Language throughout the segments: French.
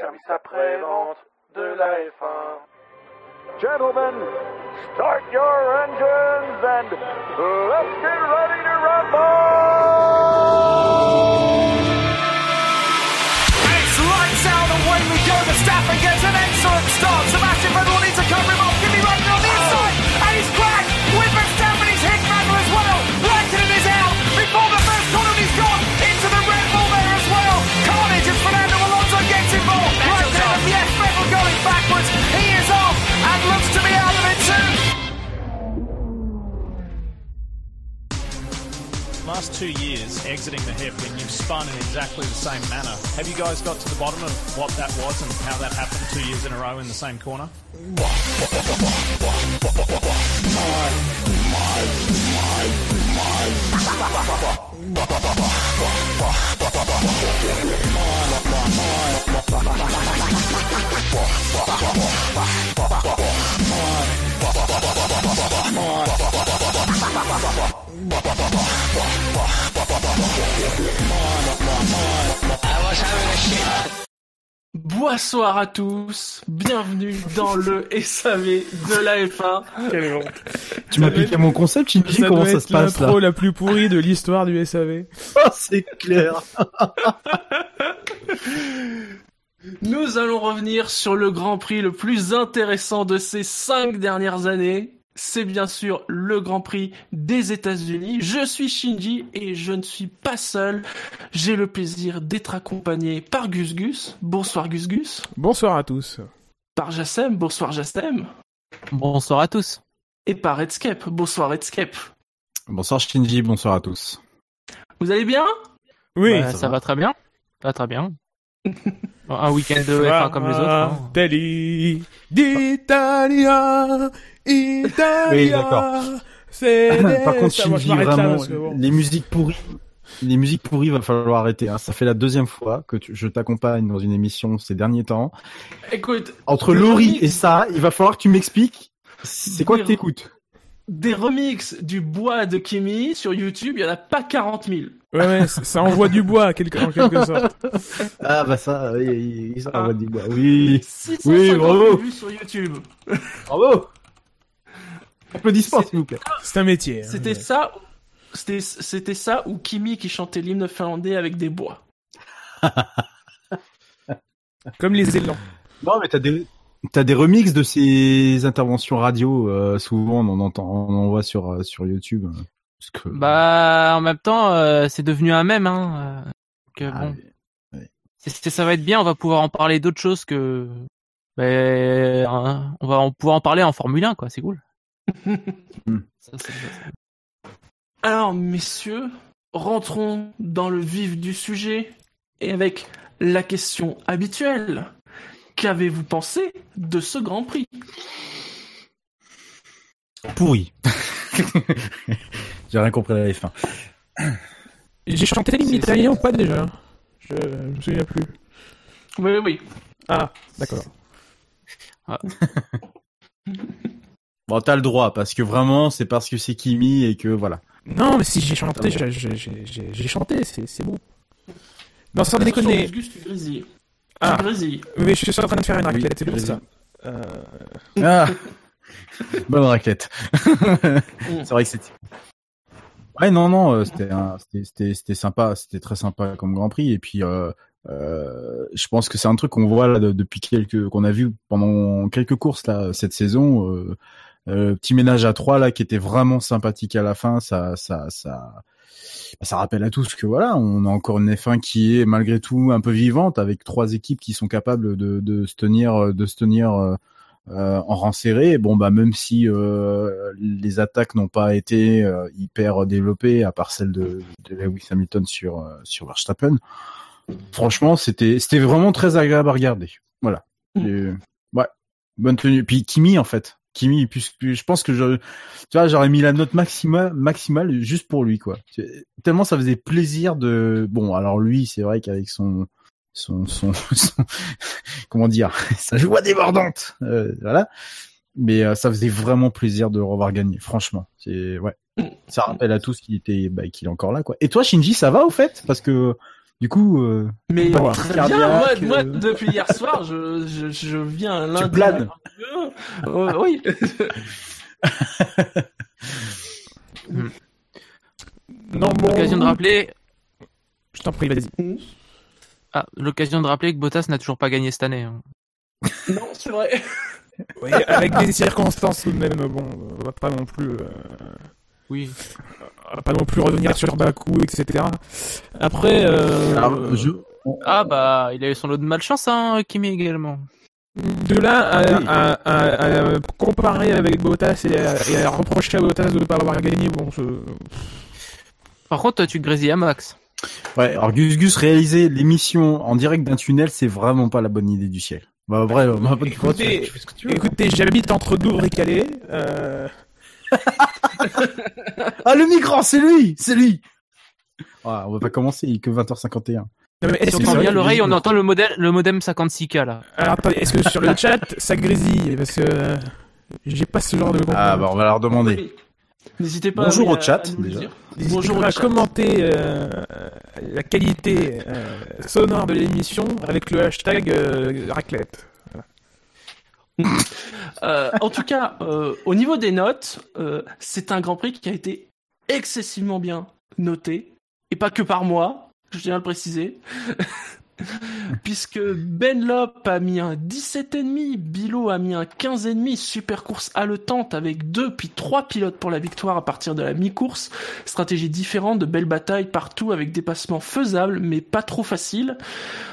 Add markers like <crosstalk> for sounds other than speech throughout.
service après-vente de la F1. Gentlemen, start your engines and let's get ready to rumble! It's lights out, away we go. Verstappen gets an excellent start. Sebastian Vettel needs to cover him Last two years, exiting the hairpin, you've spun in exactly the same manner. Have you guys got to the bottom of what that was and how that happened two years in a row in the same corner? Bonsoir à tous, bienvenue dans le SAV de la F1. Quelle honte. Tu m'as piqué mon concept, Shinji, Ça comment ça se passe là la plus pourrie de l'histoire du SAV. Ah, <laughs> C'est clair. Nous allons revenir sur le Grand Prix le plus intéressant de ces cinq dernières années. C'est bien sûr le Grand Prix des États-Unis. Je suis Shinji et je ne suis pas seul. J'ai le plaisir d'être accompagné par Gus Gus. Bonsoir Gus Gus. Bonsoir à tous. Par Jassem. Bonsoir Jassem. Bonsoir à tous. Et par Redscape. Bonsoir Redscape. Bonsoir Shinji, bonsoir à tous. Vous allez bien? Oui. Bah, ça, va. très bien. Ça va très bien. Un week-end de F1 comme les autres. hein. Fratelli d'Italia, Italia. Oui, d'accord. C'est Par contre, Shinji, là, vraiment, bon. les musiques pourries, les musiques pourries, va falloir arrêter. Hein. Ça fait la deuxième fois que tu- je t'accompagne dans une émission ces derniers temps. Écoute, Entre Laurie et ça, il va falloir que tu m'expliques. C'est quoi que t'écoutes? Des remixes du bois de Kimi sur YouTube, il y en a pas 40 000. Ouais, ouais, ça envoie du bois, quelque- en quelque sorte. <laughs> Ah bah ça, oui, ça Ah. envoie du bois. Oui, 650 Oui, bravo. vues sur YouTube. bravo. Applaudissements s'il vous plaît. C'est un métier. hein. C'était ça, c'était, c'était ça ou Kimi qui chantait l'hymne finlandais avec des bois. <laughs> Comme les élans. Non, mais t'as des t'as des remixes de ces interventions radio. euh, souvent, on en entend, on en voit sur euh, sur YouTube. parce que- Bah, en même temps, euh, c'est devenu un mème. Hein. donc, Ah, bon, mais- c'est- c'est- ça va être bien. On va pouvoir en parler d'autre chose que. Ben, hein, on va en pouvoir en parler en Formule 1, quoi. C'est cool. <laughs> Hmm. Ça- Alors, messieurs, rentrons dans le vif du sujet et avec la question habituelle. Qu'avez-vous pensé de ce Grand Prix? Pourri. <laughs> J'ai rien compris à la F1. J'ai chanté l'hymne italien ou pas déjà? Je... je me souviens plus. Oui, oui. Ah, d'accord. Bon, t'as le droit parce que vraiment, c'est parce que c'est Kimi et que voilà. Non, mais si j'ai chanté, j'ai- chanté, c'est bon. Non, sans déconner. Tu grésilles. Ah. Mais je suis en train de faire une raclette, c'est pour vas-y. ça. Euh, Ah, <laughs> bonne raclette. c'est vrai que c'était. Ouais, non, non, euh, c'était un- c'était c'était c'était sympa, c'était très sympa comme Grand Prix et puis. Euh, euh, je pense que c'est un truc qu'on voit là de- depuis quelques qu'on a vu pendant quelques courses là cette saison euh, euh, petit ménage à trois là qui était vraiment sympathique à la fin ça ça ça ça rappelle à tous que voilà on a encore une F1 qui est malgré tout un peu vivante avec trois équipes qui sont capables de, de se tenir de se tenir euh, euh, en rang serré. Bon bah même si euh, les attaques n'ont pas été euh, hyper développées à part celle de, de Lewis Hamilton sur euh, sur Verstappen franchement c'était c'était vraiment très agréable à regarder. Voilà. Et, ouais bonne tenue. Puis Kimi en fait Kimi puisque je pense que je tu vois j'aurais mis la note maximale maximale juste pour lui quoi. Tellement ça faisait plaisir de bon alors lui c'est vrai qu'avec son son, son, <laughs> comment dire <laughs> sa joie débordante euh, voilà. Mais euh, ça faisait vraiment plaisir de revoir gagner franchement. C'est ouais. Ça rappelle à tous qu'il était bah, qu'il est encore là quoi. Et toi Shinji ça va au fait? Parce que Du coup, euh, Mais Bon, très cardiaque, bien, moi, euh. moi, depuis hier soir, je, je, je viens un lundi. planes. Euh, oui. <laughs> Non, bon. L'occasion de rappeler, Je t'en prie, vas-y. ah, l'occasion de rappeler que Bottas n'a toujours pas gagné cette année. hein. Non, c'est vrai. Oui, avec des circonstances tout de même, bon, on va pas non plus, euh, Oui. on va pas non plus revenir sur Bakou, etc. Après, euh, alors, je, Ah bah, il a eu son lot de malchance, hein, Kimi également. de là à, à, à- à comparer avec Bottas et à, et à reprocher à Bottas de ne pas avoir gagné, bon, je... Par contre, toi, tu te grésilles à Max. ouais, alors Gus Gus réaliser l'émission en direct d'un tunnel, c'est vraiment pas la bonne idée du ciel. Bah, vrai, on va pas te croire, tu Écoutez, écoutez, j'habite entre Douvres et Calais. Euh... <laughs> Ah, le migrant, c'est lui, c'est lui. Ah, on va pas commencer, il est que 20h51. non, mais est-ce Si on que entend bien l'oreille, on entend le modèle, le modem 56K là. Alors attendez, est-ce que sur le chat ça grésille Parce que euh, j'ai pas ce genre de. Ah, bah, on va leur demander. Oui. N'hésitez pas Bonjour à, au chat, à déjà. Bonjour pas au à chat. commenter euh, la qualité euh, sonore de l'émission avec le hashtag euh, raclette. Euh, en tout cas, euh, au niveau des notes, euh, c'est un Grand Prix qui a été excessivement bien noté, et pas que par moi, je tiens à le préciser. <laughs> Puisque Ben Lop a mis un 17,5, Bilo a mis un 15,5, super course haletante avec deux puis trois pilotes pour la victoire à partir de la mi-course, stratégie différente, de belles batailles partout avec des passements faisables mais pas trop faciles.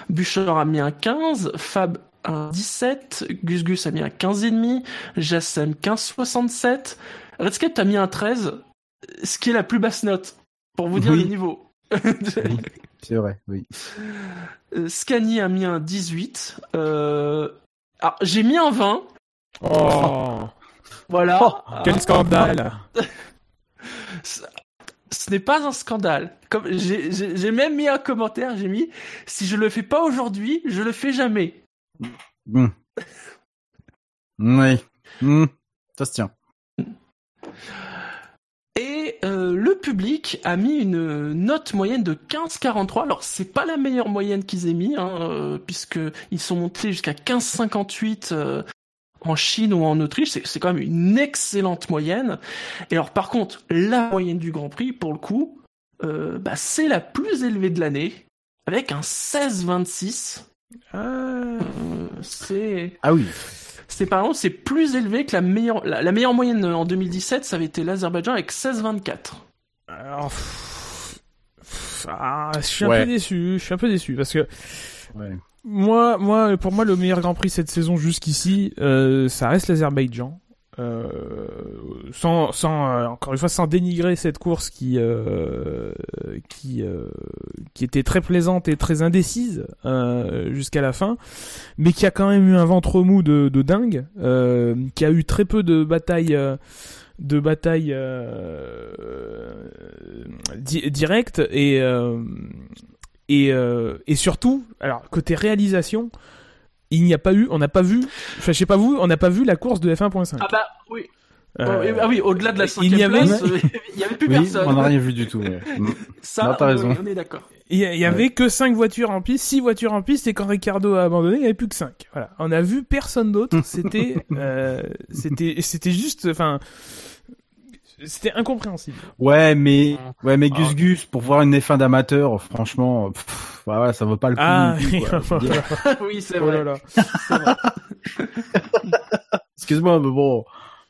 Bucher a mis un 15, Fab un 17, Gus Gus a mis un 15,5, Jassem 15,67, Redscape a mis un 13, ce qui est la plus basse note, pour vous dire Oui. le niveau. <laughs> C'est vrai, oui. Euh, Scani a mis un 18. Euh... Alors, j'ai mis un 20. Oh, Voilà. quel scandale <laughs> Ce ce n'est pas un scandale. Comme j'ai- j'ai j'ai même mis un commentaire, j'ai mis si je le fais pas aujourd'hui, je le fais jamais. Hmm. Oui. Hmm. Ça se tient. Et euh, le public a mis une note moyenne de 15,43. Alors c'est pas la meilleure moyenne qu'ils aient mis, hein, euh, puisque ils sont montés jusqu'à 15,58 euh, en Chine ou en Autriche. C'est quand même une excellente moyenne. Et alors par contre, la moyenne du Grand Prix, pour le coup, bah, c'est la plus élevée de l'année, avec un 16,26. Ah, Euh, c'est Ah oui. c'est par exemple c'est plus élevé que la meilleure la, la meilleure moyenne en 2017, ça avait été l'Azerbaïdjan avec 16,24. alors, pff, pff, ah, je suis un peu déçu, je suis un peu déçu parce que Ouais. moi, moi, pour moi, le meilleur Grand Prix cette saison jusqu'ici, euh, ça reste l'Azerbaïdjan. Euh, sans, euh, encore une fois, sans dénigrer cette course qui, euh, qui, était très plaisante et très indécise jusqu'à la fin, mais qui a quand même eu un ventre mou de, dingue, qui a eu très peu de batailles. de batailles di- directes et et, et surtout, alors côté réalisation, il n'y a pas eu, on n'a pas vu, enfin je sais pas vous, on n'a pas vu la course de F1.5. Ah bah oui. Euh, ah oui, au-delà de la il cinquième y avait- place, <laughs> il y avait plus Oui, personne. on n'a rien vu du tout. ouais. <laughs> Ça, Non, t'as on- raison. on est d'accord. Il y, il y avait que 5 voitures en piste, 6 voitures en piste, et quand Ricardo a abandonné, il n'y avait plus que 5. Voilà. On a vu personne d'autre. <laughs> C'était, euh, c'était, c'était juste, enfin, c'était incompréhensible. Ouais, mais, ouais, mais Ah. Gus Gus, pour voir une F1 d'amateur, franchement, pff, voilà, ça vaut pas le coup. Ah, quoi. <laughs> <laughs> Oui, c'est Oh vrai. là là. c'est vrai. <laughs> Excuse-moi, mais bon.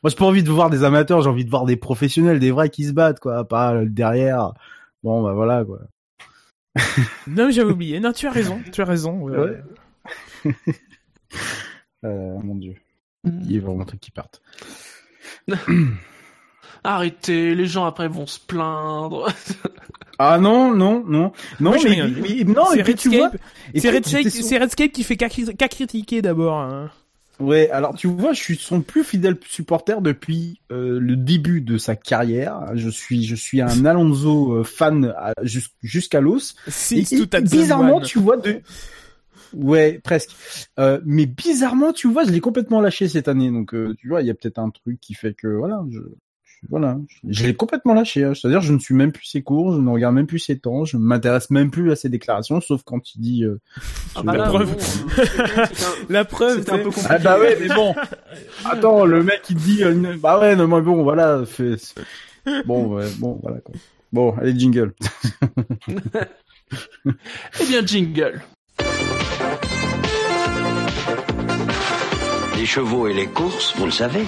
Moi, j'ai pas envie de voir des amateurs, j'ai envie de voir des professionnels, des vrais qui se battent, quoi. Pas le derrière. Bon, bah voilà, quoi. Non, mais j'avais oublié. Non, tu as raison, tu as raison. euh, Ouais. Euh, mon dieu. Il y a vraiment un truc qui partent. Arrêtez, les gens après vont se plaindre. Ah non, non, non. Non, Moi, mais, non, c'est. Redscape, c'est Redscape, qui fait qu'à critiquer d'abord. hein. Ouais, alors tu vois, je suis son plus fidèle supporter depuis euh, le début de sa carrière. Je suis, je suis un <laughs> Alonso euh, fan jusqu'à l'os. Since Et- et 2001. bizarrement, tu vois de. Ouais, presque. Euh, mais bizarrement, tu vois, je l'ai complètement lâché cette année. Donc, euh, tu vois, il y a peut-être un truc qui fait que, voilà, je, voilà, je l'ai complètement lâché. hein. C'est-à-dire, je ne suis même plus ses cours, je ne regarde même plus ses temps, je ne m'intéresse même plus à ses déclarations, sauf quand il dit. euh, Ah bah La là, preuve. bon, <laughs> c'était un- La preuve, un peu c'est- compliqué. Ah bah ouais, mais bon. <laughs> Attends, le mec il dit, euh, bah ouais, non mais bon, voilà, fait... bon, ouais, bon, voilà quoi. Bon, allez jingle. <laughs> Eh bien, jingle. Les chevaux et les courses, vous le savez,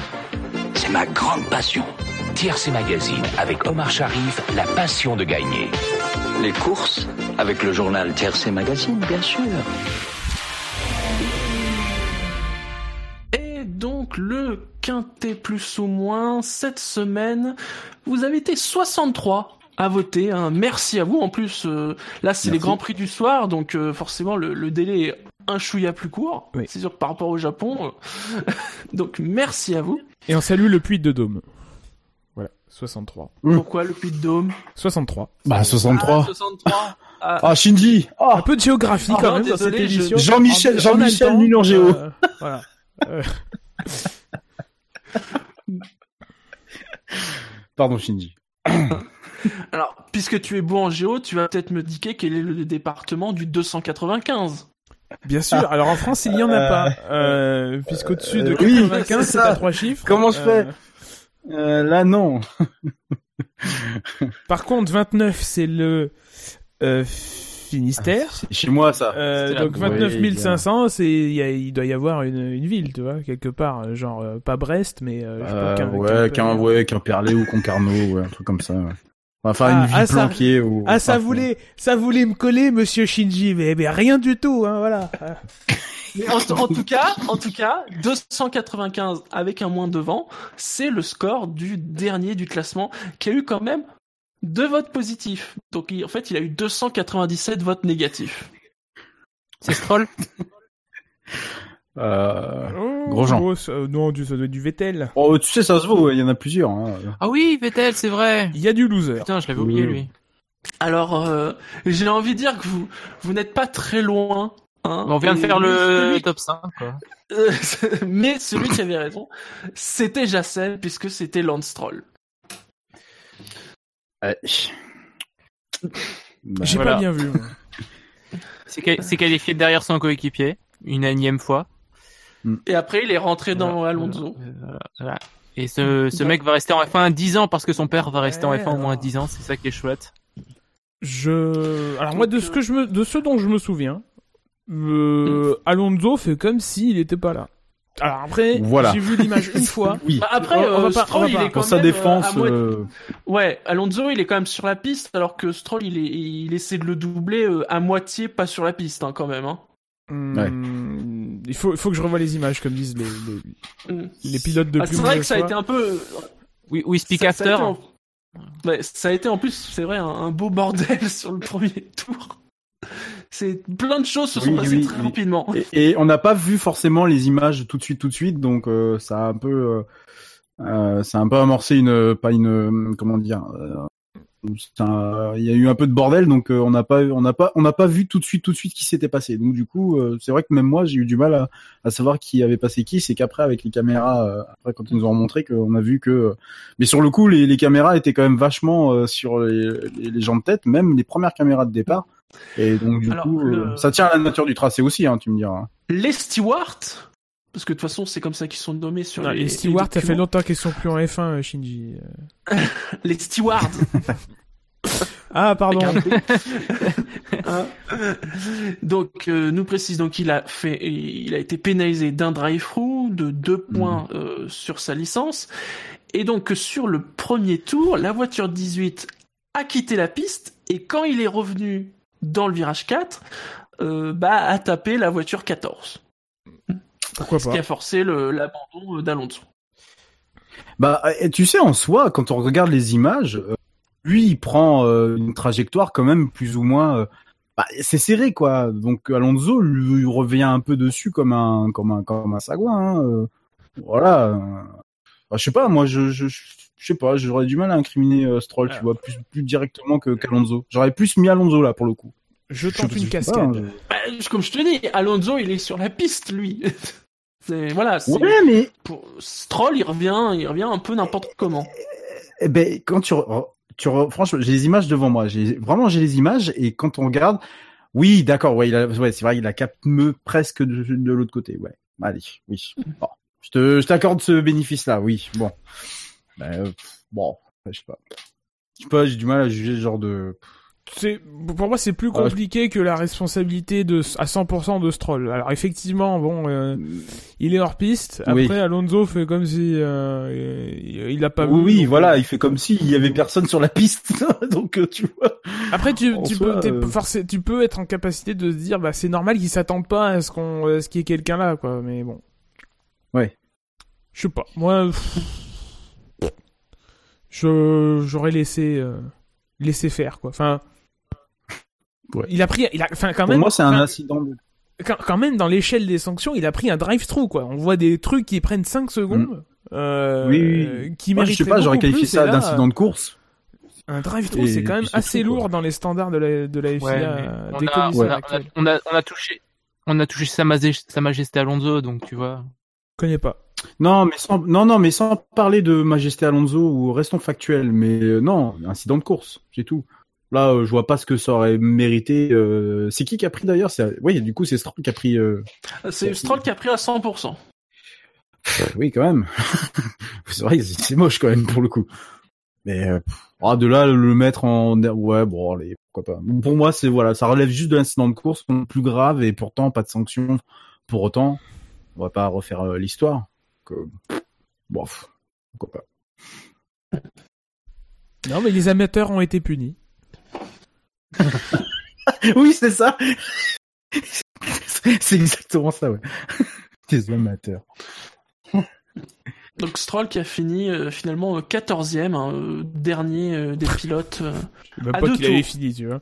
c'est ma grande passion. TRC Magazine avec Omar Sharif, la passion de gagner. Les courses, avec le journal TRC Magazine, bien sûr. Et donc, le quintet plus ou moins, cette semaine, vous avez été 63 à voter. hein. Merci à vous. En plus, euh, là, c'est les grands prix du soir, donc euh, forcément, le, le délai est un chouïa plus court. Oui. C'est sûr que par rapport au Japon. euh, <laughs> donc, merci à vous. Et on salue le puits de Dôme. Voilà, 63. Mm. Pourquoi le Puy de Dôme 63. Bah Ah, 63. 63. Ah, Ah Shinji. Un Ah, peu de géographie Ah, quand non, même dans cette désolé, je- émission. Jean-Michel- Jean-Michel nul en géo. euh, voilà. Euh, <laughs> Pardon Shinji. <coughs> Alors, puisque tu es bon en géo, tu vas peut-être me indiquer quel est le département du 295. bien sûr. Alors en France, il y en a pas. Euh, Puisqu'au-dessus de Euh, oui, 95, c'est à trois chiffres. Comment je fais? Euh, là non. <laughs> Par contre, 29, c'est le euh, Finistère. C'est chez moi ça. Euh, donc 29 Oui, 500, c'est il, y a- il doit y avoir une, une ville, tu vois, quelque part, euh, genre pas Brest, mais euh, je sais pas, qu'un- ouais, qu'un qu'un- ouais, qu'un Perlé ou Concarneau, ouais, un truc comme ça. Ouais. Enfin, Ah, une ville ah, ça- planquée ou. Ah, ça voulait, ça voulait me coller, Monsieur Shinji, mais, mais rien du tout, hein, voilà. <laughs> En, en tout cas, en tout cas, 295 avec un moins devant, c'est le score du dernier du classement qui a eu quand même deux votes positifs. Donc il- en fait, il a eu 297 votes négatifs. C'est Stroll? <laughs> Euh... Oh, Grosjean. oh, ça- non, du, ça doit être du Vettel. Oh, tu sais, ça se vaut, il y en a plusieurs. Hein. Ah oui, Vettel, c'est vrai. Il y a du loser. Putain, je l'avais oublié Oui. lui. Alors, euh, j'ai envie de dire que vous, vous n'êtes pas très loin. hein. On vient de faire le celui- top 5, quoi. <laughs> Euh, <laughs> mais celui qui avait raison, c'était Jacen, puisque c'était Lance Stroll. Ouais. Bah, J'ai Voilà. pas bien vu. c'est qualifié derrière son coéquipier, une énième fois. Et après, il est rentré dans Voilà. Alonso. Voilà, voilà. Et ce, ce mec va rester en F1 10 ans parce que son père va rester en Ouais, F1 au moins alors. 10 ans, c'est ça qui est chouette. Je, alors moi, de ce que je me, de ce dont je me souviens, euh, Alonso fait comme s'il était pas là. Alors après, Voilà. j'ai vu l'image une <laughs> fois. Oui. Bah, après, On- on va euh, pas- Stroll, il est quand Pour même, euh, défense, euh, Ouais, Alonso, il est quand même sur la piste, alors que Stroll, il, est, il essaie de le doubler euh, à moitié, pas sur la piste, hein, quand même. Hein. Hum, Il faut, il faut que je revoie les images, comme disent les, les, Mm. les pilotes de Ah, plus c'est vrai que ça a été un peu. Oui, oui, speak ça- ça a after. été en- Ouais, ça a été en plus, c'est vrai, un, un beau bordel <laughs> sur le premier tour. C'est plein de choses se sont Oui, passées oui, très oui. rapidement. Et, et on n'a pas vu forcément les images tout de suite, tout de suite, donc euh, ça a un peu, euh, euh, ça a un peu amorcé une, pas une, comment dire, euh, ça- il y a eu un peu de bordel, donc euh, on n'a pas, on n'a pas, on n'a pas vu tout de suite, tout de suite qui s'était passé. Donc du coup, euh, c'est vrai que même moi j'ai eu du mal à, à savoir qui avait passé qui. C'est qu'après avec les caméras, euh, après quand ils nous ont montré qu'on a vu que, mais sur le coup les, les caméras étaient quand même vachement sur les, les, les gens de tête, même les premières caméras de départ. Et donc du Alors, coup, le- ça tient à la nature du tracé aussi, hein, tu me diras. Les stewards, parce que de toute façon, c'est comme ça qu'ils sont nommés sur Non, les. les stewards, ça fait longtemps qu'ils sont plus en F1, euh, Shinji. <laughs> Les stewards. <laughs> Ah, pardon. Hein donc, euh, nous précise donc il a fait, il a été pénalisé d'un drive-through de deux points euh, sur sa licence, et donc sur le premier tour, la voiture 18 a quitté la piste et quand il est revenu dans le virage 4, euh, bah a tapé la voiture 14, Pourquoi ce qui a forcé le- l'abandon euh, d'Alonso. Bah, et tu sais, en soi, quand on regarde les images, euh, lui, il prend euh, une trajectoire quand même plus ou moins. euh, bah, c'est serré, quoi. Donc Alonso lui revient un peu dessus comme un comme un comme un sagouin. hein, euh, voilà. Bah, je sais pas, moi, je je je sais pas, j'aurais du mal à incriminer euh, Stroll, tu vois, plus plus directement que qu'Alonso. J'aurais plus mis Alonso là pour le coup. Je tente je une pas, cascade. hein, Bah, comme je te dis, Alonso il est sur la piste lui. <laughs> voilà. c'est- Ouais, mais pour Stroll, il revient, il revient un peu n'importe comment. eh ben, quand tu, re- tu re- franchement, j'ai les images devant moi. J'ai vraiment j'ai les images et quand on regarde, oui, d'accord, ouais, il a, ouais, c'est vrai, il a capmeux presque de, de l'autre côté, ouais. Allez, oui. Bon, je te, je t'accorde ce bénéfice-là, oui. Bon, Ben, euh, bon, je sais pas. Je sais pas, j'ai du mal à juger ce genre de. C'est pour moi c'est plus Ah, compliqué que la responsabilité de à 100% de Stroll. Alors effectivement bon euh, il est hors piste. Après Oui. Alonso fait comme si euh, il il l'a pas oui, vu. oui, voilà, il fait comme s'il y avait personne sur la piste, <laughs> donc euh, tu vois. Après tu En tu soi, peux t'es euh, forcé- tu peux être en capacité de se dire bah c'est normal qu'ils s'attendent pas à ce qu'on à ce qu'il y ait quelqu'un là quoi mais bon. Ouais. Je sais pas. Moi je j'aurais laissé euh, laissé faire quoi. Enfin Ouais. il a pris il a enfin quand Pour même moi, c'est un incident. de- quand, quand même dans l'échelle des sanctions, il a pris un drive-through quoi. On voit des trucs qui prennent 5 secondes euh, Mm. Oui, oui. qui Moi, je sais pas, j'aurais qualifié plus, ça d'incident de course. Un drive-through, Et c'est quand même assez tout, quoi. lourd dans les standards de la de la FIA Ouais, euh, on, des a, on, a, on, a, actuelles. on, a, on a touché, on a touché sa, Majest- sa Majesté Alonso, donc tu vois. Je connais pas. Non, mais sans, non, non, mais sans parler de Majesté Alonso ou restons factuels, mais euh, non, incident de course, c'est tout. Là, euh, je vois pas ce que ça aurait mérité. euh, C'est qui qui a pris d'ailleurs? C'est, oui, du coup, c'est Stroll qui a pris. euh, C'est Stroll qui a pris à 100%. Oui, quand même. <laughs> c'est vrai, que c'est moche quand même pour le coup. Mais euh, ah, de là le mettre en ouais, bon, allez, pourquoi pas. Pour moi, c'est voilà, ça relève juste de l'incident de course, plus grave et pourtant pas de sanction. Pour autant, on va pas refaire euh, l'histoire. Que bon, pourquoi pas. Non, mais les amateurs ont été punis. <laughs> oui, c'est ça. c'est exactement ça, ouais. <laughs> Des amateurs. Donc Stroll qui a fini euh, finalement 14e, hein, euh, dernier euh, des pilotes. euh, Je même à pas deux qu'il avait tours. fini, tu vois.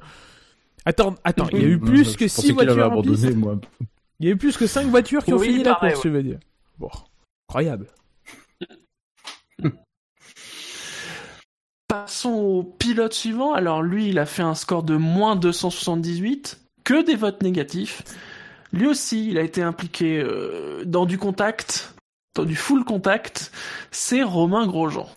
Attends, attends, il y a eu plus je que pensais 6 qu'il voitures avait en piste. moi. Il y a eu plus que 5 voitures qui ont Oui, fini la course, tu veux dire. Bon, incroyable. <laughs> Passons au pilote suivant. Alors lui, il a fait un score de moins 278, que des votes négatifs. Lui aussi, il a été impliqué euh, dans du contact, dans du full contact. C'est Romain Grosjean.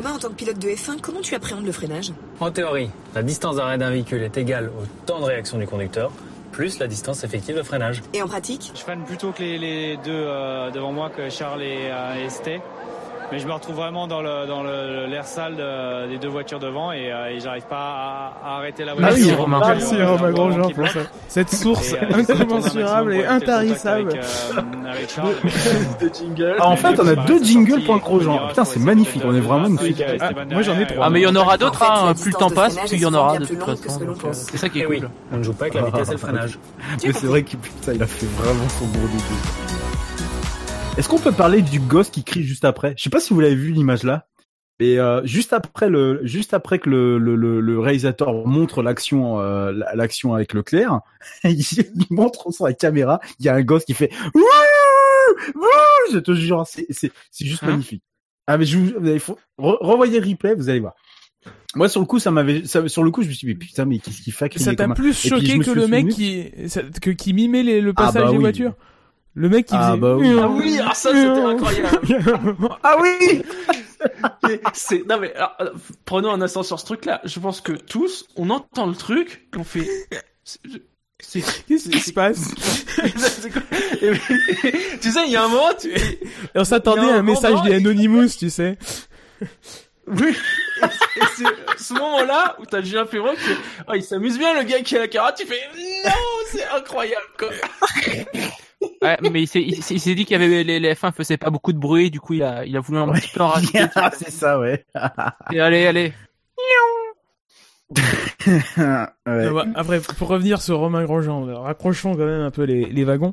Romain, en tant que pilote de F1, comment tu appréhendes le freinage? En théorie, la distance d'arrêt d'un véhicule est égale au temps de réaction du conducteur, plus la distance effective de freinage. Et en pratique? Je freine plutôt que les, les deux euh, devant moi, que Charles et, euh, et Sté. Mais je me retrouve vraiment dans le dans le- l'air sale de- des deux voitures devant et, euh, et j'arrive pas à, à arrêter la voiture. Merci Romain, merci Romain Grosjean pour ça. Cette source Et, euh, de incommensurable et intarissable. avec, euh, avec Charles. <laughs> Mais, Ah, en fait, on a mais deux jingles pour le Grosjean. Putain, c'est magnifique. On est vraiment une avec Ah, moi, j'en ai trois. et Ah, mais il y en aura d'autres, hein. Plus le temps passe, plus il y en aura de toute façon. euh. C'est ça qui est Et oui, cool. on ne joue pas avec la vitesse et le freinage. <laughs> Mais c'est vrai que putain, il a fait vraiment son gros dégoût. Est-ce qu'on peut parler du gosse qui crie juste après? Je sais pas si vous l'avez vu l'image là. Et euh, juste après le, juste après que le, le, le, le réalisateur montre l'action, euh, l'action avec Leclerc, <laughs> il, il montre sur la caméra, il y a un gosse qui fait Wouh Wouh je te jure, c'est c'est c'est juste Hein magnifique. Ah mais je vous, il faut re- revoyez le replay, vous allez voir. Moi sur le coup, ça m'avait, ça- sur le coup, je me suis dit mais putain, mais qu'est-ce qu'il fait Ça t'a plus choqué que le mec qui ça- que, qui mimait les- le Ah, passage bah des oui. voitures? Le mec qui Ah, faisait bah oui. Ah oui, alors ça c'était incroyable. <laughs> Ah oui c'est non mais alors, prenons un instant sur ce truc-là. Je pense que tous, on entend le truc, on fait. Qu'est-ce qui se passe Tu sais, il y a un moment, tu. Et on s'attendait à un un message des Anonymous, tu sais. Oui. Et c'est- et c'est ce moment-là où t'as Julien Perrault qui, oh, il s'amuse bien le gars qui a la carotte. Tu fais non, c'est incroyable quoi. Ouais, mais il s'est, il dit qu'il y avait les, les F1 faisaient pas beaucoup de bruit, du coup il a, il a voulu un petit peu en rajouter. Ah, c'est ça, ouais. Et allez, allez. <laughs> Ouais. Non, bah, après, pour revenir sur Romain Grosjean, euh, raccrochons quand même un peu les, les wagons.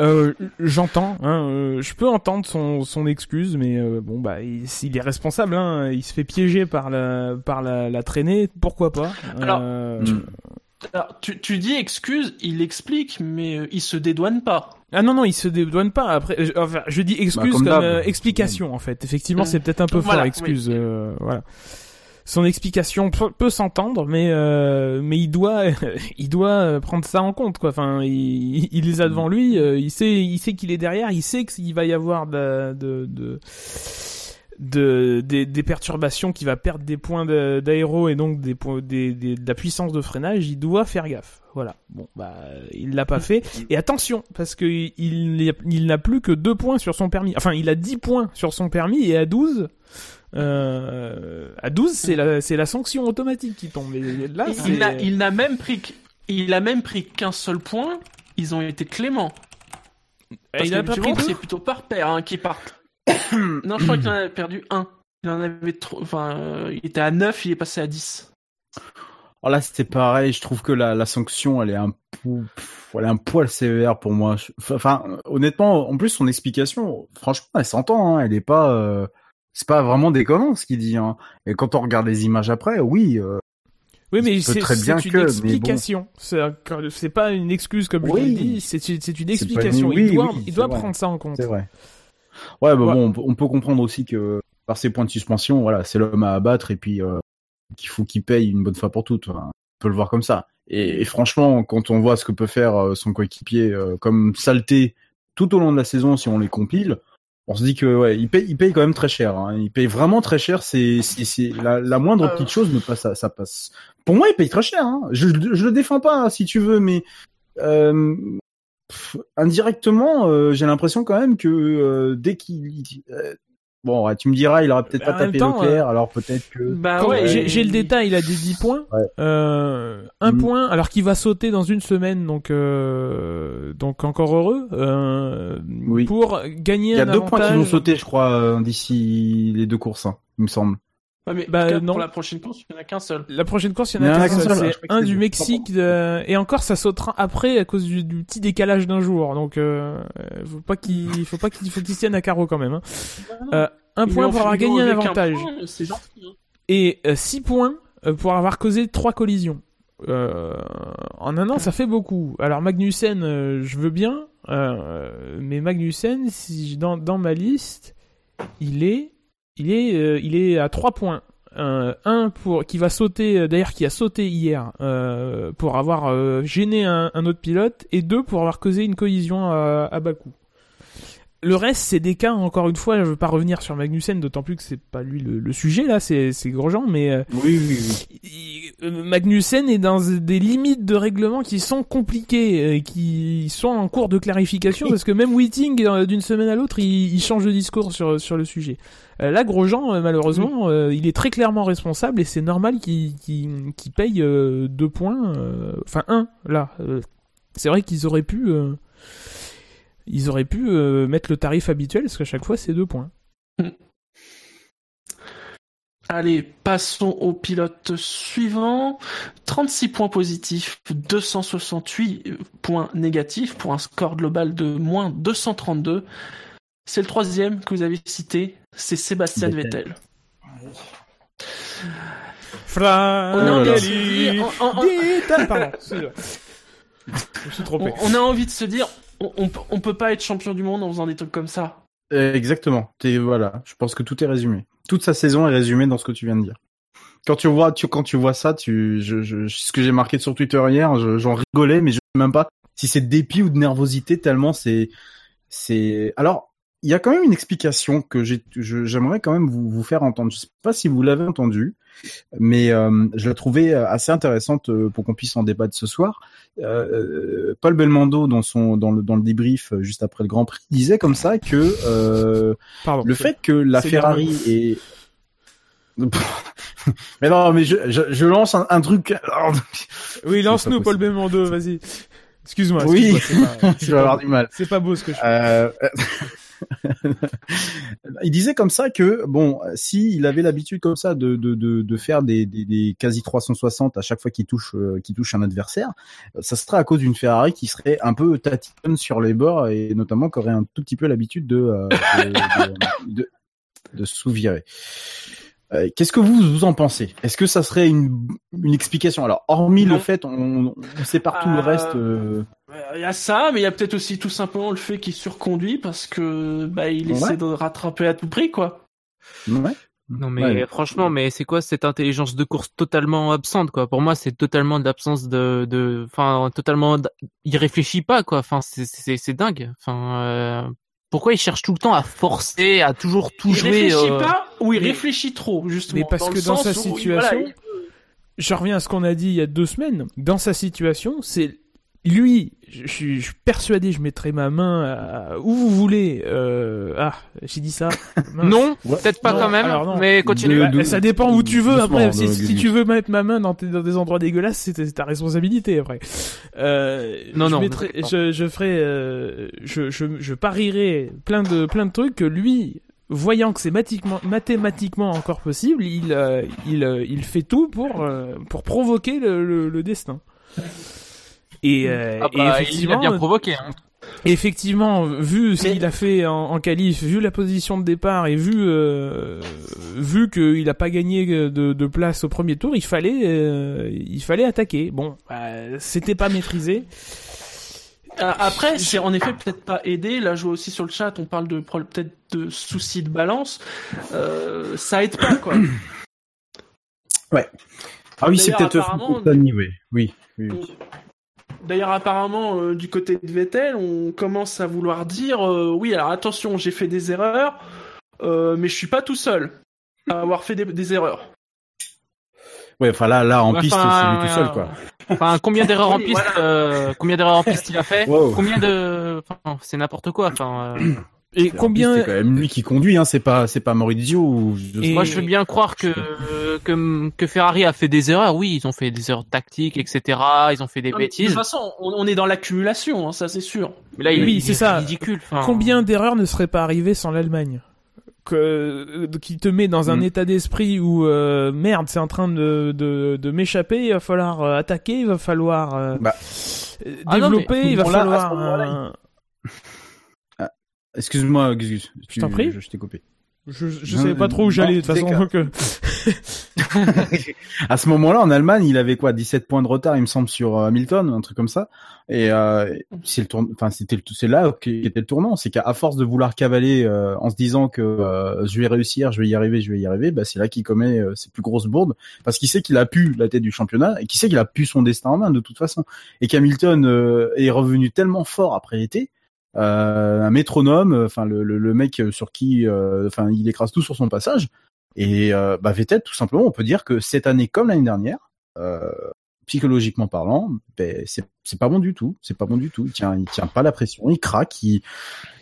Euh, J'entends, hein, euh, je peux entendre son, son excuse, mais euh, bon bah il, il est responsable, hein, il se fait piéger par la par la, la traînée, pourquoi pas Alors, Euh, Mm. Alors, tu, tu dis excuse, il explique, mais euh, il se dédouane pas. Ah non non, il se dédouane pas. Après, je, enfin, je dis excuse Bah, comme comme, euh, explication en fait. Effectivement, c'est peut-être un peu Voilà, fort excuse. oui. euh, voilà. Son explication peut, peut s'entendre, mais euh, mais il doit <laughs> il doit euh, prendre ça en compte quoi. Enfin, il, il les a devant lui, euh, il sait il sait qu'il est derrière, il sait qu'il va y avoir de de, de de- des, des perturbations, qu'il va perdre des points de- d'aéro et donc des, points- des, des- de la puissance de freinage, il doit faire gaffe. Voilà. Bon, bah, il l'a pas fait. <laughs> Et attention, parce que il, il, n'a plus que deux points sur son permis. Enfin, il a 10 points sur son permis et à 12, euh, à 12, c'est la, c'est la sanction automatique qui tombe. Et là, Il- n'a même pris il a même pris qu'un seul point. Ils ont été cléments. Parce il a pas que pris c'est plutôt par paire hein, qui partent. <coughs> non, je crois qu'il en a perdu un. Il en avait trop. Enfin, euh, il était à 9, il est passé à 10. Alors là, c'était pareil. Je trouve que la, la sanction, elle est un pou- pff, elle est un poil sévère pour moi. Je- Enfin, honnêtement, en plus, son explication, franchement, elle s'entend. Hein, elle est pas, euh, c'est pas vraiment déconnant ce qu'il dit. Hein. Et quand on regarde les images après, oui. euh, Oui, mais c'est très bien c'est une que, mais bon. explication. C'est un- C'est pas une excuse comme je Oui. l'ai dit, c'est c'est une explication. oui, il doit, oui, il c'est doit vrai. prendre ça en compte. C'est vrai. Ouais, bah Ouais. bon, on peut, on peut comprendre aussi que par ses points de suspension, voilà, c'est l'homme à abattre et puis euh, qu'il faut qu'il paye une bonne fois pour toutes. Enfin, on peut le voir comme ça. Et, et franchement, quand on voit ce que peut faire euh, son coéquipier euh, comme saleté tout au long de la saison, si on les compile, on se dit que ouais, il paye, il paye quand même très cher. Hein. Il paye vraiment très cher. C'est, c'est, la, la moindre Euh. petite chose, mais pas ça, ça passe. Pour moi, il paye très cher. Hein. Je, je le défends pas, hein, si tu veux, mais euh, pff, indirectement, euh, j'ai l'impression quand même que euh, dès qu'il euh, bon, ouais, tu me diras, il aurait peut-être Bah, pas tapé temps, Leclerc, alors peut-être que Bah ouais. j'ai le détail, il a des 10 points. Ouais. Euh, un Mm. point, alors qu'il va sauter dans une semaine, donc euh, donc encore heureux. Oui. Pour gagner il y a un deux points qui vont sauter, je crois, d'ici les deux courses, hein, il me semble. Ouais, mais Bah, cas, non. pour la prochaine course, il n'y en a qu'un seul. La prochaine course, il y en a qu'un seul. C'est un du. Mexique. de- Et encore, ça sautera après à cause du, du petit décalage d'un jour. Donc, euh, faut pas qu'il faut pas qu'il faut qu'il tienne à carreau quand même. hein. Euh, un point pour avoir gagné un avantage. point, C'est gentil. hein. et 6 points euh, pour avoir causé trois collisions. Euh, en un an, ça fait beaucoup. Alors Magnussen, euh, je veux bien, euh, mais Magnussen, si dans, dans ma liste, il est, il est, euh, il est à 3 points. Euh, un pour qui va sauter, euh, d'ailleurs qui a sauté hier euh, pour avoir gêné un, autre pilote, et deux pour avoir causé une collision à, à Bakou. Le reste, c'est des cas, encore une fois, je veux pas revenir sur Magnussen, d'autant plus que c'est pas lui le, le sujet, là, c'est, Grosjean, mais euh, Oui, oui, oui. euh, Magnussen est dans des limites de règlement qui sont compliquées, euh, qui sont en cours de clarification, parce que même Whiting, euh, d'une semaine à l'autre, il, il change de discours sur, sur le sujet. Là, Grosjean, malheureusement, il est très clairement responsable, et c'est normal qu'il, paye deux points, enfin un, là. C'est vrai qu'ils auraient pu... ils auraient pu euh, mettre le tarif habituel, parce qu'à chaque fois, c'est deux points. Allez, passons au pilote suivant. 36 points positifs, 268 points négatifs pour un score global de moins 232. C'est le troisième que vous avez cité, c'est Sébastien Vettel. Vettel. On a envie de se dire, on- on- peut- pas être champion du monde en faisant des trucs comme ça. Exactement. T'es, voilà. Je pense que tout est résumé. Toute sa saison est résumée dans ce que tu viens de dire. Quand tu vois, tu, quand tu vois ça, tu, je, je, ce que j'ai marqué sur Twitter hier, je- j'en rigolais, mais je sais même pas si c'est de dépit ou de nervosité tellement c'est, c'est, alors, il y a quand même une explication que j'aimerais quand même vous, vous faire entendre. Je sais pas si vous l'avez entendu, mais euh, je la trouvais assez intéressante euh, pour qu'on puisse en débattre ce soir. Euh, euh, Paul Belmondo dans son dans le dans le débrief euh, juste après le Grand Prix disait comme ça que euh, Pardon. le fait que la Ferrari est <laughs> mais non mais je je, je lance un, un truc <laughs> Oui, lance-nous, Paul. Belmondo, vas-y. Excuse-moi. Oui. pas- <laughs> je vais avoir du mal C'est pas beau ce que je fais. Euh, il disait comme ça que bon, si il avait l'habitude comme ça de de de, de faire des, des des quasi 360 à chaque fois qu'il touche euh, qu'il touche un adversaire, ça serait à cause d'une Ferrari qui serait un peu tatillonne sur les bords et notamment qui aurait un tout petit peu l'habitude de euh, de, de. Euh, Qu'est-ce que vous vous en pensez? Est-ce que ça serait une, une explication? Alors, hormis Non. le fait, on, on sépare tout le Euh, reste. Euh, Il y a ça, mais il y a peut-être aussi tout simplement le fait qu'il surconduit parce que bah il essaie de rattraper à tout prix quoi. Ouais. Non mais Ouais. franchement, mais c'est quoi cette intelligence de course totalement absente quoi? Pour moi, c'est totalement de l'absence de, de, enfin totalement, il réfléchit pas quoi. Enfin c'est dingue. Enfin euh, pourquoi il cherche tout le temps à forcer, à toujours tout il jouer réfléchit euh, pas ou il mais- réfléchit trop justement. Mais parce que dans sa où, situation, voilà, il- je reviens à ce qu'on a dit il y a deux semaines. Dans sa situation, c'est lui. Je, suis- je suis persuadé. Je mettrai ma main à- où vous voulez. Euh... Ah, j'ai dit ça. <laughs> Mince. Non, Ouais. peut-être pas Non, quand même, alors mais continue. De- Bah, de- ça dépend où tu veux. Après, si, si tu veux mettre ma main dans, des endroits dégueulasses, c'est ta responsabilité après. Euh, Non, je non, mettrai- je, je ferai, euh, je, je, je parierai plein de plein de trucs que lui, voyant que c'est mathématiquement, mathématiquement encore possible, il euh, il euh, il fait tout pour euh, pour provoquer le, le, le destin. Et, euh, Ah et bah, il a effectivement, bien provoqué. Hein. Effectivement, vu ce qu'il a fait en, en qualif, vu la position de départ et vu euh, vu qu'il a pas gagné de, de place au premier tour, il fallait euh, il fallait attaquer. Bon, bah, c'était pas maîtrisé. Après, c'est en effet peut-être pas aidé. Là, je vois aussi sur le chat, on parle de peut-être de soucis de balance. Euh, ça aide pas quoi. Ouais. Ah oui, c'est peut-être oui. Oui. oui. oui. D'ailleurs, apparemment, euh, du côté de Vettel, on commence à vouloir dire euh, oui, alors attention, j'ai fait des erreurs, euh, mais je suis pas tout seul à avoir fait des, des erreurs. Ouais, enfin là, là en piste, c'est lui tout seul, quoi. Enfin, combien d'erreurs en <laughs> piste, voilà. euh, combien d'erreurs en piste il a fait? Wow. Combien de, enfin, c'est n'importe quoi. Enfin, euh, <clears throat> Et En combien C'est quand même lui qui conduit, hein. C'est pas, c'est pas Maurizio ou. Et- moi, je veux bien croire que, que que Ferrari a fait des erreurs. Oui, ils ont fait des erreurs tactiques, etc. Ils ont fait des Non, mais De bêtises. toute façon, on, on est dans l'accumulation, hein, ça c'est sûr. Mais là, il, Oui, il c'est est ça. ridicule. Combien d'erreurs ne seraient pas arrivées sans l'Allemagne que euh, qui te met dans un Mm. état d'esprit où euh, merde, c'est en train de de, de m'échapper, il va falloir euh, attaquer, il va falloir euh, Bah. euh, Ah non, développer, mais il va bon, falloir Excuse-moi, Gus. Je t'en prie. Je, je t'ai coupé. Je, je Non, savais pas trop où j'allais de toute façon. que- <laughs> à ce moment-là, en Allemagne, il avait quoi, 17 points de retard, il me semble, sur euh, Hamilton, un truc comme ça. Et euh, c'est le tourn... enfin, c'était le... c'est là qu'était le tournant, c'est qu'à force de vouloir cavaler euh, en se disant que euh, je vais réussir, je vais y arriver, je vais y arriver, bah c'est là qu'il commet ses plus grosses bourdes, parce qu'il sait qu'il a pu la tête du championnat et qu'il sait qu'il a pu son destin en main de toute façon, et qu'Hamilton euh, est revenu tellement fort après l'été. Euh, un métronome, enfin le, le, le mec sur qui, euh, enfin il écrase tout sur son passage. Et euh, bah, Vettel, tout simplement, on peut dire que cette année comme l'année dernière, euh, psychologiquement parlant, ben, c'est c'est pas bon du tout. C'est pas bon du tout. Il tient, il tient pas la pression. Il craque. Il,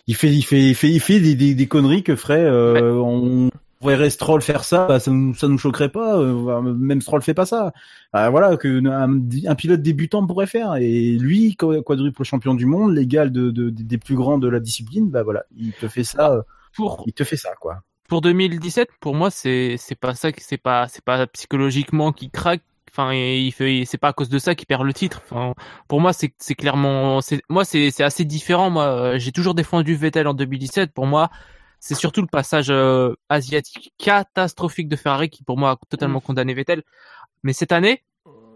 il fait, il fait, il fait, il fait des, des, des conneries que ferait. Euh, On verrait Stroll faire ça, bah, ça nous, ça nous choquerait pas. euh, même Stroll fait pas ça. Euh, voilà que un, un pilote débutant pourrait faire. Et lui, quadruple champion du monde, l'égal de, de, des plus grands de la discipline, bah voilà, il te fait ça. euh, pour il te fait ça, quoi. pour 2017, pour moi, c'est c'est pas ça, c'est pas c'est pas psychologiquement qu'il craque. Enfin, il fait, c'est pas à cause de ça qu'il perd le titre. Enfin, pour moi, c'est c'est clairement, c'est moi, c'est c'est assez différent. Moi, Euh, j'ai toujours défendu Vettel en 2017. Pour moi, c'est surtout le passage euh, asiatique catastrophique de Ferrari qui, pour moi, a totalement condamné Vettel. Mais cette année,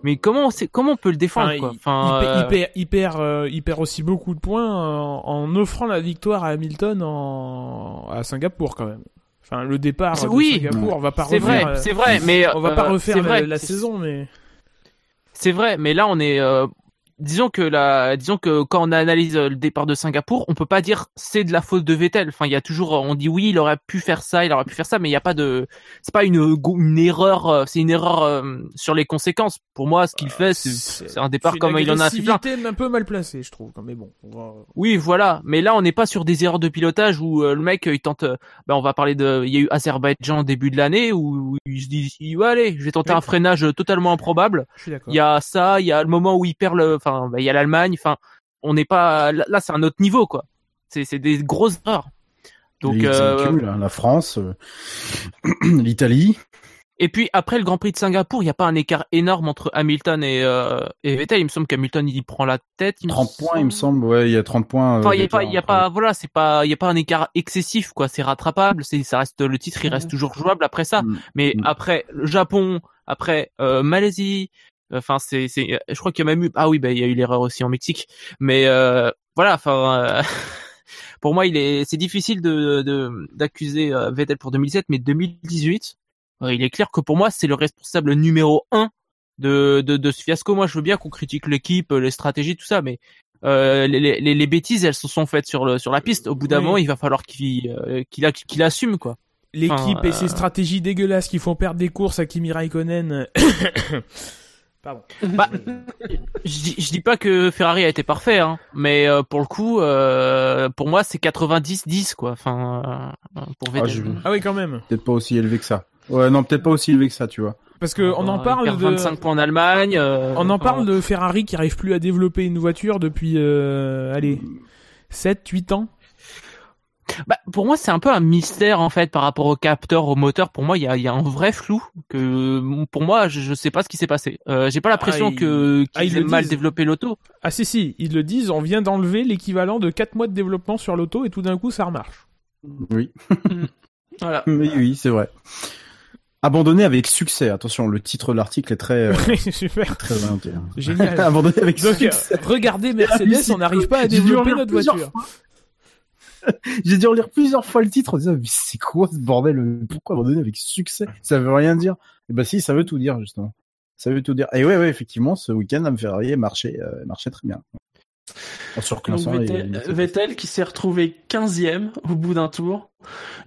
mais comment on sait, comment on peut le défendre Enfin, quoi? il- Enfin, il, perd- il perd, il, perd, euh, il perd aussi beaucoup de points en, en offrant la victoire à Hamilton en, à Singapour quand même. Enfin, le départ de oui, Singapour, on va pas c'est refaire. vrai, euh, c'est vrai, mais on va pas euh, refaire la, vrai, la c'est- saison, mais C'est vrai, mais là on est, euh, disons que la, disons que quand on analyse euh, le départ de Singapour, on peut pas dire c'est de la faute de Vettel. Enfin, il y a toujours, on dit oui, il aurait pu faire ça, il aurait pu faire ça, mais il y a pas de, c'est pas une, erreur, euh, c'est une erreur euh, sur les conséquences. Pour moi, ce qu'il fait, c'est, un départ comme il en a fait plein. un peu mal placée, je trouve. Mais bon, on va- Oui, voilà. Mais là, on n'est pas sur des erreurs de pilotage où euh, le mec, euh, il tente. euh, ben, on va parler de. Il y a eu Azerbaïdjan au début de l'année où, il se dit, va aller, je vais tenter Oui. un freinage euh, totalement improbable. je suis d'accord. Il y a ça, il y a le moment où il perd le. Enfin, ben, il y a l'Allemagne. Enfin, on n'est pas. Là, c'est un autre niveau, quoi. C'est, des grosses erreurs. Donc, euh, hein, la France, euh, <clears throat> l'Italie. Et puis après le Grand Prix de Singapour, il n'y a pas un écart énorme entre Hamilton et, euh, et Vettel. Il me semble qu'Hamilton il prend la tête. Il 30 points, il me semble. Ouais, il y a 30 points. Enfin, il y a pas, il y a pas, voilà, c'est pas, il y a pas un écart excessif, quoi. C'est rattrapable. C'est, ça reste le titre, il reste toujours jouable après ça. Mm. Mais après le Japon, après euh, Malaisie, enfin c'est, c'est, je crois qu'il y a même eu, ah oui, bah il y a eu l'erreur aussi en Mexique. Mais euh, voilà, enfin. euh, <laughs> Pour moi, il est, c'est difficile de, de- d'accuser euh, Vettel pour 2017, mais 2018, euh, il est clair que pour moi, c'est le responsable numéro un de, de, de ce fiasco. Moi, je veux bien qu'on critique l'équipe, les stratégies, tout ça, mais euh, les, les, les bêtises, elles se sont faites sur le sur la piste. Au bout d'un Oui. moment, il va falloir qu'il euh, qu'il qu'il assume quoi. L'équipe Enfin, et euh, ses stratégies dégueulasses qui font perdre des courses à Kimi Raikkonen. <coughs> Pardon. Bah, je dis, je dis pas que Ferrari a été parfait, hein, mais euh, pour le coup, euh, pour moi, c'est 90-10 quoi. Enfin, euh, pour Vettel. Ah, je- Ah oui, quand même. Peut-être pas aussi élevé que ça. Ouais, non, peut-être pas aussi élevé que ça, tu vois. Parce que on en parle perd de 25 points en Allemagne. euh, on en parle de Ferrari qui arrive plus à développer une voiture depuis euh, allez 7 8 ans. Bah, pour moi, c'est un peu un mystère en fait par rapport au capteur, au moteur. Pour moi, il y a, il y a un vrai flou que pour moi, je, je sais pas ce qui s'est passé. Euh, J'ai pas l'impression Ah, que Ah, qu'ils ils aient mal disent. développé l'auto. Ah si si, ils le disent, on vient d'enlever l'équivalent de 4 mois de développement sur l'auto et tout d'un coup ça remarche. Oui. <laughs> Voilà. Oui, oui, c'est vrai. Abandonné avec succès. Attention, le titre de l'article est très, euh, <laughs> Super. très hein. Génial. <laughs> Abandonné avec Donc, succès. euh, regardez Mercedes, on n'arrive pas à développer notre voiture. <laughs> J'ai dû relire plusieurs fois le titre en disant, mais c'est quoi ce bordel? Pourquoi abandonné avec succès? Ça veut rien dire. Et bah si, ça veut tout dire, justement. Ça veut tout dire. Et ouais, ouais, effectivement, ce week-end, la Ferrari marchait, euh, marchait très bien. En Donc Vettel, les- Vettel qui s'est retrouvé 15e au bout d'un tour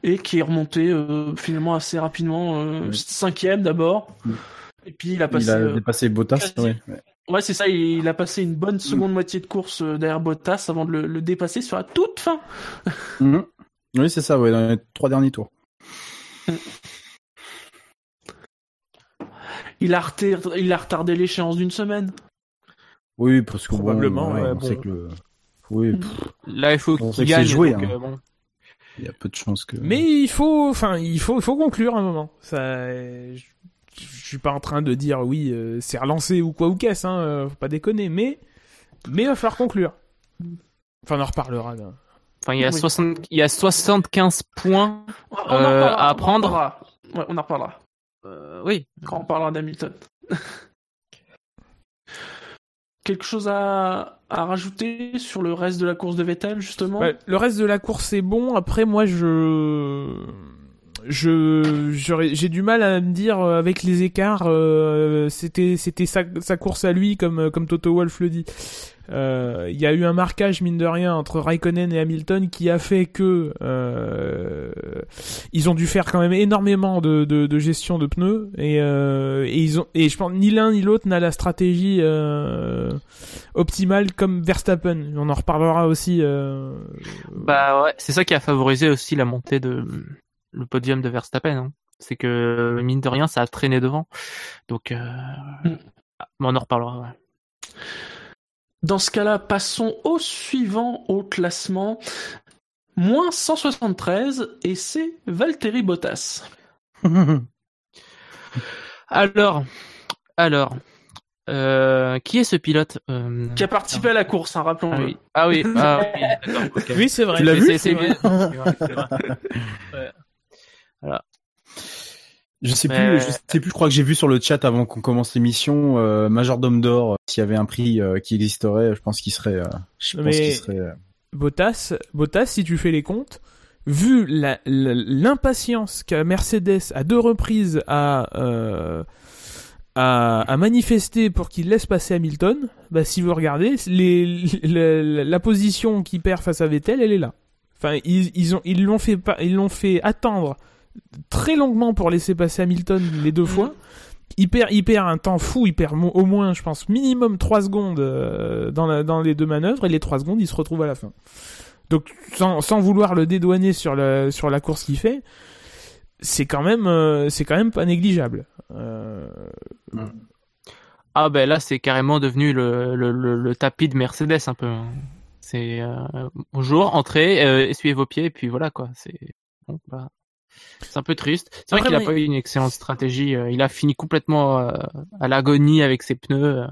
et qui est remonté euh, finalement assez rapidement euh, 5e d'abord. Et puis il a passé Il a euh, dépassé Bottas, ouais. Ouais. Ouais, c'est ça, il, il a passé une bonne seconde moitié de course euh, derrière Bottas avant de le, le dépasser sur la toute fin. <laughs> Mhm. Oui, c'est ça, ouais, dans les trois derniers tours. Il a, reté- il a retardé l'échéance d'une semaine. Oui, parce que bon, Probablement, ouais, ouais, on bon. sait que le... Oui, pff, Là, il faut qu'il gagne. joué, donc, hein. euh, bon. il y a peu de chances que... Mais il faut enfin il faut il faut conclure un moment. Ça je, je suis pas en train de dire oui, euh, c'est relancé ou quoi ou qu'est-ce hein, euh, faut pas déconner mais mais il va falloir conclure. Enfin on en reparlera là. Enfin, il y a Oui. 60, il y a 75 points. On Euh, reparlera, à on en apprendre. reparlera. Ouais, on en reparlera Euh, oui. quand on parlera d'Hamilton. <laughs> Quelque chose à, à rajouter sur le reste de la course de Vettel, justement? Ouais, le reste de la course est bon. Après, moi, je, je, j'ai du mal à me dire euh, avec les écarts. euh, c'était, c'était sa, sa course à lui, comme comme Toto Wolff le dit. Euh, Il y a eu un marquage mine de rien entre Raikkonen et Hamilton qui a fait que euh, ils ont dû faire quand même énormément de, de, de gestion de pneus et, euh, et ils ont et je pense ni l'un ni l'autre n'a la stratégie euh, optimale comme Verstappen. On en reparlera aussi. Bah ouais, c'est ça qui a favorisé aussi la montée de le podium de Verstappen. hein. C'est que mine de rien, ça a traîné devant. Donc, euh... ah, mais on en reparlera. ouais. Dans ce cas-là, passons au suivant au classement. Moins 173, et c'est Valtteri Bottas. <laughs> Alors, alors, euh, qui est ce pilote euh... Qui a participé à la course, hein, Ah rappelons-le. oui, ah oui, ah oui, c'est vrai. Tu l'as vu c'est- c'est vrai. <laughs> Je sais Mais- plus, je sais plus, je crois que j'ai vu sur le chat avant qu'on commence l'émission, euh, Majordome d'or, euh, s'il y avait un prix euh, qui existerait, je pense qu'il serait, euh, je pense qu'il serait, Bottas, Bottas, si tu fais les comptes, vu l'impatience qu'a Mercedes à deux reprises à, euh, à, à manifester pour qu'il laisse passer Hamilton, bah, si vous regardez, les, les- la position qu'il perd face à Vettel, elle est là. Enfin, ils, ils ont, ils l'ont fait, pas- ils l'ont fait attendre très longuement pour laisser passer Hamilton les deux fois. Il perd, il perd un temps fou, il perd au moins, je pense, minimum 3 secondes euh, dans, la, dans les deux manœuvres, et les 3 secondes, il se retrouve à la fin. Donc, sans, sans vouloir le dédouaner sur la, sur la course qu'il fait, c'est quand même, euh, c'est quand même pas négligeable. Euh, Ah ben là, c'est carrément devenu le, le, le, le tapis de Mercedes un peu. hein. C'est euh, bonjour, entrez, euh, essuyez vos pieds, et puis voilà quoi. C'est bon, bah. C'est un peu triste. C'est vrai qu'il a moi, pas eu une excellente stratégie. euh, Il a fini complètement euh, à l'agonie avec ses pneus. euh.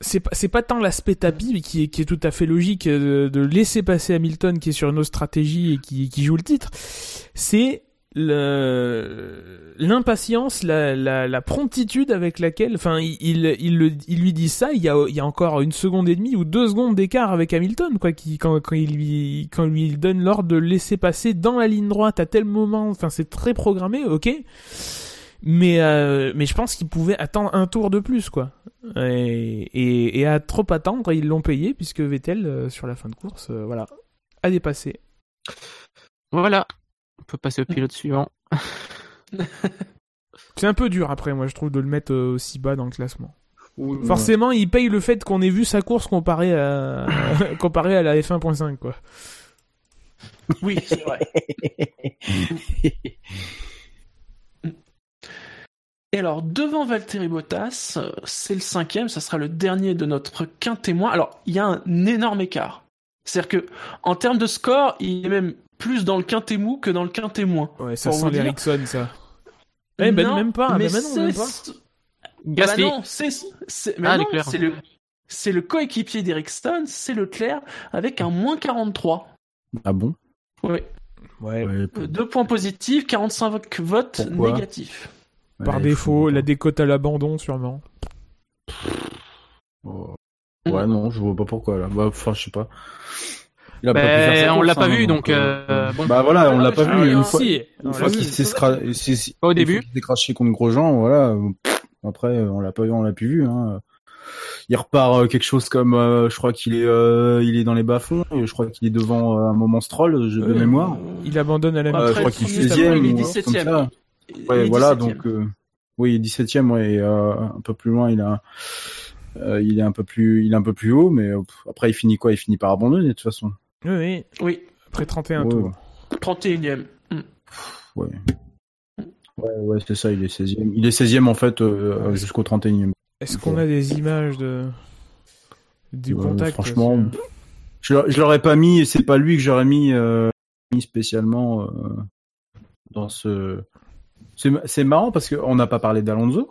c'est pas, tant l'aspect tapis mais qui est, qui est tout à fait logique de, de laisser passer Hamilton qui est sur une autre stratégie et qui, qui joue le titre. C'est l'impatience, la, promptitude avec laquelle, enfin, il, il, lui dit ça. Il y a, encore une seconde et demie ou deux secondes d'écart avec Hamilton, quoi, qui quand, quand il lui quand lui donne l'ordre de laisser passer dans la ligne droite à tel moment. Enfin, c'est très programmé, ok. Mais euh, mais je pense qu'il pouvait attendre un tour de plus, quoi. Et à trop attendre, ils l'ont payé puisque Vettel euh, sur la fin de course, euh, voilà, a dépassé. Voilà. Peut passer au pilote suivant. <laughs> C'est un peu dur après, moi je trouve, de le mettre euh, aussi bas dans le classement. Forcément, il paye le fait qu'on ait vu sa course comparé à <laughs> comparé à la F1.5, quoi. Oui, c'est vrai. <laughs> Et alors, devant Valtteri Bottas, c'est le cinquième, ça sera le dernier de notre quintémoin. Alors, il y a un énorme écart. C'est-à-dire que, en termes de score, il est même plus dans le quinté mou que dans le quinté moins. Ouais, ça sent l'Ericsson, ça. Eh ben, Non, même pas, mais ben, ben non, même c'est- pas. Gasly. Bah non, c'est, Ah, non, le, c'est le coéquipier d'Ericsson, c'est Leclerc, avec un moins 43. Ah bon? Oui. Ouais. Ouais, Deux points positifs, 45 votes Pourquoi? négatifs. Par ouais, défaut, faut- la décote à l'abandon, sûrement. Oh. Ouais, non, je vois pas pourquoi là. Bah, enfin, je sais pas. Il a pas pu Ben, on l'a pas hein, vu, donc, euh, bon. Bah voilà, on l'a pas Ah, vu une hein. fois. Si, Une on fois l'a qu'il vu. s'est Pas au début. s'est craché contre Grosjean, voilà. euh, Après, euh, on l'a pas, on l'a plus vu. Hein. Il repart euh, quelque chose comme, euh, je crois qu'il est, euh, il est dans les bas fonds. Et je crois qu'il est devant euh, un moment stroll je- de mémoire. Il abandonne à la Euh, mi-temps. je crois qu'il est premier, 16e il est ou 17e. comme ça. Il Ouais, est voilà, 17e. donc euh, oui, 17e, ouais, et, euh, un peu plus loin, il a, euh, il est un peu plus, il est un peu plus haut, mais euh, pff, après il finit quoi? Il finit par abandonner de toute façon. Oui, oui. Oui, Après 31 Ouais, tours. 31ème. Hmm. Ouais, ouais, ouais, c'est ça. Il est 16e. Il est 16e en fait euh, jusqu'au 31e. Est-ce qu'on a des images de du Ouais, contact franchement, que- je, l'a- je l'aurais pas mis et c'est pas lui que j'aurais mis, euh, mis spécialement euh, dans ce. C'est marrant parce qu'on n'a pas parlé d'Alonso.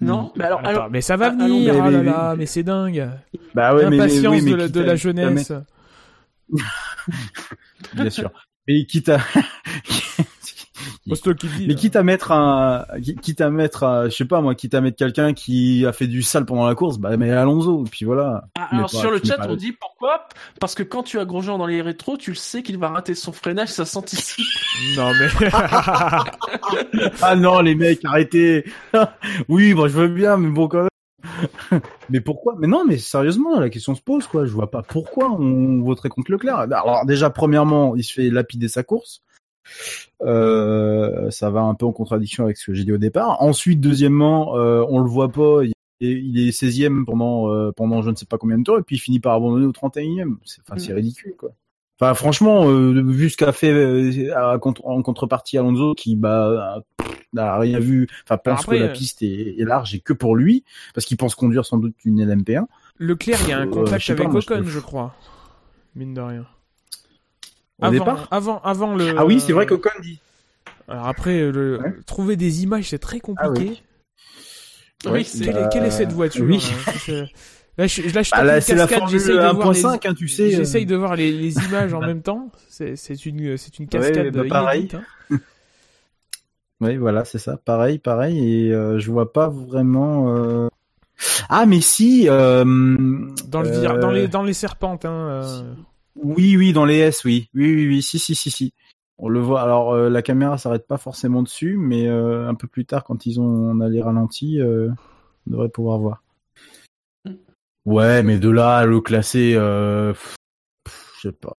Non, mais alors, Attends, alors mais ça va ah, venir, allons, oh mais- là mais- là, mais c'est dingue. Bah ouais, mais, mais, L'impatience oui, mais de, la, de la jeunesse. <laughs> bien sûr. Mais quitte à, <laughs> mais quitte à mettre un, quitte à mettre, un- je sais pas moi, quitte à mettre quelqu'un qui a fait du sale pendant la course, bah mais Alonso. Et puis voilà. Ah, alors pas- sur le chat, on dit pourquoi? Parce que quand tu as Grosjean dans les rétros, tu le sais qu'il va rater son freinage, ça s'anticipe. <laughs> Non mais Ah non, les mecs, arrêtez. oui, bon, je veux bien, mais bon, quand même. <laughs> mais pourquoi? Mais non, mais sérieusement, la question se pose, quoi. Je vois pas pourquoi on voterait contre Leclerc. Alors, déjà, premièrement, il se fait lapider sa course. Euh, ça va un peu en contradiction avec ce que j'ai dit au départ. Ensuite, deuxièmement, euh, on le voit pas. Il est, il est 16e pendant, euh, pendant je ne sais pas combien de temps, et puis il finit par abandonner au 31e. C'est, enfin, c'est ridicule, quoi. Enfin, franchement, euh, vu ce qu'a fait euh, à en contrepartie Alonso, qui bah n'a rien vu, enfin pense Après, que la euh, piste est, est large et que pour lui, parce qu'il pense conduire sans doute une LMP1. Leclerc, il y a un contact pas, avec moi, Ocon, je crois. Mine de rien. Au avant, départ? avant, avant le. Ah oui, c'est vrai qu'Ocon dit. Alors après, le... Ouais. trouver des images, c'est très compliqué. Ah oui. Oui, Quelle, bah, est, quelle est cette voiture oui. C'est- là, je, là, je Bah, là, c'est la Formule j'essaye de voir les- 1.5, hein, tu sais, euh. J'essaye de voir les, les images en <laughs> même temps. C'est une, c'est une cascade bah, pareil. inédite. hein. <laughs> Oui, voilà, c'est ça. Pareil, pareil. Et euh, je vois pas vraiment. euh, Ah, mais si. euh, Dans, le euh, dans, les, dans les serpentes. Hein, euh. Oui, oui, dans les S, oui. Oui, oui, oui. Si, si, si, si. On le voit. Alors, euh, la caméra s'arrête pas forcément dessus, mais euh, un peu plus tard, quand ils ont on a les ralentis, euh, on devrait pouvoir voir. Ouais, mais de là à le classer, euh, je sais pas.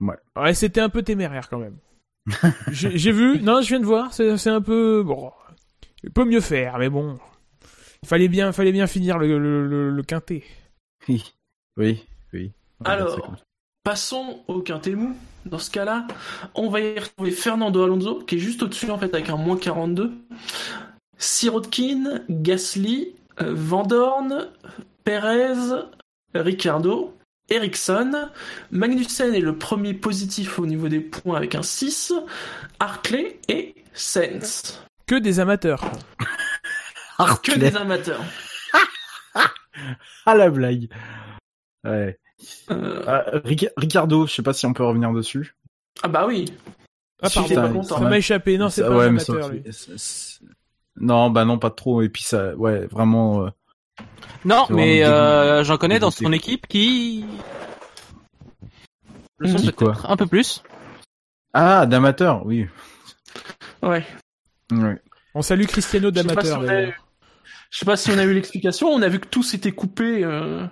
Ouais. Ouais, c'était un peu téméraire quand même. <laughs> J'ai vu, non, je viens de voir, c'est un peu bon. Il peut mieux faire, mais bon. Il fallait bien, fallait bien finir le, le, le, le quintet. Oui, oui, oui. Alors, passons au quintet mou. Dans ce cas-là, on va y retrouver Fernando Alonso, qui est juste au-dessus en fait avec un moins 42. Sirotkin, Gasly, Van Dorn, Perez, Ricardo, Ericsson. Magnussen est le premier positif au niveau des points avec un 6. Hartley et Sainz. Que des amateurs. <laughs> Que des amateurs. <laughs> Ah la blague. Ouais. Euh, Ah, Ric- Ricardo, je sais pas si on peut revenir dessus. Ah bah oui. Ah, pardon, pas ça- content. Ça m'a échappé. Non, c'est pas ouais, un mais ça- amateur, lui. Non, bah non, pas trop. Et puis ça, ouais, vraiment. euh, Non, mais euh, j'en connais dans son équipe qui le sont Qui peut-être quoi un peu plus. Ah, d'amateur, oui. Ouais. Ouais. On salue Cristiano Je sais pas si d'amateur. on a d'ailleurs. eu- je sais pas si on a eu l'explication. On a vu que tout s'était coupé euh,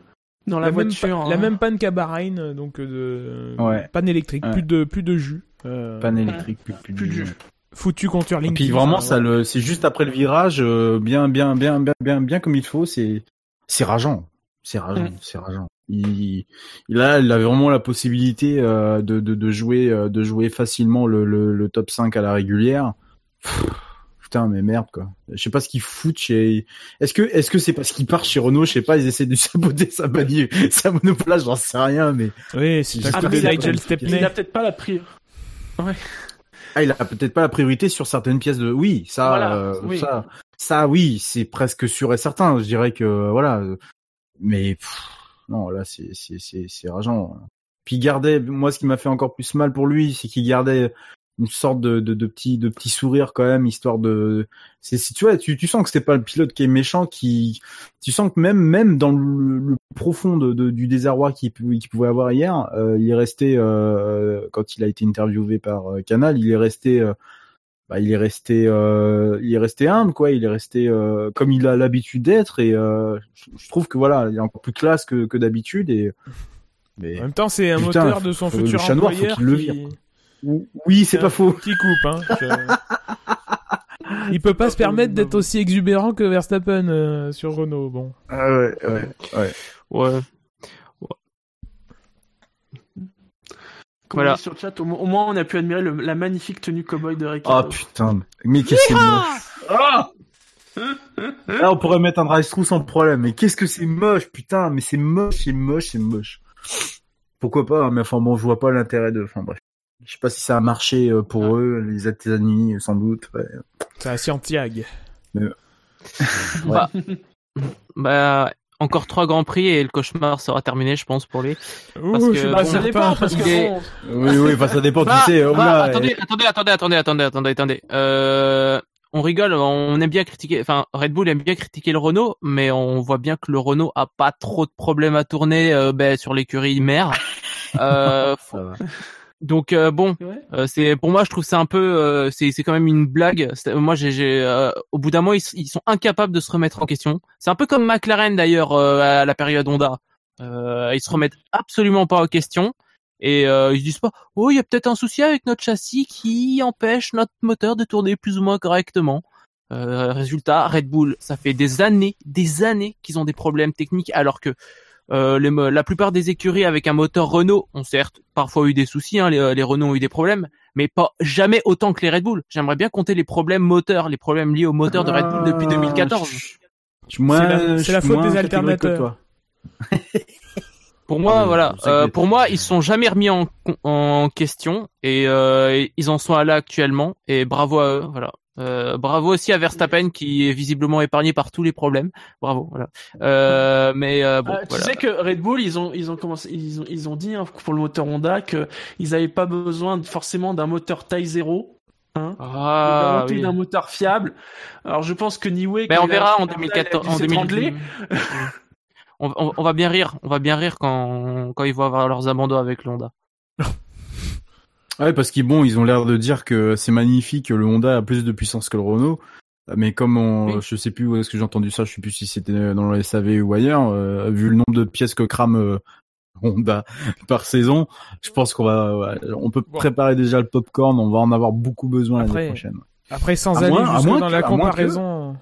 dans la, La même, voiture. pa- hein. la même panne qu'à Bahreïn, donc de Ouais. panne électrique, Ouais. plus de plus de jus. Euh, Panne électrique, plus, plus, Plus de jus. jus. Foutu contre Et Linky. puis vraiment, ça le, c'est juste après le virage, euh, bien, bien, bien, bien, bien, bien comme il faut. C'est, c'est rageant, c'est rageant, Mm. c'est rageant. Il, il a, il avait vraiment la possibilité euh, de, de, de jouer, euh, de jouer facilement le, le, le top 5 à la régulière. Pff, Putain, mais merde quoi. Je sais pas ce qu'ils foutent chez. Est-ce que, est-ce que c'est parce qu'il part chez Renault? Je sais pas. Ils essaient de <laughs> saboter sa bannière, sa monoplace. J'en sais rien, mais. Oui, c'est Ah, il a- Il peut-être pas la prise. Ah, il a peut-être pas la priorité sur certaines pièces de. Oui, ça, Voilà, euh, oui. ça, ça, oui, c'est presque sûr et certain. Je dirais que voilà, mais pff, non, là, c'est c'est c'est c'est rageant. Puis il gardait, moi, ce qui m'a fait encore plus mal pour lui, c'est qu'il gardait une sorte de de, de petit de petit sourire quand même, histoire de. C'est si tu vois, tu tu sens que c'était pas le pilote qui est méchant, qui tu sens que même même dans le, le profond de, de- du désarroi qu'il pou- qu'il pouvait avoir hier, euh, il est resté euh, quand il a été interviewé par euh, Canal, il est resté euh, bah, il est resté euh, il est resté humble quoi, il est resté euh, comme il a l'habitude d'être et euh, je, je trouve que voilà, il est encore plus classe que, que d'habitude et mais En même temps, c'est un Putain, moteur de son futur employeur le qui... oui, c'est pas faux. qui coupe. Hein. Il peut pas se permettre d'être aussi exubérant que Verstappen euh, sur Renault. Bon. Ah ouais, ouais, ouais. Ouais. Comme Voilà. on dit sur le chat, au, mo- au moins on a pu admirer le- la magnifique tenue cowboy de Ah Ricardo. putain, mais qu'est-ce que c'est moche. Ah Là, on pourrait mettre un drive through sans problème, mais qu'est-ce que c'est moche, putain, mais c'est moche, c'est moche, c'est moche. Pourquoi pas, hein, mais enfin bon, je vois pas l'intérêt de, enfin bref. Je sais pas si ça a marché euh, pour eux, les Atezani, sans doute. ouais. C'est à Santiago. Mais... <laughs> Bah, bah, encore trois grands prix et le cauchemar sera terminé, je pense, pour lui. Parce Ouh, que, Bah, ça bon, dépend parce il que est- bon, Oui, oui, ça dépend, Bah, tu sais. oh là, attendez, attendez, attendez, attendez, attendez, attendez, attendez, Euh, on rigole, on aime bien critiquer, enfin, Red Bull aime bien critiquer le Renault, mais on voit bien que le Renault a pas trop de problèmes à tourner euh, ben, sur l'écurie mère. <laughs> Euh, faut- Ça va. Donc euh, bon, Ouais. euh, c'est pour moi je trouve c'est un peu, euh, c'est c'est quand même une blague. Moi j'ai, euh, au bout d'un moment ils, sont incapables de se remettre en question. C'est un peu comme McLaren d'ailleurs euh, à la période Honda. Euh, ils se remettent absolument pas en question et euh, ils se disent pas oh il y a peut-être un souci avec notre châssis qui empêche notre moteur de tourner plus ou moins correctement. Euh, résultat, Red Bull, ça fait des années, des années qu'ils ont des problèmes techniques, alors que euh, les la plupart des écuries avec un moteur Renault ont certes parfois eu des soucis, hein, les, les Renault ont eu des problèmes, mais pas jamais autant que les Red Bull. J'aimerais bien compter les problèmes moteurs, les problèmes liés au moteur de Red Bull depuis 2014. Je- moi, C'est la- la faute des alternateurs. toi. <laughs> Pour moi, Oui, voilà. euh, pour moi, ils se sont jamais remis en, en question et euh, ils en sont à là actuellement. Et bravo à eux, voilà. Euh, bravo aussi à Verstappen qui est visiblement épargné par tous les problèmes. Bravo, voilà. Euh, mais euh, bon, tu voilà. sais que Red Bull, ils ont, ils ont commencé, ils ont, ils ont dit hein, pour le moteur Honda que ils avaient pas besoin de- forcément d'un moteur taille zéro. Hein, Ah, Ils avaient tout oui. d'un moteur fiable. Alors je pense que. Mais quand on verra en Honda, 2014, il a en dû 2000. s'étrangler. on, on- on va bien rire, on va bien rire quand quand ils vont avoir leurs abandons avec le Honda. <laughs> Ouais, parce qu'ils bon, ils ont l'air de dire que c'est magnifique, le Honda a plus de puissance que le Renault. Mais comme on, Oui. je sais plus où est-ce que j'ai entendu ça, je sais plus si c'était dans le SAV ou ailleurs, euh, vu le nombre de pièces que crame euh, <laughs> Honda par saison, je pense qu'on va, ouais, on peut préparer déjà le popcorn, on va en avoir beaucoup besoin l'année prochaine. Après, sans À aller moins- à jusque moins dans que- la comparaison,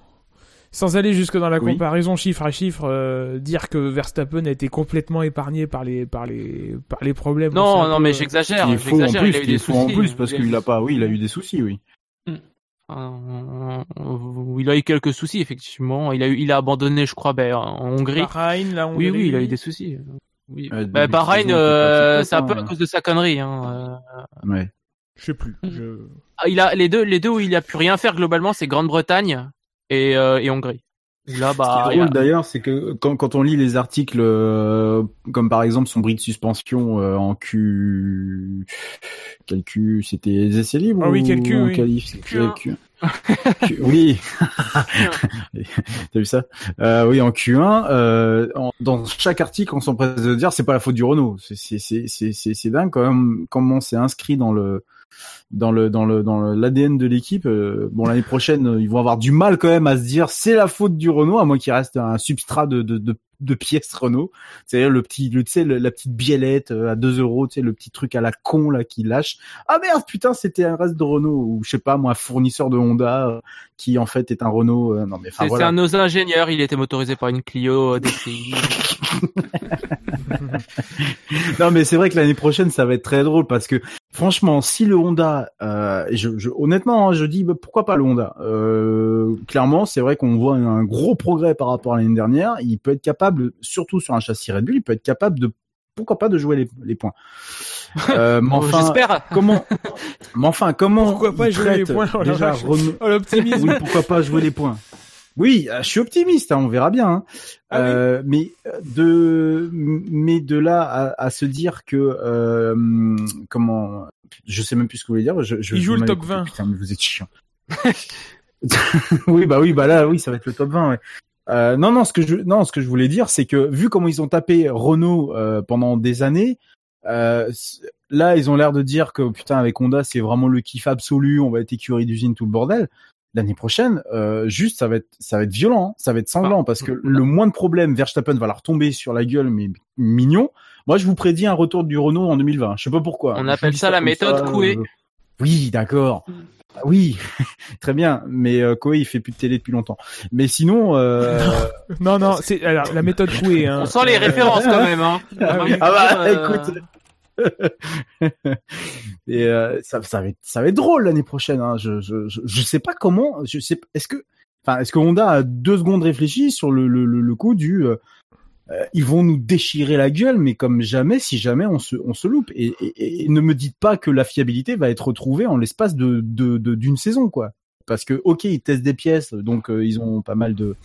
sans aller jusque dans la Oui. comparaison chiffre à chiffre, euh, dire que Verstappen a été complètement épargné par les par les par les problèmes. Non, non, peu- mais j'exagère. Il faux en plus, il a eu des faux en soucis. plus parce qu'il a pas, oui, il a eu des soucis, oui. Euh, il a eu quelques soucis effectivement. Il a eu, il a abandonné, je crois, ben, en Hongrie. Bahreïn, la Oui, Hongrie. oui, il a eu des soucis. Oui. Euh, Bah, de Bahreïn, euh, c'est un peu hein. à cause de sa connerie. Hein. euh. Ouais. Je sais plus. Je... Ah, il a les deux, les deux où il a pu rien faire globalement, c'est Grande-Bretagne et, euh, et Hongrie. Là, Ce qui bah, est a- drôle d'ailleurs, c'est que quand, quand on lit les articles, euh, comme par exemple son bris de suspension euh, en Q, quel Q, c'était les essais libres Ah oui, ou quel Q, en oui. qualif C'était Q1. Q- Q- oui, <laughs> t'as vu ça? Euh, Oui, en Q1, euh, en- dans chaque article, on s'empresse de dire c'est pas la faute du Renault. C'est c'est c'est c'est c'est c'est dingue quand même comment c'est inscrit dans le dans le dans le dans l'ADN de l'équipe. euh, bon l'année prochaine, euh, ils vont avoir du mal quand même à se dire c'est la faute du Renault, à moins qu'il reste un substrat de de de, de pièces Renault. C'est le petit, le, tu sais, la petite biellette euh, à 2 euros, tu sais, le petit truc à la con là qui lâche. Ah merde, putain, c'était un reste de Renault ou je sais pas moi, un fournisseur de Honda euh, qui en fait est un Renault. euh, non mais enfin c'est voilà. c'est un nos ingénieurs, il était motorisé par une Clio DCI. <laughs> non mais c'est vrai que l'année prochaine ça va être très drôle parce que franchement si le Honda euh, et je, je- honnêtement hein, je dis bah, pourquoi pas le Honda? Euh, clairement c'est vrai qu'on voit un gros progrès par rapport à l'année dernière il peut être capable surtout sur un châssis Red Bull il peut être capable de pourquoi pas de jouer les, les points euh, mais <laughs> Oh, enfin, J'espère. comment mais enfin comment Pourquoi pas jouer les points oh déjà Oh, l'optimisme. oui, pourquoi pas jouer les points Oui, euh, je suis optimiste, hein, on verra bien. hein. Ah oui. Euh, mais de mais de là à, à se dire que euh, comment je sais même plus ce que vous voulez dire. Je, je, Il joue vous le top coupé, 20. Putain, mais vous êtes chiant. <laughs> oui, bah oui, bah là, oui, ça va être le top 20. Ouais. Euh, non, non, ce que je, non, ce que je voulais dire, c'est que vu comment ils ont tapé Renault euh, pendant des années, euh, là, ils ont l'air de dire que putain, avec Honda, c'est vraiment le kiff absolu. On va être écurie d'usine, tout le bordel. L'année prochaine, euh, juste, ça va être, ça va être violent, hein, ça va être sanglant, parce que le moins de problèmes, Verstappen va leur tomber sur la gueule, mais mignon. Moi, je vous prédis un retour du Renault en 2020. Je sais pas pourquoi. On appelle ça la méthode ça, Coué. euh, Oui, d'accord. Ah Oui, <laughs> très bien. Mais euh, Koei, il fait plus de télé depuis longtemps. Mais sinon, euh... <laughs> Non, non, c'est alors la méthode Coué. Hein. On sent les références quand même. Hein. Ah oui. ah bah, Euh, écoute. <laughs> Et euh, ça, ça va être, ça va être drôle l'année prochaine. Hein. Je, je, je, je sais pas comment. Je sais. Est-ce que, enfin, est-ce que Honda a deux secondes réfléchi sur le, le, le, le coup du. Euh, ils vont nous déchirer la gueule, mais comme jamais, si jamais on se, on se loupe. Et, ne me dites pas que la fiabilité va être retrouvée en l'espace de, de, de- d'une saison, quoi. Parce que, ok, ils testent des pièces, donc euh, ils ont pas mal de,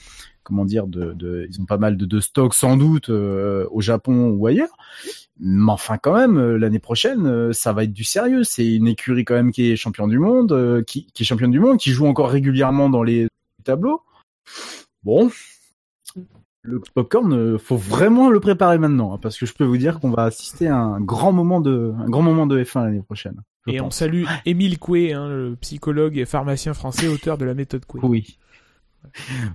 comment dire, de, de ils ont pas mal de, de stocks sans doute euh, au Japon ou ailleurs. Mais enfin, quand même, l'année prochaine, ça va être du sérieux. C'est une écurie quand même qui est champion du monde, qui est championne du monde, qui joue encore régulièrement dans les tableaux. Bon, le popcorn, euh, faut vraiment le préparer maintenant, hein, parce que je peux vous dire qu'on va assister à un grand moment de, un grand moment de F1 l'année prochaine. Et on pense. salue Émile Coué, hein, le psychologue et pharmacien français, auteur de la méthode Coué. Oui.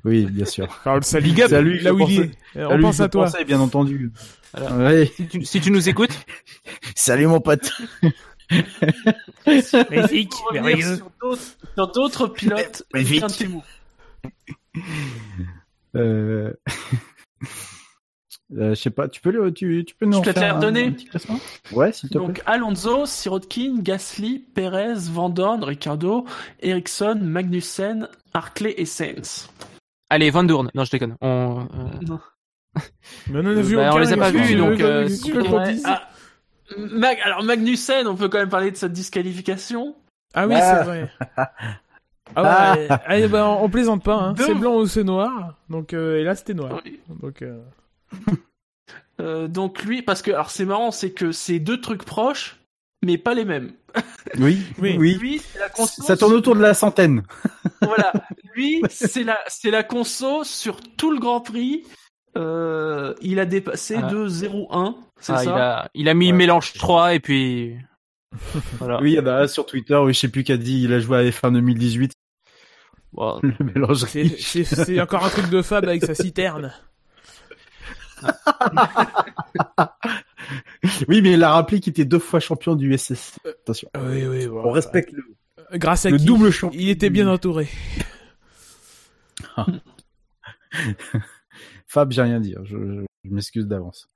Oui, bien sûr. Alors, on le salue là Salut, où il est. Euh, On salut, pense je à toi. pensais, bien entendu. Ouais. Si, tu, si tu nous écoutes, <laughs> Salut mon pote. <laughs> Magnifique, merveilleux. sur d'autres- sur d'autres pilotes, Magnifique. <laughs> Euh... <laughs> euh, je sais pas, tu peux le, tu, tu peux nous Je peux te les un- redonner un petit classement? Ouais, s'il te plaît. Donc Alonso, Sirotkin, Gasly, Perez, Van Dorn, Ricardo, Ericsson, Magnussen, Hartley et Sainz. allez, Van Doorn. Non, je déconne. On, euh, <laughs> Non. Mais on en a vu Bah, on les a pas vus, donc, euh. Ah, Mag- alors Magnussen, on peut quand même parler de sa disqualification. Ah oui, Ah. c'est vrai. <laughs> Ah ouais, ah, bah, on, on plaisante pas, hein. C'est blanc ou c'est noir. Donc, euh, et là, c'était noir. Oui. Donc, euh, <laughs> Euh, donc lui, parce que alors c'est marrant, c'est que c'est deux trucs proches, mais pas les mêmes. Oui, <laughs> Oui. oui. Lui, c'est la conso Ça tourne autour de la centaine. <laughs> voilà. Lui, c'est la, c'est la conso sur tout le Grand Prix. Euh, il a dépassé Ah. de 0-1, c'est ah, il, ça a, il a mis Ouais. mélange 3 et puis. voilà. Oui, il y en a sur Twitter, oui, je sais plus qui a dit, il a joué à F1 2018. Bon, Le mélange c'est, encore un truc de Fab avec sa citerne. <laughs> Oui, mais il a rappelé qu'il était deux fois champion du SS. Attention. Oui, oui, bon. On respecte le, Grâce à le qui double champion. Il était bien entouré. <laughs> Fab, j'ai rien à dire. Je, je- je m'excuse d'avance.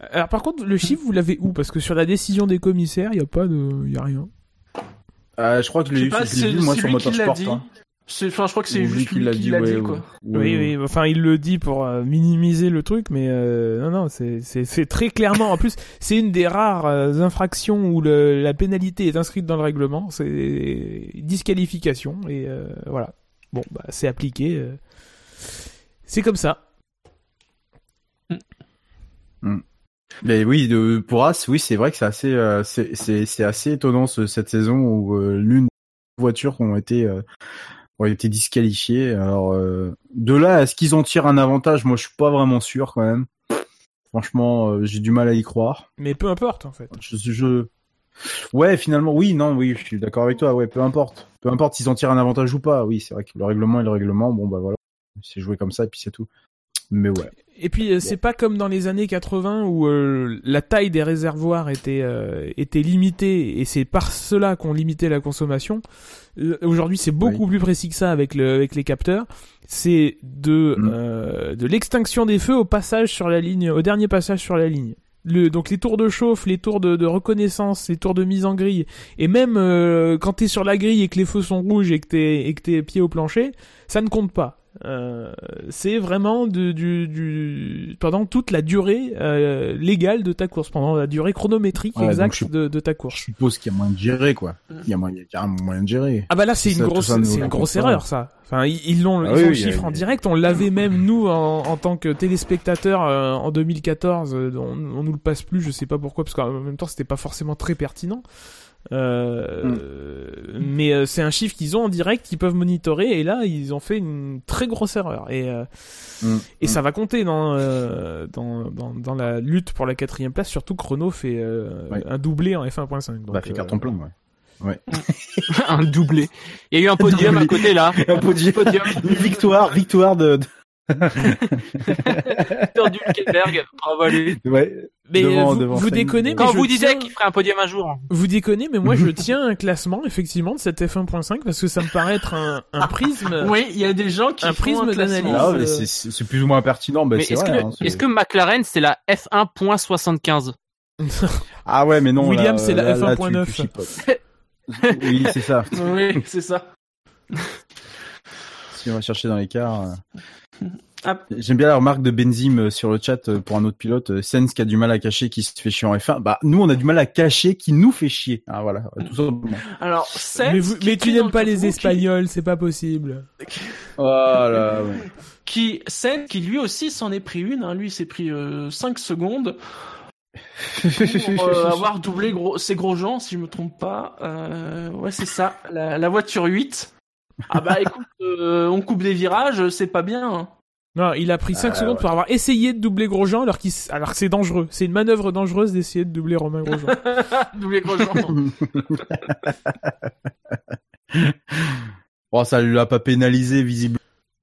Alors, par contre, le chiffre, vous l'avez où? Parce que sur la décision des commissaires, il y a pas de, il y a rien. Euh, je crois que je l'ai eu, moi, sur Motorsport. dit. hein. C'est, enfin, je crois que c'est lui juste qui lui l'a qui dit, l'a ouais, dit, quoi. ou- Oui, oui, enfin, il le dit pour euh, minimiser le truc, mais euh, non, non, c'est, c'est, c'est très clairement. En plus, <laughs> c'est une des rares euh, infractions où le, la pénalité est inscrite dans le règlement. C'est disqualification et euh, voilà. Bon, bah, c'est appliqué. C'est comme ça. Mais oui, de, pour As, oui, c'est vrai que c'est assez, euh, c'est, c'est, c'est assez étonnant ce- cette saison où euh, l'une des voitures ont été, euh, ont été disqualifiées. Alors, euh, de là à ce qu'ils en tirent un avantage, moi, je suis pas vraiment sûr quand même. Franchement, euh, j'ai du mal à y croire. Mais peu importe, en fait. Je, je... Ouais, finalement, oui, non, oui, je suis d'accord avec toi. Ouais, peu importe, peu importe s'ils en tirent un avantage ou pas. Oui, c'est vrai que le règlement est le règlement. Bon, bah voilà, c'est joué comme ça et puis c'est tout. Mais ouais. Et puis euh, c'est pas comme dans les années 80 où euh, la taille des réservoirs était euh, était limitée et c'est par cela qu'on limitait la consommation. Euh, Aujourd'hui, c'est beaucoup plus précis que ça avec le avec les capteurs. C'est de euh, de l'extinction des feux au passage sur la ligne, au dernier passage sur la ligne. Le, donc les tours de chauffe, les tours de, de reconnaissance, les tours de mise en grille, et même euh, quand t'es sur la grille et que les feux sont rouges et que t'es et que t'es pied au plancher, ça ne compte pas. Euh, c'est vraiment de, du, du pendant toute la durée euh, légale de ta course, pendant la durée chronométrique Ouais, exacte je- de, de ta course. Je suppose qu'il y a moyen de gérer, quoi. Il y a, moyen, il y a carrément moyen de gérer. Ah bah là c'est une ça- grosse c'est une grosse erreur ça. Enfin ils l'ont Ah ils oui, ont le chiffre en direct, on l'avait même nous en, en tant que téléspectateurs euh, en 2014, euh, on, on nous le passe plus, je sais pas pourquoi parce qu'en même temps c'était pas forcément très pertinent. Euh, Mais euh, c'est un chiffre qu'ils ont en direct, qu'ils peuvent monitorer et là ils ont fait une très grosse erreur et euh, Mm. et ça va compter dans, euh, dans, dans, dans la lutte pour la quatrième place, surtout que Renault fait euh, Ouais. un doublé en F1.5. donc, Bah, fait euh, carton plein, ouais. Ouais. <laughs> un doublé. Il y a eu un <laughs> podium à côté là. Un podium. Une victoire, victoire de. De- Victor du Hülkenberg. Bravo à lui. Ouais. Mais devant- vous, devant vous déconnez, mais Quand je vous disiez tiens- qu'il ferait un podium un jour. Vous déconnez, mais moi je <laughs> tiens un classement effectivement de cette F1.5 parce que ça me paraît être un, un prisme. Oui, il y a des gens qui Un font prisme d'analyse. Ah, euh, c'est- plus ou moins pertinent, bah, Mais c'est est-ce vrai. que, hein, c'est- est-ce que McLaren c'est la F1.75 <laughs> Ah ouais, mais non. Williams, c'est la là, là, F1.9. tu- tu chipotes. oui, c'est ça. <laughs> Oui, c'est ça. Si on va chercher dans l'écart. euh. Ah. J'aime bien la remarque de Benzim euh, sur le chat euh, pour un autre pilote. Sens qui a du mal à cacher qui se fait chier en F1. Bah, nous, on a du mal à cacher qui nous fait chier. Ah, voilà, tout simplement. Alors, Sainz, mais, vous- tu n'aimes le pas les Espagnols, c'est pas possible. Voilà, ouais. Qui, Sainz, qui lui aussi s'en est pris une. Hein. Lui, il s'est pris 5 secondes pour euh, avoir doublé gros, ces gros gens, si je me trompe pas. Euh, ouais, c'est ça. La, la voiture 8. Ah bah écoute, euh, on coupe des virages, c'est pas bien. hein. Non, il a pris 5 Ah, secondes ouais. pour avoir essayé de doubler Grosjean alors, qu'il alors que c'est dangereux. C'est une manœuvre dangereuse d'essayer de doubler Romain Grosjean. <laughs> <laughs> Doubler gros gens. Bon, ça lui a pas pénalisé, visible.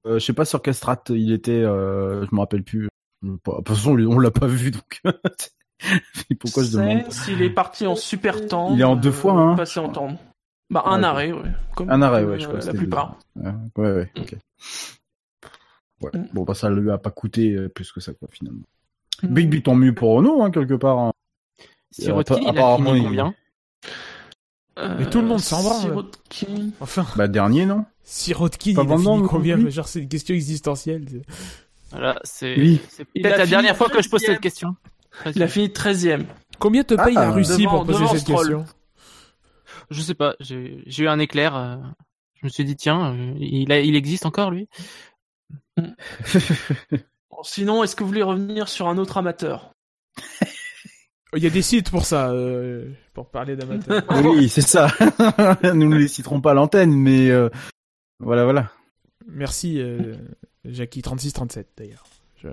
Euh, je sais pas sur quelle strat il était, euh, je me rappelle plus. De toute façon, on l'a pas vu, donc. <laughs> Pourquoi je demande? Sainz, il est parti en super temps. Il est en deux fois, hein. Passé en temps. Bah, un Ouais, arrêt, ouais. Comme Un arrêt, euh, ouais, je crois que La plupart. Ouais, ouais, ok. Ouais. Bon, bah, ça lui a pas coûté euh, plus que ça, quoi, finalement. Big but tant mieux pour Renault, hein, quelque part. hein. Sirotkin, Euh, il a apparemment, fini il- combien Mais tout le monde s'en branle. Sirotkin. Enfin, Bah, dernier, non Sirotkin, Pas il a fini non combien plus Genre, c'est une question existentielle. Voilà, c'est Oui. peut-être la dernière fois que je pose 13e. cette question. Il a fini 13ème. Combien te paye Ah, la Russie devant- pour poser cette question Je sais pas, j'ai eu un éclair. euh, je me suis dit tiens, euh, il a, il existe encore lui? <laughs> Bon, Sinon, est-ce que vous voulez revenir sur un autre amateur? Il y a des sites pour ça, euh, pour parler d'amateurs. <laughs> Oui, c'est ça. <laughs> Nous ne les citerons pas à l'antenne, mais euh, voilà, voilà. Merci, euh, Jackie 3637 d'ailleurs. Je-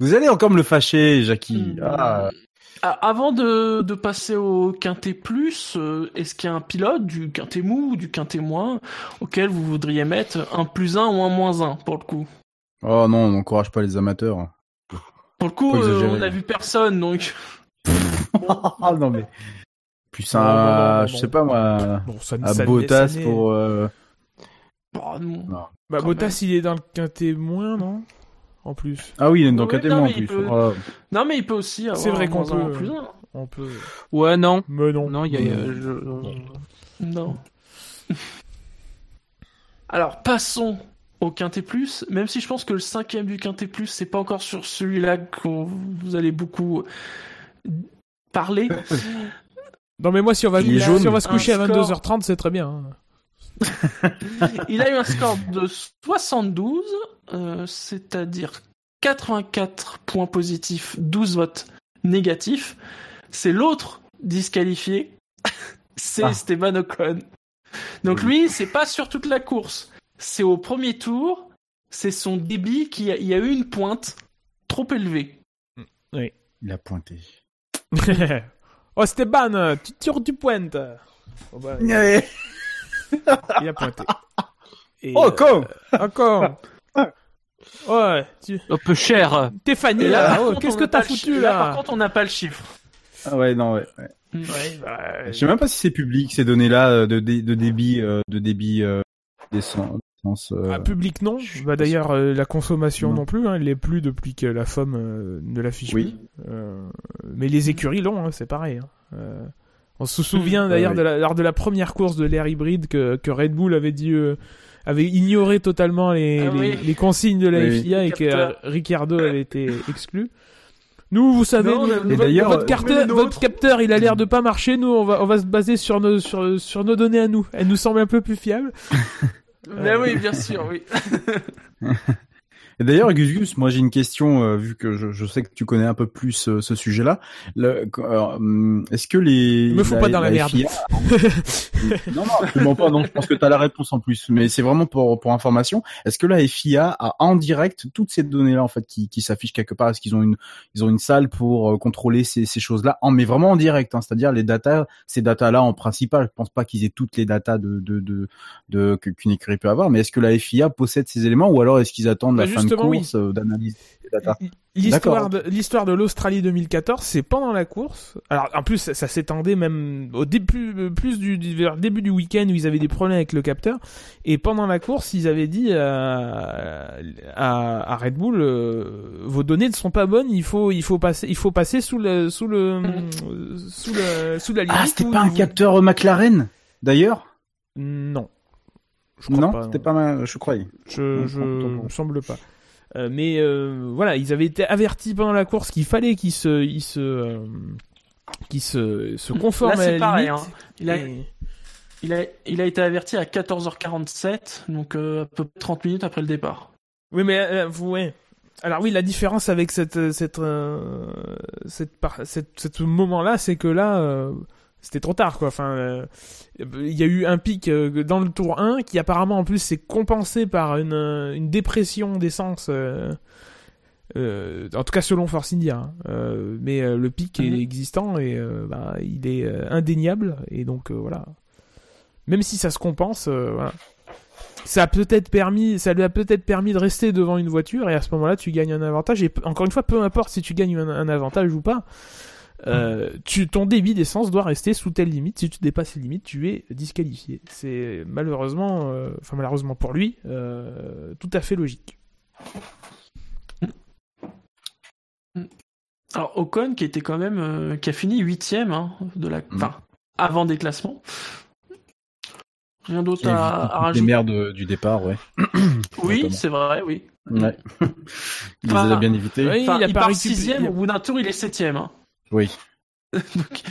Vous allez encore me le fâcher, Jackie. Hmm. Ah, Ah, Avant de, de passer au quintet plus, euh, est-ce qu'il y a un pilote du quintet mou ou du quintet moins auquel vous voudriez mettre un plus un ou un moins un pour le coup? Oh non, on n'encourage pas les amateurs. Pour le coup, euh, on a vu personne donc. <laughs> Ah non mais plus Non, non, non, un, non, je sais pas moi, Bon, ça, à Bottas pour. euh, Oh, non. non. Bah, quand Bottas, il est dans le quintet moins, non? En plus. Ah oui, il est dans Ouais, KT non, en mais il plus. peut- Oh, Non mais il peut aussi avoir C'est vrai qu'on peut- plus un. On peut. Ouais, non. Mais non. Non, il y a. Euh, je- Non. Alors, passons au Quintet Plus, même si je pense que le cinquième du Quintet Plus, c'est pas encore sur celui-là que vous allez beaucoup parler. <laughs> Non, mais moi, si on va, si on se coucher à score. 22h30, c'est très bien. hein. <laughs> Il a eu un score de 72, euh, c'est-à-dire 84 points positifs, 12 votes négatifs. C'est l'autre disqualifié, <laughs> c'est Ah. Esteban Ocon. Donc lui, c'est pas sur toute la course, c'est au premier tour, c'est son débit qui a, il y a eu une pointe trop élevée. Oui. Il a pointé. <laughs> oh, Esteban, tu tires du pointe. Oh, bah, il Ouais. a pointé. Et, Oh, con euh, Encore. <laughs> Ouais, tu... Un peu cher. Et là, oh, qu'est-ce que t'as foutu chi- là, Par contre, on n'a pas le chiffre. Ah ouais, non, ouais. ouais. Ouais, bah, Je sais même pas si c'est public ces données-là euh, de, dé- de débit, euh, de débit euh, d'essence. euh, Ah, public non. Bah d'ailleurs euh, la consommation non, Non. plus, hein, elle l'est plus depuis que la FOM euh, ne l'affiche Oui. plus. Euh, mais les écuries l'ont, hein, c'est pareil. hein. On se souvient Ouais, <laughs> d'ailleurs ouais. de la- lors de la première course de l'air hybride que, que Red Bull avait dit euh, avait ignoré totalement les, Ah les, oui. les consignes de la Oui. FIA et que euh, Capteur. Ricardo avait été exclu. Nous, vous savez, Non, nous, mais- votre- Et d'ailleurs, votre, votre nôtre. capteur, il a l'air de pas marcher. Nous, on va, on va se baser sur nos, sur, sur nos données à nous. Elles nous semblent un peu plus fiables. <laughs> Mais oui, bien sûr, oui. <laughs> Et d'ailleurs, Gus Gus, moi j'ai une question, euh, vu que je, je sais que tu connais un peu plus euh, ce sujet-là. Hum, Est-ce que les... Me fous pas dans la merde. FIA <laughs> non, non, absolument pas. Non, je pense que tu as la réponse en plus. Mais c'est vraiment pour, pour information. Est-ce que la FIA a en direct toutes ces données-là en fait qui, qui s'affichent quelque part? Est-ce qu'ils ont une ils ont une salle pour euh, contrôler ces, ces choses-là? En mais vraiment en direct, hein, c'est-à-dire les datas, ces datas-là en principal. Je pense pas qu'ils aient toutes les datas de de de, de qu'une écurie peut avoir. Mais est-ce que la FIA possède ces éléments ou alors est-ce qu'ils attendent Bah, la fin de justement, oui. course euh, d'analyse L'histoire de l'histoire de l'Australie 2014, c'est pendant la course. Alors en plus ça, ça s'étendait même au début plus du, du vers le début du week-end où ils avaient des problèmes avec le capteur et pendant la course ils avaient dit à, à, à Red Bull euh, vos données ne sont pas bonnes, il faut il faut passer il faut passer sous le sous le sous le sous la limite. Ah, c'était pas un vous- capteur euh, McLaren d'ailleurs? Non. Je crois Non, c'était pas ma... je croyais. Je, je me semble pas. Euh, mais euh, voilà, ils avaient été avertis pendant la course qu'il fallait qu'ils se, ils se, euh, qu'ils se, se conforment Là, à la pareil. limite. hein. Il, a, Et- il, a, il a été averti à 14h47, donc à peu près 30 minutes après le départ. Oui, mais vous, ouais. Alors oui, la différence avec cette, cette, cette, cette, cette moment-là, c'est que là, c'était trop tard, quoi. Enfin, euh, il y a eu un pic euh, dans le tour 1 qui apparemment en plus s'est compensé par une, euh, une dépression d'essence. euh, en tout cas selon Force India, hein. Mais le pic Mhm. est existant et bah, il est indéniable et donc voilà. Même si ça se compense, voilà. Ça a peut-être permis, ça lui a peut-être permis de rester devant une voiture et à ce moment-là tu gagnes un avantage et encore une fois peu importe si tu gagnes un, un avantage ou pas, euh, tu, ton débit d'essence doit rester sous telle limite. Si tu dépasses les limites, tu es disqualifié. C'est malheureusement, euh, enfin malheureusement pour lui, euh, tout à fait logique. Alors Ocon qui était quand même, euh, qui a fini huitième hein, de la, enfin avant des classements. Rien d'autre à, à rajouter. merdes du départ, ouais. <clears throat> Oui, c'est vrai, oui. Ouais. <laughs> Il les a bien évités. oui, Enfin, il a il part sixième, au bout d'un tour, il est septième. Hein. Oui. <laughs>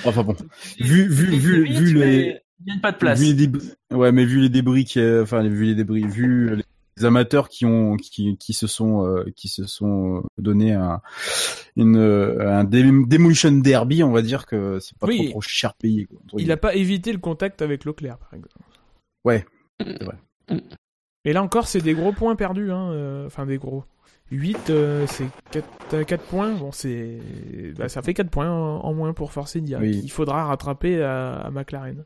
Enfin bon. Vu, vu, Il- vu, vu les, Il gagne pas de place. vu les débris, ouais, mais vu les débris qui, enfin, vu les débris, vu les amateurs qui ont, qui, qui se sont, euh, qui se sont donné un, une, euh, un demolition derby, on va dire que c'est pas Oui. trop, trop cher payé, quoi. Il n'a pas évité le contact avec Leclerc, par exemple. Ouais. C'est vrai. Et là encore, c'est des gros points perdus. Hein. euh, Enfin, des gros. 8, euh, c'est 4, 4 points. Bon, c'est, bah, ça fait 4 points en, en moins pour Force India. Oui. Il faudra rattraper à, à McLaren.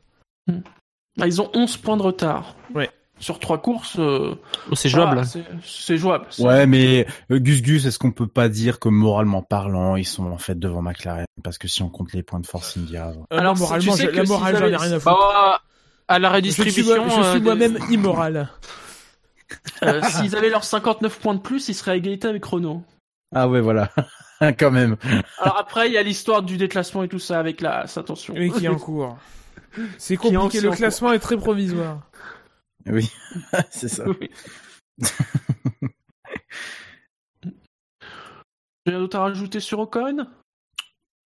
Ah, ils ont 11 points de retard. Ouais. Sur trois courses. euh, Oh, c'est voilà, jouable. c'est- C'est jouable. c'est- Ouais, mais euh, Gus Gus, est-ce qu'on peut pas dire que moralement parlant, ils sont en fait devant McLaren? Parce que si on compte les points de Force India, Euh, Alors, moralement, tu sais la morale, j'en ai rien à foutre. Bah, à la je suis, redistribution. je suis euh, moi-même immoral. Euh, S'ils avaient leurs 59 points de plus, ils seraient à égalité avec Renault. Ah ouais, voilà. <laughs> Quand même. Alors après, il y a l'histoire du déclassement et tout ça avec la, attention. Oui, qui est en <laughs> cours. C'est compliqué, le en classement est très provisoire. Oui, <laughs> c'est ça. Oui. J'ai rien d'autre à rajouter sur Ocon?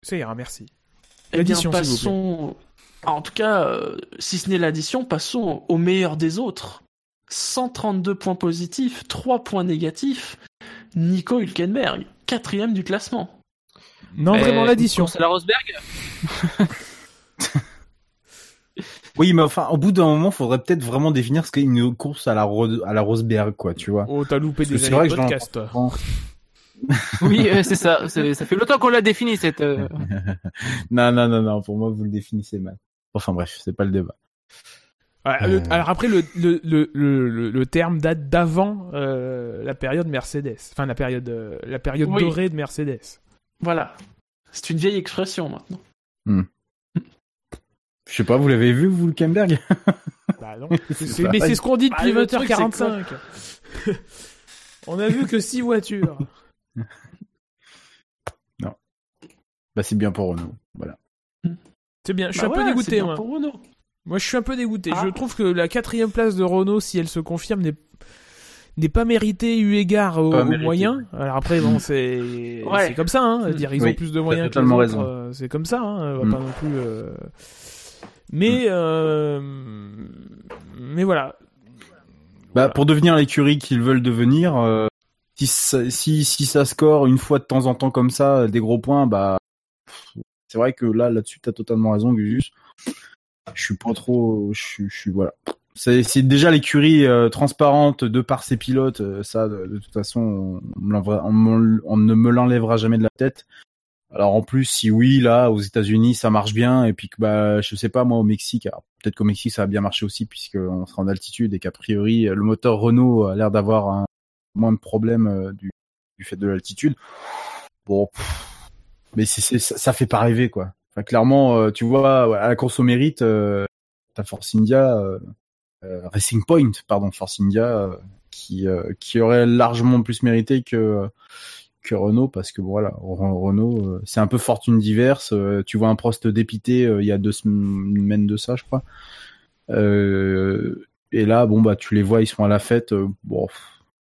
Ça ira, merci. Eh bien, L'addition, s'il vous plaît. passons. Ah, En tout cas, euh, si ce n'est l'addition, passons au meilleur des autres. 132 points positifs, 3 points négatifs. Nico Hülkenberg, quatrième du classement. Non, vraiment l'addition. C'est la Rosberg <laughs> Oui, mais enfin, au bout d'un moment, faudrait peut-être vraiment définir ce qu'est une course à la, Ro- à la Rosberg, quoi, tu vois. Oh, t'as loupé Parce des années de podcast. Oui, euh, c'est ça. Ça fait longtemps qu'on l'a défini cette. euh, <laughs> non, non, non, non, pour moi, vous le définissez mal. Enfin bref, c'est pas le débat. Ouais, Euh. alors après, le, le, le, le, terme date d'avant euh, la période Mercedes. Enfin, la période, euh, la période Oui. dorée de Mercedes. Voilà. C'est une vieille expression maintenant. Je sais pas, vous l'avez vu, vous, le Kemberg <laughs> Bah non. C'est mais c'est ce qu'on dit Bah, depuis le truc, 20h45. <laughs> On a vu que 6 voitures. <laughs> Bah, c'est bien pour Renault. Voilà. C'est bien, je suis Bah un peu voilà, c'est dégoûté, bien moi. pour Renault. Moi, je suis un peu dégoûté. Ah. Je trouve que la quatrième place de Renault, si elle se confirme, n'est n'est pas méritée eu égard aux, moyens. Alors après, bon, c'est Ouais. c'est comme ça. Hein. Dire ils Oui, ont plus de moyens que les autres, raison. c'est comme ça. Hein. On va Mm. pas non plus. euh, Mais euh... mais voilà. Bah, pour devenir l'écurie qu'ils veulent devenir, euh, si, ça, si, si ça score une fois de temps en temps comme ça, des gros points, bah, c'est vrai que là, là-dessus, t'as totalement raison, Gugus. Je suis pas trop, je suis, voilà. C'est, déjà l'écurie euh, transparente de par ses pilotes, euh, ça, de, toute façon, on, on on ne me l'enlèvera jamais de la tête. Alors en plus, si oui, là, aux États-Unis, ça marche bien, et puis que bah, je sais pas moi, au Mexique, peut-être qu'au Mexique ça va bien marcher aussi, puisqu'on sera en altitude et qu'a priori le moteur Renault a l'air d'avoir moins de problèmes euh, du, du fait de l'altitude. Bon, pff, mais ça, ça fait pas rêver quoi. Enfin, clairement, euh, tu vois, à la course au mérite, euh, t'as Force India, euh, Racing Point, pardon, Force India, euh, qui, euh, qui aurait largement plus mérité que que Renault parce que voilà Re- Renault euh, c'est un peu fortune diverse euh, tu vois un Prost dépité euh, il y a deux semaines de ça je crois. Euh, et là bon bah tu les vois ils sont à la fête euh, bon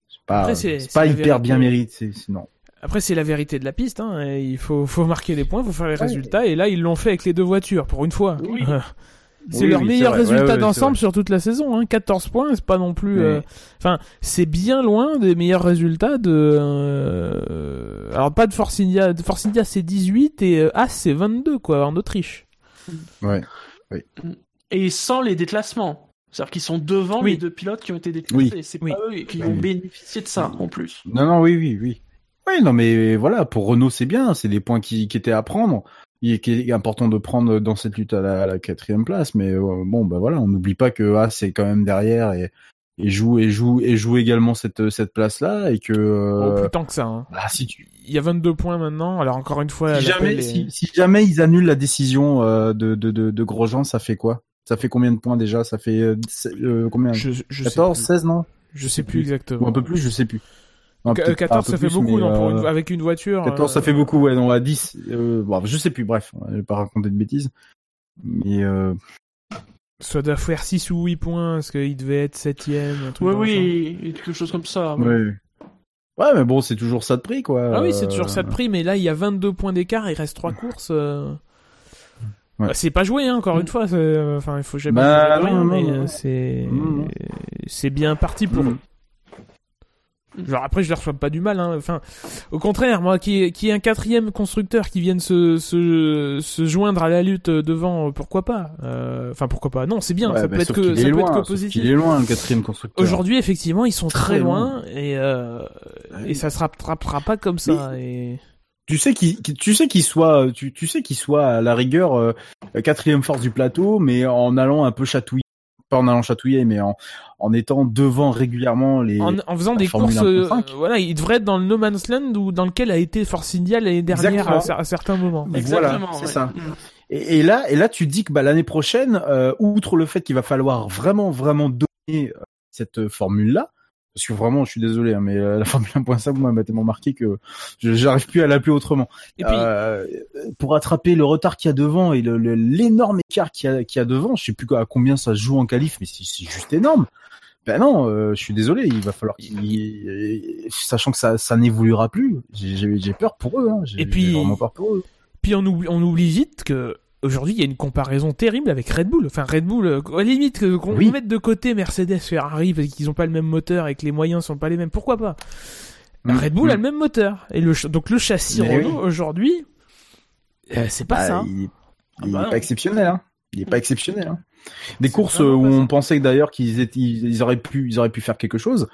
c'est pas Après, c'est- pas hyper bien mérité non Après, c'est la vérité de la piste. Hein. et Il faut, faut marquer les points, faut faire les résultats. Et là, ils l'ont fait avec les deux voitures, pour une fois. Oui. <laughs> c'est Oui, leur oui, meilleur résultat Ouais, ouais, c'est d'ensemble sur toute la saison. Hein. 14 points, c'est pas non plus. Oui. euh, Enfin, c'est bien loin des meilleurs résultats de. euh, Alors, pas de Force India. De Force India, c'est 18 et euh, As, c'est 22, quoi, en Autriche. ouais Et sans les déclassements. C'est-à-dire qu'ils sont devant Oui. les deux pilotes qui ont été déclassés. Oui. C'est Oui. pas eux qui vont bénéficier de ça en plus. non non oui oui oui oui non mais voilà pour Renault c'est bien c'est des points qui, qui étaient à prendre il est, qui est important de prendre dans cette lutte à la, à la quatrième place mais euh, bon bah voilà on n'oublie pas que ah c'est quand même derrière et et joue et joue et joue également cette cette place là et que Oh, euh, plus tant que ça. Hein. bah, si tu Il y a 22 points maintenant. Alors, encore une fois, si jamais, est- si, si jamais ils annulent la décision euh, de, de, de, de Grosjean, ça fait quoi? Ça fait combien de points déjà? Ça fait euh, combien? Je, je sais 14, plus. 16, non? Je sais plus exactement. Ou un peu plus, je sais plus. Non, Qu- peut-être pas un 14, peu ça fait plus, beaucoup, mais, non, pour euh, une- avec une voiture. 14, ça euh, fait beaucoup, ouais, non, à 10. Euh, bon, je sais plus, bref, je vais pas raconter de bêtises. Mais euh, Ça doit faire 6 ou 8 points, parce qu'il devait être 7ème, un truc Oui, oui, et quelque chose comme ça. ouais. ouais, mais bon, c'est toujours ça de prix, quoi. Ah oui, c'est Euh, toujours ça de prix, mais là, il y a 22 points d'écart, il reste 3 courses. euh. Ouais. Bah, c'est pas joué, hein, encore une fois. Enfin, il faut jamais Bah, jouer de non, rien, non, mais c'est bien parti pour Mm. Genre après, je leur souhaite pas du mal. Hein. Enfin, au contraire, moi, qui qui est un quatrième constructeur qui vienne se, se, se joindre à la lutte devant, euh, pourquoi pas Euh, Enfin, pourquoi pas Non, c'est bien. ouais, ça bah, peut être que ça peut être que positif. qu'il est loin, le quatrième constructeur. Aujourd'hui, effectivement, ils sont très, Très loin, et euh, et ça se rattrapera pas comme ça. Et tu sais qu'il tu sais qu'il soit tu, tu sais qu'il soit à la rigueur euh, quatrième force du plateau mais en allant un peu chatouiller pas en allant chatouiller mais en en étant devant régulièrement les en, en faisant des Formule courses, euh, 1.5. voilà, il devrait être dans le No Man's Land ou dans lequel a été Force India l'année dernière Exactement. à, à certains moments. voilà Exactement, c'est ouais. ça Mm. et, et là et là tu dis que bah l'année prochaine euh, outre le fait qu'il va falloir vraiment vraiment donner euh, cette formule là Parce que vraiment, je suis désolé, hein, mais euh, <laughs> la Formule 1.5 moi m'a tellement marqué que j'arrive plus à l'appeler autrement. Et puis- Euh, pour attraper le retard qu'il y a devant et le- le- l'énorme écart qu'il y, a- qu'il y a devant, je sais plus à combien ça se joue en qualif, mais c'est c'est juste énorme. Ben non, euh, je suis désolé, il va falloir qu'il, sachant que ça, ça n'évoluera plus, j'ai- peur pour eux. Hein, Et puis- vraiment peur pour eux. Puis on oublie, on oublie vite que aujourd'hui il y a une comparaison terrible avec Red Bull. Enfin Red Bull, euh, à la limite que- qu'on Oui. mette de côté Mercedes, Ferrari parce qu'ils ont pas le même moteur et que les moyens sont pas les mêmes. Pourquoi pas? Mm, Red Bull a mm. le même moteur et le donc le châssis Mais Renault aujourd'hui, euh, c'est pas Ah, ça. Il, Ah il bah est non. pas exceptionnel, hein. Il est pas exceptionnel. Hein. Des courses où on pensait d'ailleurs qu'ils étaient, ils, ils auraient pu, ils auraient pu faire quelque chose.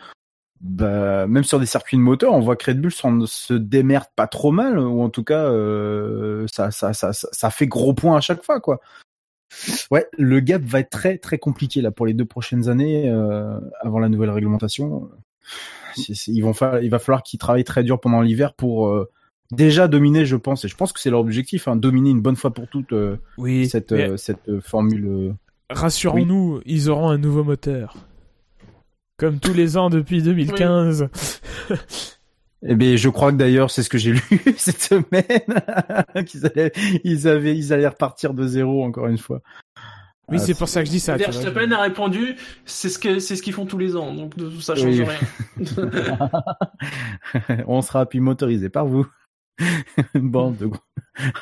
Bah, même sur des circuits de moteur, on voit que Red Bull s'en- se démerde pas trop mal, ou en tout cas, euh, ça, ça, ça, ça, ça fait gros points à chaque fois, quoi. Ouais, le gap va être très, très compliqué là pour les deux prochaines années euh, avant la nouvelle réglementation. C'est- c'est- ils vont fa- il va falloir qu'ils travaillent très dur pendant l'hiver pour euh, déjà dominer, je pense, et je pense que c'est leur objectif, hein, dominer une bonne fois pour toutes Oui, cette, mais cette formule. rassurons-nous, ils auront un nouveau moteur. Comme tous les ans depuis 2015. <laughs> Eh bien, je crois que d'ailleurs, c'est ce que j'ai lu <laughs> cette semaine, <laughs> qu'ils allaient, ils avaient, ils allaient repartir de zéro encore une fois. Oui, Ah, c'est pour ça que je dis ça. Verstappen a répondu, c'est ce que c'est ce qu'ils font tous les ans, donc ça change Oui. rien. On sera puis motorisé par vous. Une bande de gros.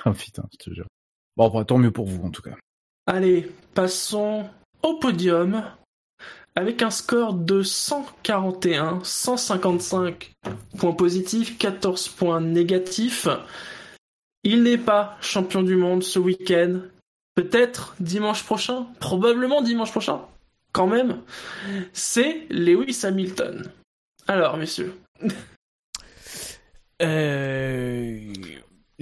Ah putain, je te jure. Bon, bah, tant mieux pour vous en tout cas. Allez, passons au podium avec un score de 141, 155 points positifs, 14 points négatifs. Il n'est pas champion du monde ce week-end. Peut-être dimanche prochain, probablement dimanche prochain, quand même. C'est Lewis Hamilton. Alors, messieurs. Euh...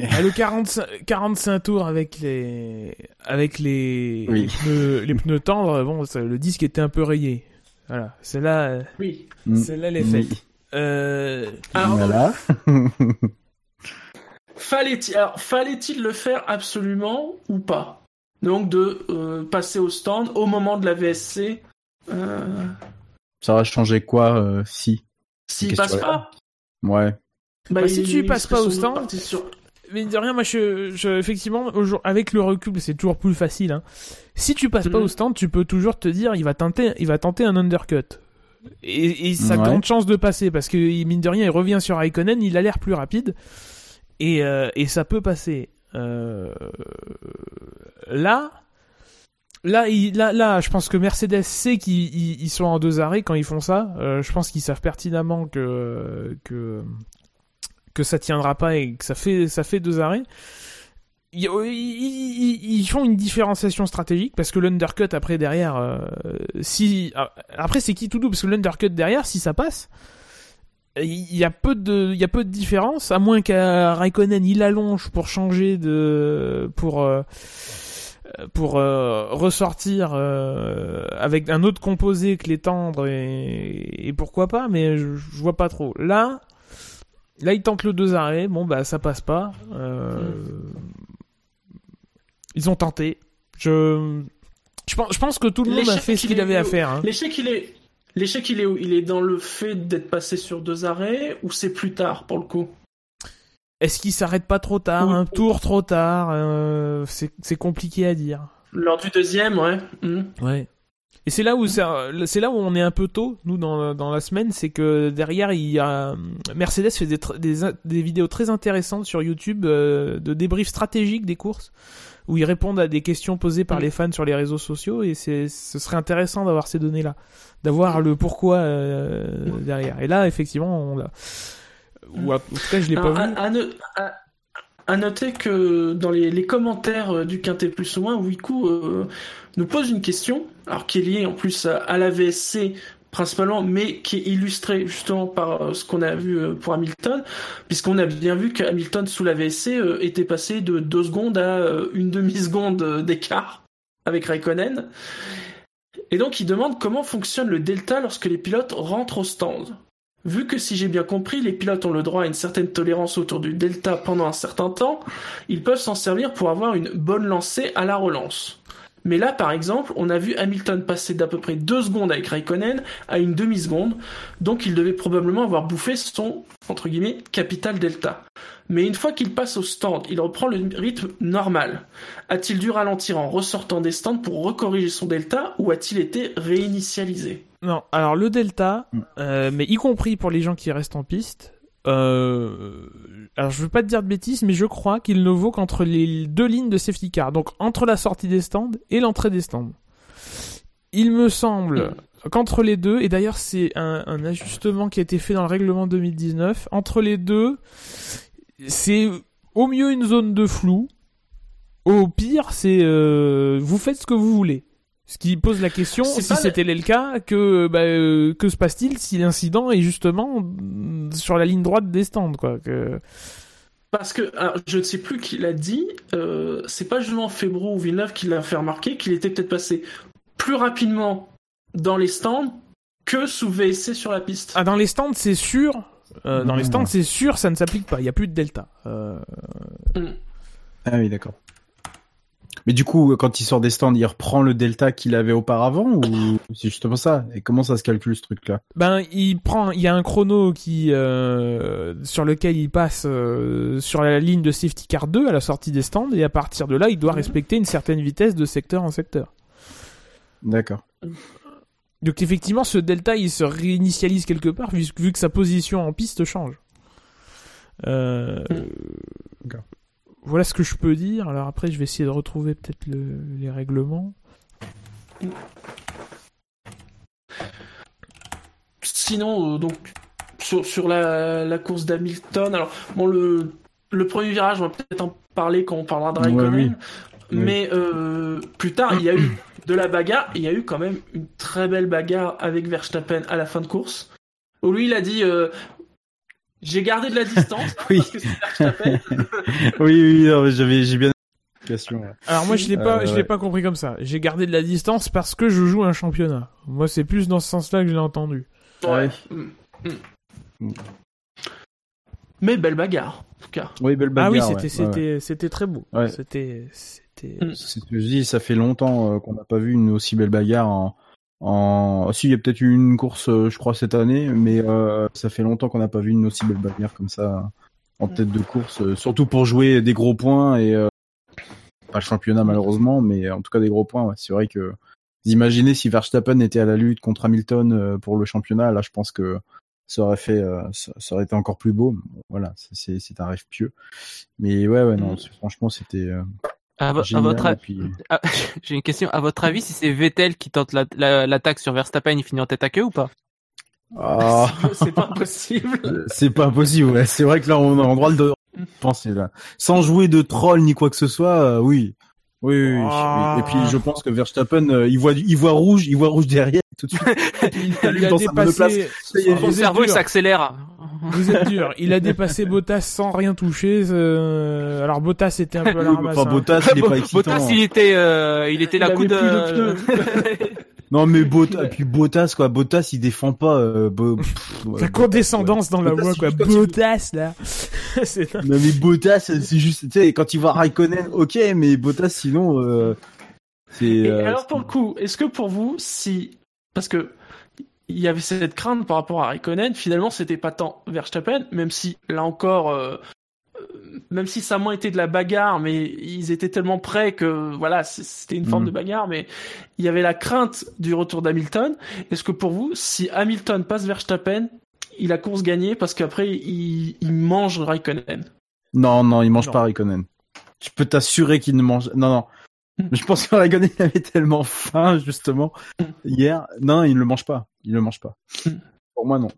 ah, le 45, 45 tours avec les avec les, Oui. les, pneus, les pneus tendres, bon, ça- le disque était un peu rayé. Voilà, celle-là, euh, Oui. celle-là elle est Oui. faite. Euh... Alors, Voilà. <laughs> Fallait-il alors, fallait-il le faire absolument ou pas? Donc de euh, passer au stand au moment de la VSC. Euh, Ça va changer quoi euh, si? S'il passe pas, Ouais. Bah, si il- tu il passes pas au stand, sur- Mais de rien, moi, je, je effectivement, avec le recul, c'est toujours plus facile. Hein. Si tu passes pas Mhm. au stand, tu peux toujours te dire, il va tenter, il va tenter un undercut. Et, et ça a Ouais. grande chance de passer parce que mine de rien, il revient sur Raikkonen, il a l'air plus rapide et, euh, et ça peut passer. Euh, là, là, il, là, là, je pense que Mercedes sait qu'ils ils- ils sont en deux arrêts quand ils font ça. Euh, je pense qu'ils savent pertinemment que que que ça tiendra pas et que ça fait ça fait deux arrêts. Ils, font une différenciation stratégique parce que l'undercut après derrière, euh, si ah, après c'est qui tout doux? Parce que l'undercut derrière, si ça passe, il y a peu de il y a peu de différence à moins qu'à Raikkonen il allonge pour changer de pour euh, pour euh, ressortir avec un autre composé que les tendres et, et pourquoi pas mais je, je vois pas trop là là ils tentent le deux arrêts bon bah ça passe pas euh, ils ont tenté je je pense, je pense que tout le monde a fait ce il qu'il avait à faire hein. L'échec, il est. L'échec, il est où? Il est dans le fait d'être passé sur deux arrêts ou c'est plus tard pour le coup? Est-ce qu'il s'arrête pas trop tard Oui. un tour trop tard? Euh, c'est compliqué à dire Lors du deuxième, ouais. Mhm. Ouais. Et c'est là où c'est là où on est un peu tôt nous dans dans la semaine, c'est que derrière il y a Mercedes fait des des, des vidéos très intéressantes sur YouTube euh, de débriefs stratégiques des courses où ils répondent à des questions posées par Mm. les fans sur les réseaux sociaux et c'est ce serait intéressant d'avoir ces données là, d'avoir le pourquoi euh, derrière. Et là effectivement on l'a ou en tout cas je l'ai pas vu. À- noter que dans les, commentaires euh, du Quintet Plus ou moins, Wiku euh, nous pose une question, alors qui est liée en plus à, à la VSC principalement, mais qui est illustrée justement par euh, ce qu'on a vu pour Hamilton, puisqu'on a bien vu qu'Hamilton sous la VSC était passé de 2 secondes à une demi-seconde d'écart avec Raikkonen. Et donc il demande comment fonctionne le delta lorsque les pilotes rentrent au stand. Vu que si j'ai bien compris, les pilotes ont le droit à une certaine tolérance autour du delta pendant un certain temps, ils peuvent s'en servir pour avoir une bonne lancée à la relance. Mais là, par exemple, on a vu Hamilton passer d'à peu près deux secondes avec Raikkonen à une demi-seconde, donc il devait probablement avoir bouffé son, entre guillemets, capital delta. Mais une fois qu'il passe au stand, il reprend le rythme normal. A-t-il dû ralentir en ressortant des stands pour recorriger son delta ou a-t-il été réinitialisé? Non, alors le delta, euh, mais y compris pour les gens qui restent en piste, euh, alors je veux pas te dire de bêtises, mais je crois qu'il ne vaut qu'entre les deux lignes de safety car, donc entre la sortie des stands et l'entrée des stands. Il me semble qu'entre les deux, et d'ailleurs c'est un, ajustement qui a été fait dans le règlement 2019, entre les deux, c'est au mieux une zone de flou, au pire c'est euh, vous faites ce que vous voulez. Ce qui pose la question, si c'était le cas, que bah, euh, que se passe-t-il si l'incident est justement mm, sur la ligne droite des stands, quoi que... Parce que, alors, je ne sais plus qui l'a dit, euh, c'est pas justement Febro ou Villeneuve qui l'a fait remarquer qu'il était peut-être passé plus rapidement dans les stands que sous VSC sur la piste. Ah, dans les stands, c'est sûr. Euh, dans les stands, c'est sûr, ça ne s'applique pas. Il n'y a plus de delta. Euh, Ah oui, d'accord. Mais du coup, quand il sort des stands, il reprend le delta qu'il avait auparavant ou c'est justement ça? Et comment ça se calcule ce truc-là? Ben, il prend, il y a un chrono qui euh, sur lequel il passe euh, sur la ligne de safety car 2 à la sortie des stands et à partir de là, il doit respecter une certaine vitesse de secteur en secteur. D'accord. Donc effectivement, ce delta, il se réinitialise quelque part vu, vu que sa position en piste change. Euh, voilà ce que je peux dire. Alors après, je vais essayer de retrouver peut-être le- les règlements. Sinon, euh, donc, sur, sur la, la course d'Hamilton, alors, bon, le, le premier virage, on va peut-être en parler quand on parlera de Raikkonen, Ouais, oui. mais euh, plus tard, il y a eu <coughs> de la bagarre, il y a eu quand même une très belle bagarre avec Verstappen à la fin de course, où lui, il a dit, euh, j'ai gardé de la distance, <laughs> Oui. parce que c'est <laughs> oui, oui, non, mais j'avais, j'ai bien. Alors moi, je l'ai pas, Euh, je l'ai pas compris comme ça. J'ai gardé de la distance parce que je joue un championnat. Moi, c'est plus dans ce sens-là que je l'ai entendu. Ouais. Mm. Mm. Mais belle bagarre, en tout cas. Oui, belle ah bagarre. oui, ouais, c'était, ouais, ouais. c'était, c'était très beau. Ouais. C'était, c'était. C'est ce que je dis, ça fait longtemps euh, qu'on n'a pas vu une aussi belle bagarre en. En... Si, il y a peut-être eu une course, euh, je crois, cette année, mais euh, ça fait longtemps qu'on n'a pas vu une aussi belle bagarre comme ça en tête de course, euh, surtout pour jouer des gros points et euh, pas le championnat malheureusement, mais en tout cas des gros points. Ouais. C'est vrai que vous imaginez si Verstappen était à la lutte contre Hamilton euh, pour le championnat, là, je pense que ça aurait fait, euh, ça, aurait été encore plus beau. Voilà, c'est c'est un rêve pieux. Mais ouais, ouais, non, franchement, c'était. Euh, À, vo- à génial, votre puis- Ah, <laughs> J'ai une question. À votre avis, si c'est Vettel qui tente la- la- l'attaque sur Verstappen, il finit en tête à queue ou pas? Ah. <laughs> c'est pas possible. C'est pas possible, ouais. C'est vrai que là, on a en droit de penser, là. Sans jouer de troll ni quoi que ce soit, euh, oui. Oui, oui, oui. Et puis, je pense que Verstappen, euh, il voit, du- il voit rouge, il voit rouge derrière, tout de suite. <laughs> il Il a dans sa monoplace. dépassé. Est, Son êtes cerveau s'accélère. Vous êtes dur. Il a dépassé Bottas sans rien toucher. euh, Alors Bottas était un peu à la Oui, ramasse. enfin, hein. Bottas, il est pas excitant. Bottas, il était, euh, il était Il la coude. plus de euh, <laughs> Non, mais Bottas, puis Bottas, quoi. Bottas, il défend pas, euh, Bo- pff, ouais, La condescendance dans la voix, quoi. Bottas, là. <laughs> Non, mais Bottas, c'est juste, tu sais, quand il voit Raikkonen, ok, mais Bottas, sinon, euh, Et euh, alors pour le coup, est-ce que pour vous, si parce que il y avait cette crainte par rapport à Raikkonen, finalement c'était pas tant Verstappen, même si là encore, euh, euh, même si ça a moins été de la bagarre, mais ils étaient tellement près que voilà, c'était une forme Mhm. de bagarre, mais il y avait la crainte du retour d'Hamilton. Est-ce que pour vous, si Hamilton passe Verstappen, il a course gagnée parce qu'après il, il mange Raikkonen? Non, non, il mange Non. pas Raikkonen. Je peux t'assurer qu'il ne mange. Non, non. Je pense que il avait tellement faim justement hier. Non, il ne le mange pas. Il ne le mange pas. Pour moi, non.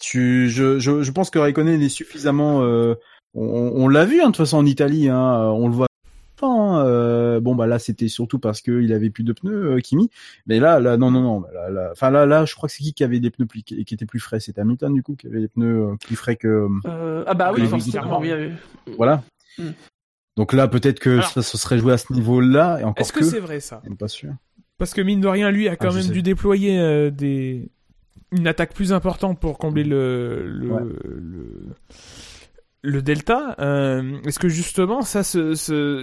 Tu, je, je, je pense que Raikkonen est suffisamment. euh, on on l'a vu hein, de toute façon en Italie. Hein, on le voit. Hein, euh, bon bah là c'était surtout parce qu'il avait plus de pneus euh, Kimi mais là là non non non là, là- enfin là là je crois que c'est qui qui avait des pneus plus qui, qui étaient plus frais c'était Hamilton du coup qui avait des pneus euh, plus frais que Euh, Ah bah oui, Oui, forcément, oui. oui, oui. voilà. Mm. Donc là, peut-être que Alors- ça se serait joué à ce niveau-là, et encore Est-ce que, que. c'est vrai, ça pas sûr. Parce que mine de rien, lui a quand Ah, même dû déployer euh, des une attaque plus importante pour combler le le, Ouais. le le delta, euh, est-ce que justement ça,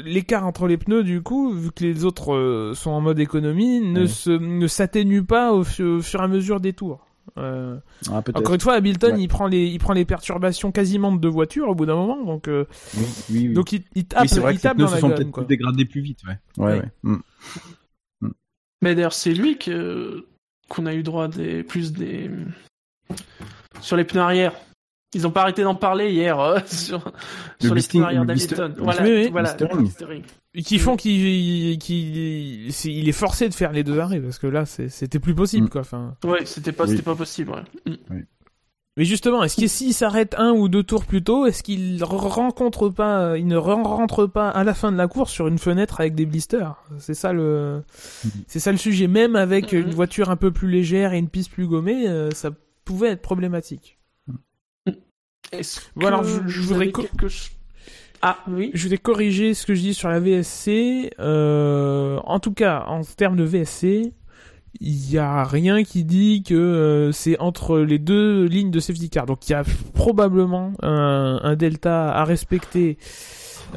l'écart entre les pneus du coup, vu que les autres euh, sont en mode économie, ne Ouais. se ne s'atténue pas au, au fur et à mesure des tours? Euh, Ah, encore une fois, Hamilton, Ouais. il prend les il prend les perturbations quasiment de deux voitures au bout d'un moment, donc euh, Oui, oui, oui. donc il, il tape oui, vrai il tape pneus dans se la sont gomme, peut-être dégradés plus vite, ouais. Ouais, Oui. ouais. Mm. Mais d'ailleurs, c'est lui que qu'on a eu droit des plus des sur les pneus arrière. Ils ont pas arrêté d'en parler hier euh, <laughs> sur, sur les pneus arrière d'Hamilton. Voilà, Oui, oui, voilà, qui font qu'il il est forcé de faire les deux arrêts parce que là c'était plus possible Mm. quoi. Enfin. Ouais, c'était pas, Oui. c'était pas possible. Ouais. Mm. Mais justement, est-ce que s'il s'arrête un ou deux tours plus tôt, est-ce qu'il re- rencontre pas, euh, il ne re- rentre pas à la fin de la course sur une fenêtre avec des blisters? C'est ça le, c'est ça le sujet. Même avec Mhm. une voiture un peu plus légère et une piste plus gommée, euh, ça pouvait être problématique. Est-ce Bon, alors, que je- voudrais quelque chose. Ah oui. Je vais corriger ce que je dis sur la VSC. Euh, en tout cas, en termes de VSC, il y a rien qui dit que euh, c'est entre les deux lignes de safety car. Donc il y a probablement un delta à respecter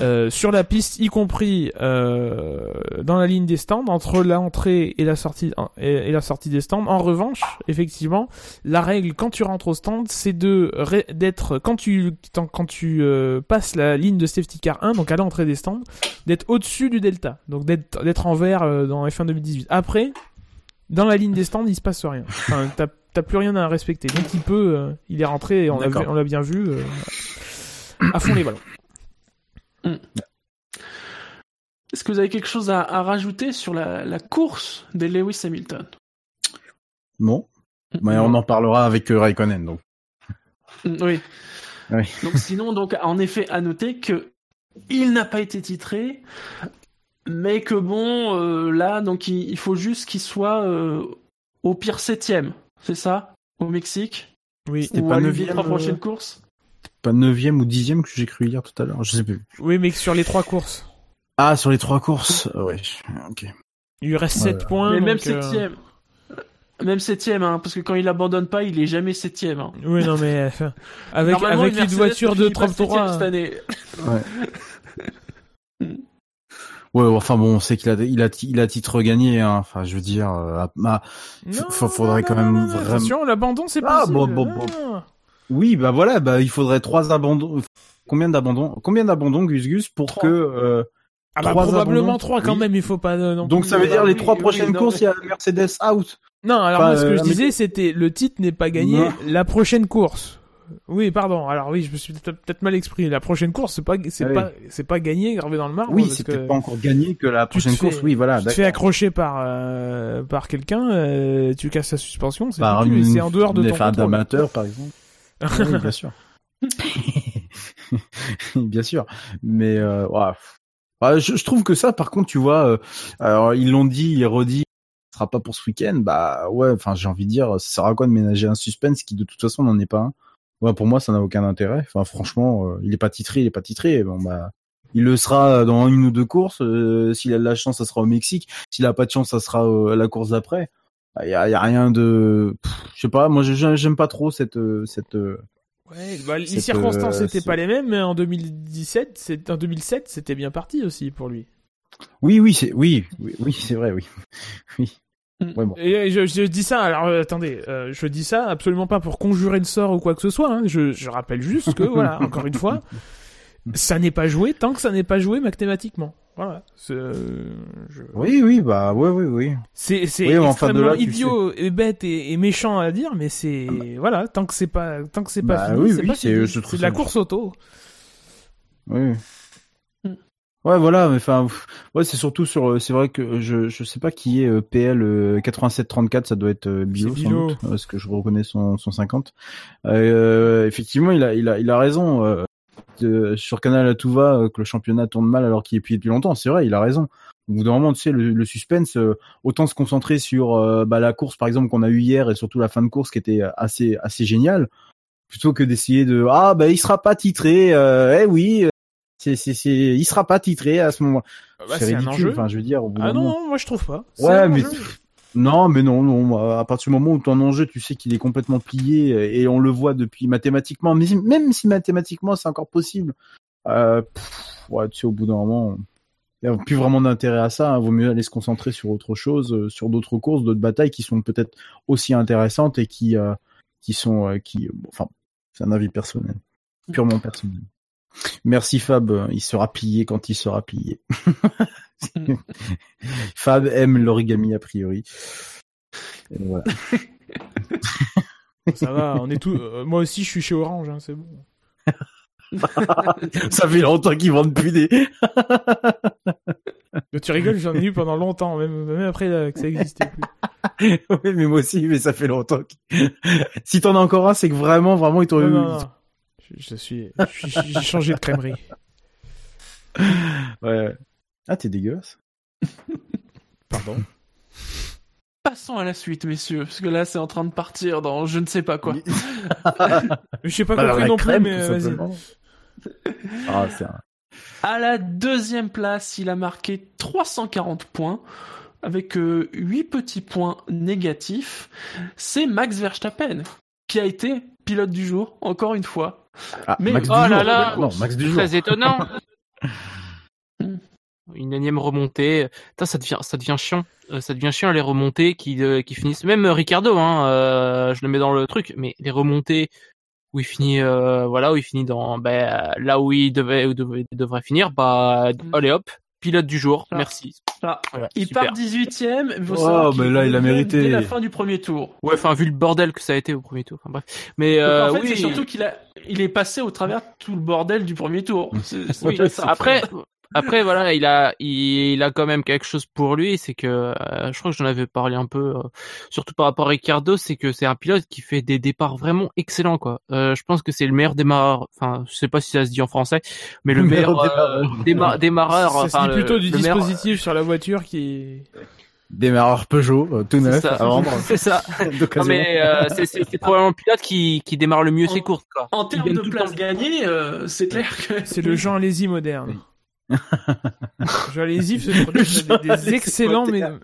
euh, sur la piste, y compris euh, dans la ligne des stands, entre l'entrée et la sortie et, et la sortie des stands. En revanche, effectivement, la règle quand tu rentres au stand, c'est de d'être quand tu quand tu euh, passes la ligne de safety car 1, donc à l'entrée des stands, d'être au-dessus du delta, donc d'être d'être en vert euh, dans F1 2018. Après, dans la ligne des stands, il se passe rien. Enfin, t'as plus rien à respecter. Donc il peut, euh, il est rentré, et on l'a bien vu, euh, à fond les ballons. Est-ce que vous avez quelque chose à, à rajouter sur la, la course de Lewis Hamilton? Non. Mais on en parlera avec euh, Raikkonen, donc. Mm, Oui. Oui. Donc sinon, donc en effet, à noter que il n'a pas été titré, mais que bon, euh, là, donc il, il faut juste qu'il soit euh, au pire septième, c'est ça, au Mexique, Oui. C'était pas des neuvième, euh, courses? Pas neuvième ou dixième que j'ai cru hier tout à l'heure, je sais plus. Oui, mais sur les trois courses, Ah, sur les trois courses, euh, ouais. Ok. il lui reste Ouais, 7 ouais. points. mais même euh, septième. Même septième, hein, parce que quand il abandonne pas, il est jamais septième. Hein. Oui, non, mais enfin, avec, une voiture de finit pas septième 33. cette année. Ouais, enfin bon, on sait qu'il a, il a, il a titre gagné, hein. Enfin, je veux dire, euh, ah, Non, faudrait non, quand non, même non, vraiment. Attention, l'abandon, c'est Ah, possible. bon, bon, bon. Oui, bah voilà, bah il faudrait trois abandons. Combien d'abandons Combien d'abandons, Gus Gus, pour Trois. que euh, Ah bah Trois probablement 3 quand oui. même, il faut pas euh, non Donc plus, ça veut euh, dire les trois prochaines non, courses, mais- il y a Mercedes out. Non, alors Enfin, moi, ce que euh, je disais, c'était le titre n'est pas gagné Non. la prochaine course. Oui, pardon. Alors oui, je me suis peut-être mal exprimé. La prochaine course, c'est pas c'est Ah oui. pas c'est pas gagné gravé dans le marbre. Oui, c'est peut-être pas encore gagné que la prochaine fais- course. Oui, voilà. Tu te fais accrocher par euh, par quelqu'un, euh, tu casses sa suspension, c'est Par foutu, et une, c'est en dehors de une ton F1 contrôle. d'amateur, par exemple. Ah bien sûr. <laughs> bien sûr. Mais euh. Ouais, je, je trouve que ça, par contre, tu vois, euh, alors ils l'ont dit et redit, ce sera pas pour ce week-end. Bah ouais, enfin j'ai envie de dire, ça sert à quoi de ménager un suspense qui de toute façon n'en est pas un? Ouais, pour moi, ça n'a aucun intérêt. Enfin franchement, euh, il est pas titré, il est pas titré. Bon bah. Il le sera dans une ou deux courses. euh, S'il a de la chance, ça sera au Mexique. S'il a pas de chance, ça sera euh, à la course d'après. Il y a, y a rien de, je sais pas. Moi, je- j'aime pas trop cette euh, cette. euh, Ouais, bah, les circonstances euh, n'étaient ce- pas les mêmes, mais en 2017, c'est en 2007, c'était bien parti aussi pour lui. Oui, oui, c'est oui, oui, oui, c'est vrai, oui, <laughs> oui. Ouais, bon. Et je, je dis ça, alors euh, attendez, euh, je dis ça absolument pas pour conjurer le sort ou quoi que ce soit. hein. Je, je rappelle juste que, voilà, encore une fois, <laughs> ça n'est pas joué tant que ça n'est pas joué mathématiquement. Voilà. Euh, je- Oui, oui, bah, oui, oui, oui. C'est c'est Oui, mais enfin, de extrêmement là, idiot et bête et, et méchant à dire, mais c'est voilà, tant que c'est pas tant que c'est pas Bah fini, oui, c'est oui, pas c'est- fini. je trouve C'est de la ça- course auto. Oui. Ouais, voilà, mais enfin, ouais, c'est surtout sur, euh, c'est vrai que je, je sais pas qui est euh, PL euh, 8734, ça doit être euh, sans Bilo. doute, parce que je reconnais son, son 50. Euh, effectivement, il a, il a, il a raison. Euh, sur Canal à tout va, euh, que le championnat tourne mal alors qu'il est plié depuis longtemps. C'est vrai, il a raison. Au bout d'un moment, tu sais, le, le suspense, euh, autant se concentrer sur euh, bah, la course, par exemple, qu'on a eu hier, et surtout la fin de course qui était assez, assez géniale, plutôt que d'essayer de ah bah il sera pas titré. Euh, eh oui, c'est, c'est, c'est, il sera pas titré à ce moment. Bah, c'est un enjeu. Enfin, je veux dire, au bout Ah non, moment. non, moi je trouve pas. Ouais, mais. Non, mais non, non. À partir du moment où ton enjeu, tu sais qu'il est complètement plié et on le voit depuis mathématiquement, même si mathématiquement c'est encore possible, euh, tu sais, au bout d'un moment, il n'y a plus vraiment d'intérêt à ça. Hein. Vaut mieux aller se concentrer sur autre chose, euh, sur d'autres courses, d'autres batailles qui sont peut-être aussi intéressantes et qui, euh, qui sont, euh, qui, enfin, c'est un avis personnel, purement personnel. Merci Fab, il sera plié quand il sera plié. <laughs> <laughs> Fab aime l'origami a priori. Et voilà. Ça va, on est tout. euh, moi aussi, je suis chez Orange, hein, c'est bon. <laughs> ça fait longtemps qu'ils vendent plus des. Tu rigoles, j'en ai eu pendant longtemps, même, même après là, que ça existait plus. <laughs> oui, mais moi aussi, mais ça fait longtemps. que- si t'en as encore un, c'est que vraiment, vraiment, ils t'ont eu. Je, je suis- j'ai changé de crèmerie. Ouais. Ah, t'es dégueulasse. <laughs> Pardon. <laughs> Passons à la suite, messieurs, parce que là, c'est en train de partir dans je ne sais pas quoi. <laughs> Je sais pas compris non plus, mais euh, vas-y. Ah, c'est un... À la deuxième place, il a marqué 340 points avec euh, 8 petits points négatifs. C'est Max Verstappen qui a été pilote du jour, encore une fois. Ah, Mais- Max du Oh là jour. là, Non, Max du jour. Très étonnant. Une énième remontée. Putain, ça devient, ça devient chiant. Euh, Ça devient chiant les remontées qui, euh, qui finissent. Même euh, Ricardo, hein, euh, je le mets dans le truc, mais les remontées où il finit, euh, voilà, où il finit dans, ben, là où il devait, où devait- devrait finir, bah, allez hop, pilote du jour. Merci. Voilà, il super. part 18ème. il faut Oh, mais là, il a est mérité. Dès la fin du premier tour. Ouais, enfin, vu le bordel que ça a été au premier tour. Enfin, bref. Mais, Donc, euh, en fait, oui. c'est surtout qu'il a, il est passé au travers tout le bordel du premier tour. C'est- <laughs> c'est Oui, déjà ça. après, après voilà, il a, il, a quand même quelque chose pour lui, c'est que euh, je crois que j'en avais parlé un peu, euh, surtout par rapport à Ricardo, c'est que c'est un pilote qui fait des départs vraiment excellents quoi. Euh, je pense que c'est le meilleur démarreur, enfin, je sais pas si ça se dit en français, mais le Le meilleur meilleur euh, déma- <laughs> démarreur. Ça se le- plutôt du le meilleur- dispositif sur la voiture qui. Démarreur Peugeot, euh, tout neuf, ça. à vendre. <laughs> C'est ça. <laughs> Non, mais euh, c'est c'est- c'est probablement le pilote qui, qui démarre le mieux ses courses quoi. En termes de temps. gagnées, euh, c'est clair que C'est le Jean Alési moderne. <laughs> Jean Alési prenait Jean des, des Alési excellents, mais euh,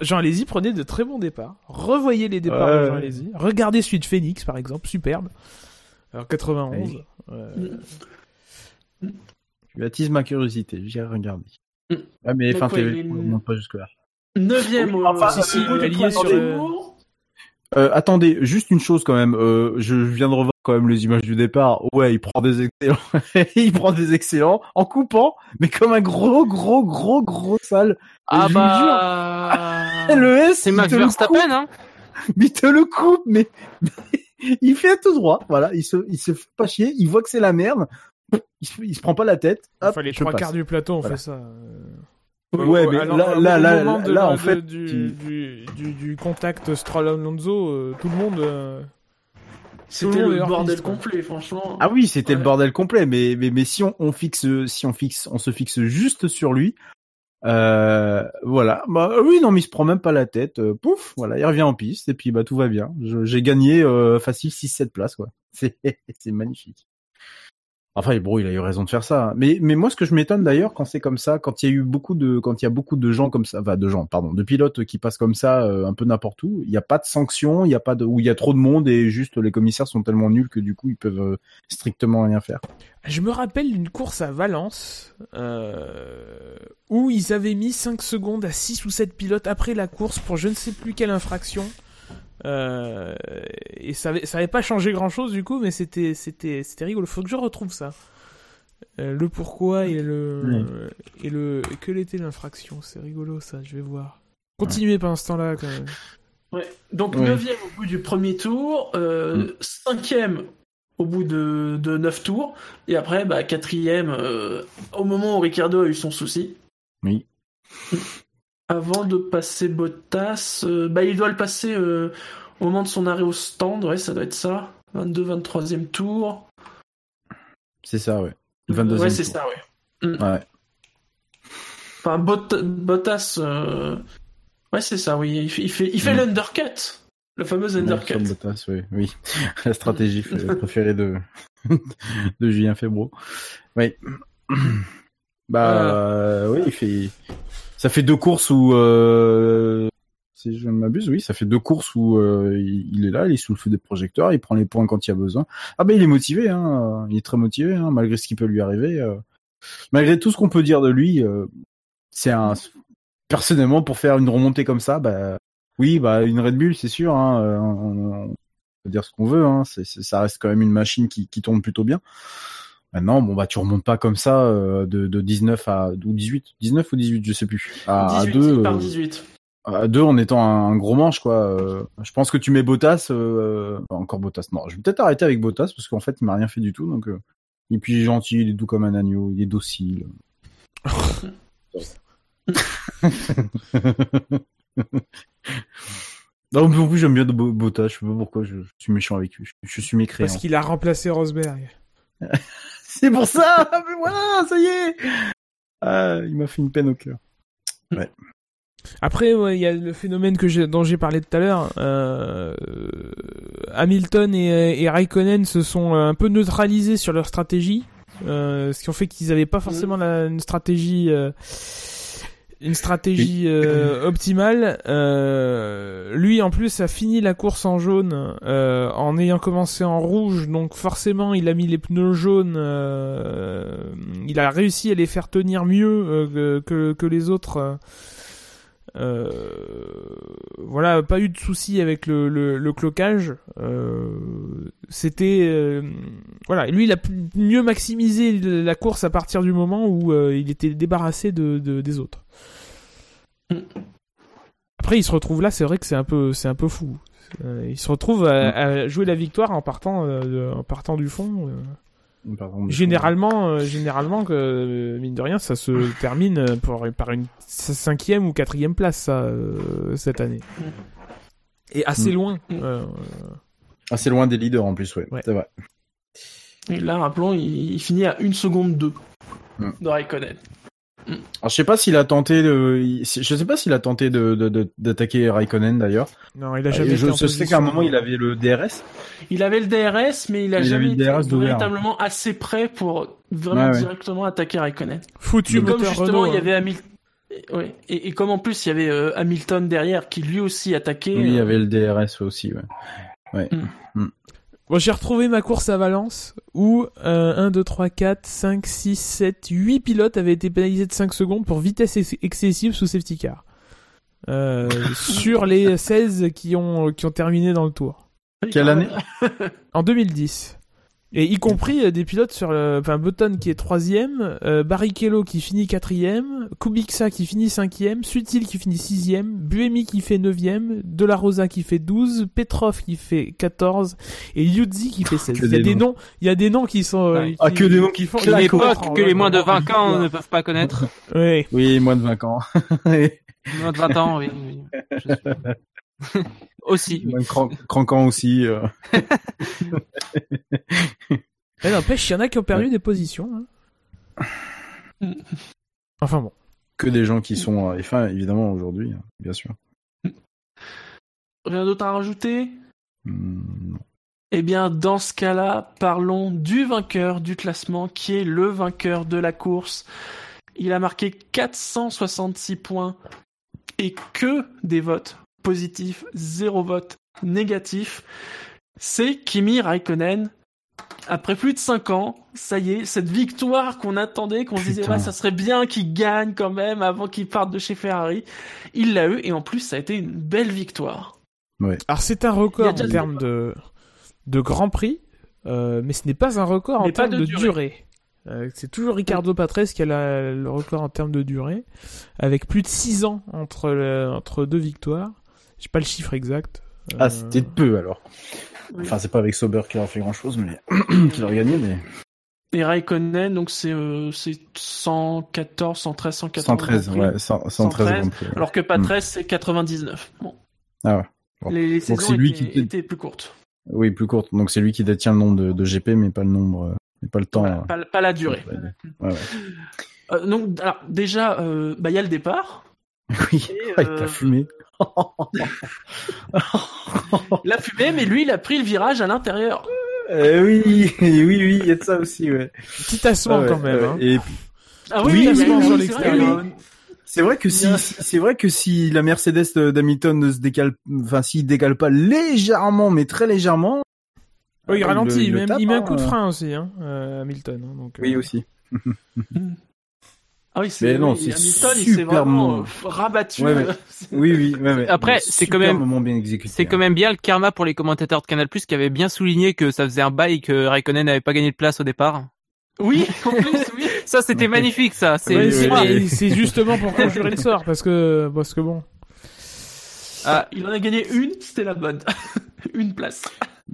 Jean Alési prenait de très bons départs. Revoyez les départs Ouais. de Jean Alési. Regardez celui de Phoenix, par exemple, superbe. Alors 91. euh, Tu attises ma curiosité, j'irai regarder. Mm. Ah, mais enfin, ouais, monte pas jusque là. Neuvième Oui, au enfin, si, euh, sur. Euh, attendez, juste une chose quand même. Euh, je viens de revoir quand même les images du départ. Ouais, il prend des excellents. <laughs> il prend des excellents en coupant, mais comme un gros, gros, gros, gros sale. Ah je bah, <laughs> Le S, c'est il Max te le Verstappen coupe, hein. mais il te le coupe, mais il fait tout droit. Voilà, il se, il se fait pas chier. Il voit que c'est la merde. Il se, il se prend pas la tête. Hop, Enfin, les trois passe. quarts du plateau, on Voilà. fait ça. euh. Ouais, mais Alors, là, là, là, de là, en de- fait, du, tu- du, du, du contact Stroll-Alonso, euh, tout le monde. euh, C'était le bordel complet, franchement. Ah oui, c'était Ouais. le bordel complet, mais, mais, mais si on, on fixe, si on fixe, on se fixe juste sur lui, euh, voilà. Bah oui, non, mais il se prend même pas la tête. euh, pouf, voilà, il revient en piste et puis bah tout va bien. J'ai gagné euh, facile 6-7 places quoi. <laughs> C'est c'est magnifique. Enfin, bon, il a eu raison de faire ça. hein. Mais, mais moi, ce que je m'étonne d'ailleurs, quand c'est comme ça, quand il y a eu beaucoup de, quand il y a beaucoup de gens comme ça, de gens, pardon, de pilotes qui passent comme ça, euh, un peu n'importe où, il n'y a pas de sanction, il y a pas de, où il y a trop de monde et juste les commissaires sont tellement nuls que du coup, ils peuvent euh, strictement rien faire. Je me rappelle d'une course à Valence euh, où ils avaient mis 5 secondes à 6 ou 7 pilotes après la course pour je ne sais plus quelle infraction. Euh, et ça avait, ça avait pas changé grand chose du coup, mais c'était c'était c'était rigolo. Faut que je retrouve ça. Euh, le pourquoi et le et le et quelle était l'infraction? C'est rigolo ça. Je vais voir. Continuez pendant ce temps-là quand même. Ouais. Donc Ouais. neuvième au bout du premier tour, euh, cinquième au bout de, de neuf tours, et après bah, quatrième euh, au moment où Ricardo a eu son souci. Oui. <laughs> Avant de passer Bottas, euh, bah, il doit le passer euh, au moment de son arrêt au stand, ouais ça doit être ça. 22-23e tour. C'est ça, ouais. 22e ouais c'est ça, ouais. Mm. Ouais. Enfin Bot- Bottas, euh, ouais c'est ça, oui. Il fait, il fait, il fait Mm. l'undercut. Le fameux undercut. Bottas, oui, oui. <laughs> La stratégie f- préférée de, <laughs> de Julien Febro. Oui. <clears throat> Bah, euh, oui, il fait, ça fait deux courses où, euh, Si je ne m'abuse, oui, ça fait deux courses où euh, il est là, il est sous le feu des projecteurs, il prend les points quand il y a besoin. Ah ben il est motivé, hein, il est très motivé, hein, malgré ce qui peut lui arriver. euh. Malgré tout ce qu'on peut dire de lui, euh, c'est un personnellement pour faire une remontée comme ça, bah oui, bah une Red Bull, c'est sûr. Hein, euh, on, peut dire ce qu'on veut, hein, ça reste quand même une machine qui, qui tourne plutôt bien. Maintenant, bon bah tu remontes pas comme ça euh, de, de 19 à ou 18, 19 ou 18, je sais plus. À, 18, 2 il part 18. à deux en étant un, un gros manche quoi. Euh, je pense que tu mets Bottas, euh, enfin, encore Bottas. Non, je vais peut-être arrêter avec Bottas parce qu'en fait il m'a rien fait du tout. Donc euh, et puis il est gentil, il est doux comme un agneau, il est docile. non, mais en plus j'aime bien Bottas. Je sais pas pourquoi je, je suis méchant avec lui. Je, je suis mécréant. Parce qu'il a remplacé Rosberg. <laughs> C'est pour ça. Mais voilà, ça y est. Ah, il m'a fait une peine au cœur. Ouais. Après, ouais, il y a le phénomène que j'ai- dont j'ai parlé tout à l'heure. Euh, Hamilton et, et Raikkonen se sont un peu neutralisés sur leur stratégie, euh, ce qui ont fait qu'ils n'avaient pas forcément la, une stratégie, euh, une stratégie euh, optimale. Euh, lui, en plus, a fini la course en jaune euh, en ayant commencé en rouge, donc forcément, il a mis les pneus jaunes. euh, il a réussi à les faire tenir mieux euh, que, que, que les autres. voilà, pas eu de soucis avec le, le, le clocage. Euh, C'était euh, voilà, lui il a mieux maximisé la course à partir du moment où il était débarrassé de, de- des autres. Après, il se retrouve là, c'est vrai que c'est un peu c'est un peu fou. Euh, il se retrouve à, à jouer la victoire en partant euh, de- en partant du fond. euh. Pardon, Généralement, euh, généralement, que, euh, mine de rien, ça se termine euh, pour, par une cinquième ou quatrième place, ça, euh, cette année. Et assez Mm. loin. euh, Assez loin des leaders en plus, ouais. C'est vrai. Et là, rappelons, il, il finit à 1 seconde 2 Mm. de Raikkonen. Alors, je sais pas s'il a tenté de, je sais pas s'il a tenté de, d'attaquer Raikkonen d'ailleurs. Non, il a jamais Je été en je sais qu'à un moment il avait le DRS. Il avait le DRS, mais il a Il jamais avait été d'ouvert. véritablement assez près pour vraiment Ouais, ouais. directement attaquer Raikkonen. Foutu comme justement Renault, il y avait hein. Hamilton. Ouais. Et, et comme en plus il y avait euh, Hamilton derrière qui lui aussi attaquait. Oui, il y euh, avait le DRS aussi, ouais. Ouais. Mm. Bon, j'ai retrouvé ma course à Valence où euh, 1, 2, 3, 4, 5, 6, 7, 8 pilotes avaient été pénalisés de 5 secondes pour vitesse ex- excessive sous safety car. Euh, <laughs> sur les 16 qui ont, qui ont terminé dans le tour. Quelle année? En 2010. Et y compris euh, des pilotes sur le, enfin Button qui est troisième, euh, Barrichello qui finit quatrième, Kubica qui finit cinquième, Sutil qui finit sixième, Buemi qui fait neuvième, De La Rosa qui fait 12, Petrov qui fait 14 et Liuzzi qui fait 16. Que Il y a des noms. il y a des noms qui sont euh, Ah, que des noms qui font qui époque font- que les moins de 20 ans ne peuvent pas connaître. <laughs> Ouais. Oui, moins de 20 ans. Moins de 20 ans, oui. oui. Je suis- <laughs> Aussi. <laughs> cran- cranquant aussi. euh. <laughs> Mais n'empêche, il y en a qui ont perdu des positions. hein. <laughs> Enfin bon. Que des gens qui sont à F1 évidemment aujourd'hui, hein, bien sûr. Rien d'autre à rajouter? Hmm, non. Eh bien, dans ce cas-là, parlons du vainqueur du classement, qui est le vainqueur de la course. Il a marqué 466 points et que des votes positifs, zéro vote négatif. C'est Kimi Raikkonen. Après plus de 5 ans, ça y est, cette victoire qu'on attendait, qu'on se disait, ça serait bien qu'il gagne quand même avant qu'il parte de chez Ferrari. Il l'a eu et en plus, ça a été une belle victoire. Alors c'est un record en termes de, de Grand Prix, euh, mais ce n'est pas un record Mais en termes de de, durée. durée. Euh, c'est toujours Ricardo Patrese qui a la- le record en termes de durée, avec plus de 6 ans entre, le- entre deux victoires. J'ai pas le chiffre exact. Euh, Ah, c'était peu alors. Oui. Enfin, c'est pas avec Sauber qu'il a fait grand chose, mais <clears throat> qu'il a gagné, mais Et Raikkonen, donc c'est euh, c'est 114, 113, 114. 113, Grand Prix. ouais, 100 113 Grand Prix, ouais. Alors que Patrese, c'est 99. Bon. Ah ouais. Bon. Les, les Donc saisons lui étaient, qui étaient plus courtes. Oui, plus courte. Donc c'est lui qui détient le nombre de, de GP, mais pas le nombre, euh, mais pas le temps. Voilà, euh. pas, pas la durée. Ouais, ouais. Euh, donc, alors, déjà, euh, bah, il y a le départ. <laughs> Oui, Et, il euh, t'a fumé. Il a fumé, mais lui, il a pris le virage à l'intérieur. Eh oui, oui, oui, il y a de ça aussi, ouais. Petit tassement Ah ouais, quand même. hein. Et Ah Oui, oui, oui, sur c'est l'extérieur. vrai, C'est vrai que si, c'est vrai que si la Mercedes d'Hamilton ne se décale, enfin s'il décale pas légèrement, mais très légèrement. Oh, il euh, ralentit, le- il, le met, tape, il met un hein, coup de euh. frein aussi, hein, euh, Hamilton. hein, donc, Oui euh, aussi. <laughs> Ah oui, c'est non, oui, c'est super vraiment bon. euh, rabattu. Ouais, mais- euh, Oui, oui, ouais. Après, c'est quand même- bien exécuté. C'est quand même bien le karma pour les commentateurs de Canal+ qui avaient bien souligné que ça faisait un bail que Raikkonen n'avait pas gagné de place au départ. Oui, en plus, oui. <laughs> Ça, c'était magnifique, ça. C'est ouais, c'est c'est- moi. mais c'est justement pour conjurer le sort, parce que, parce que bon. Ah, il en a gagné une, c'était la bonne. <laughs> une place.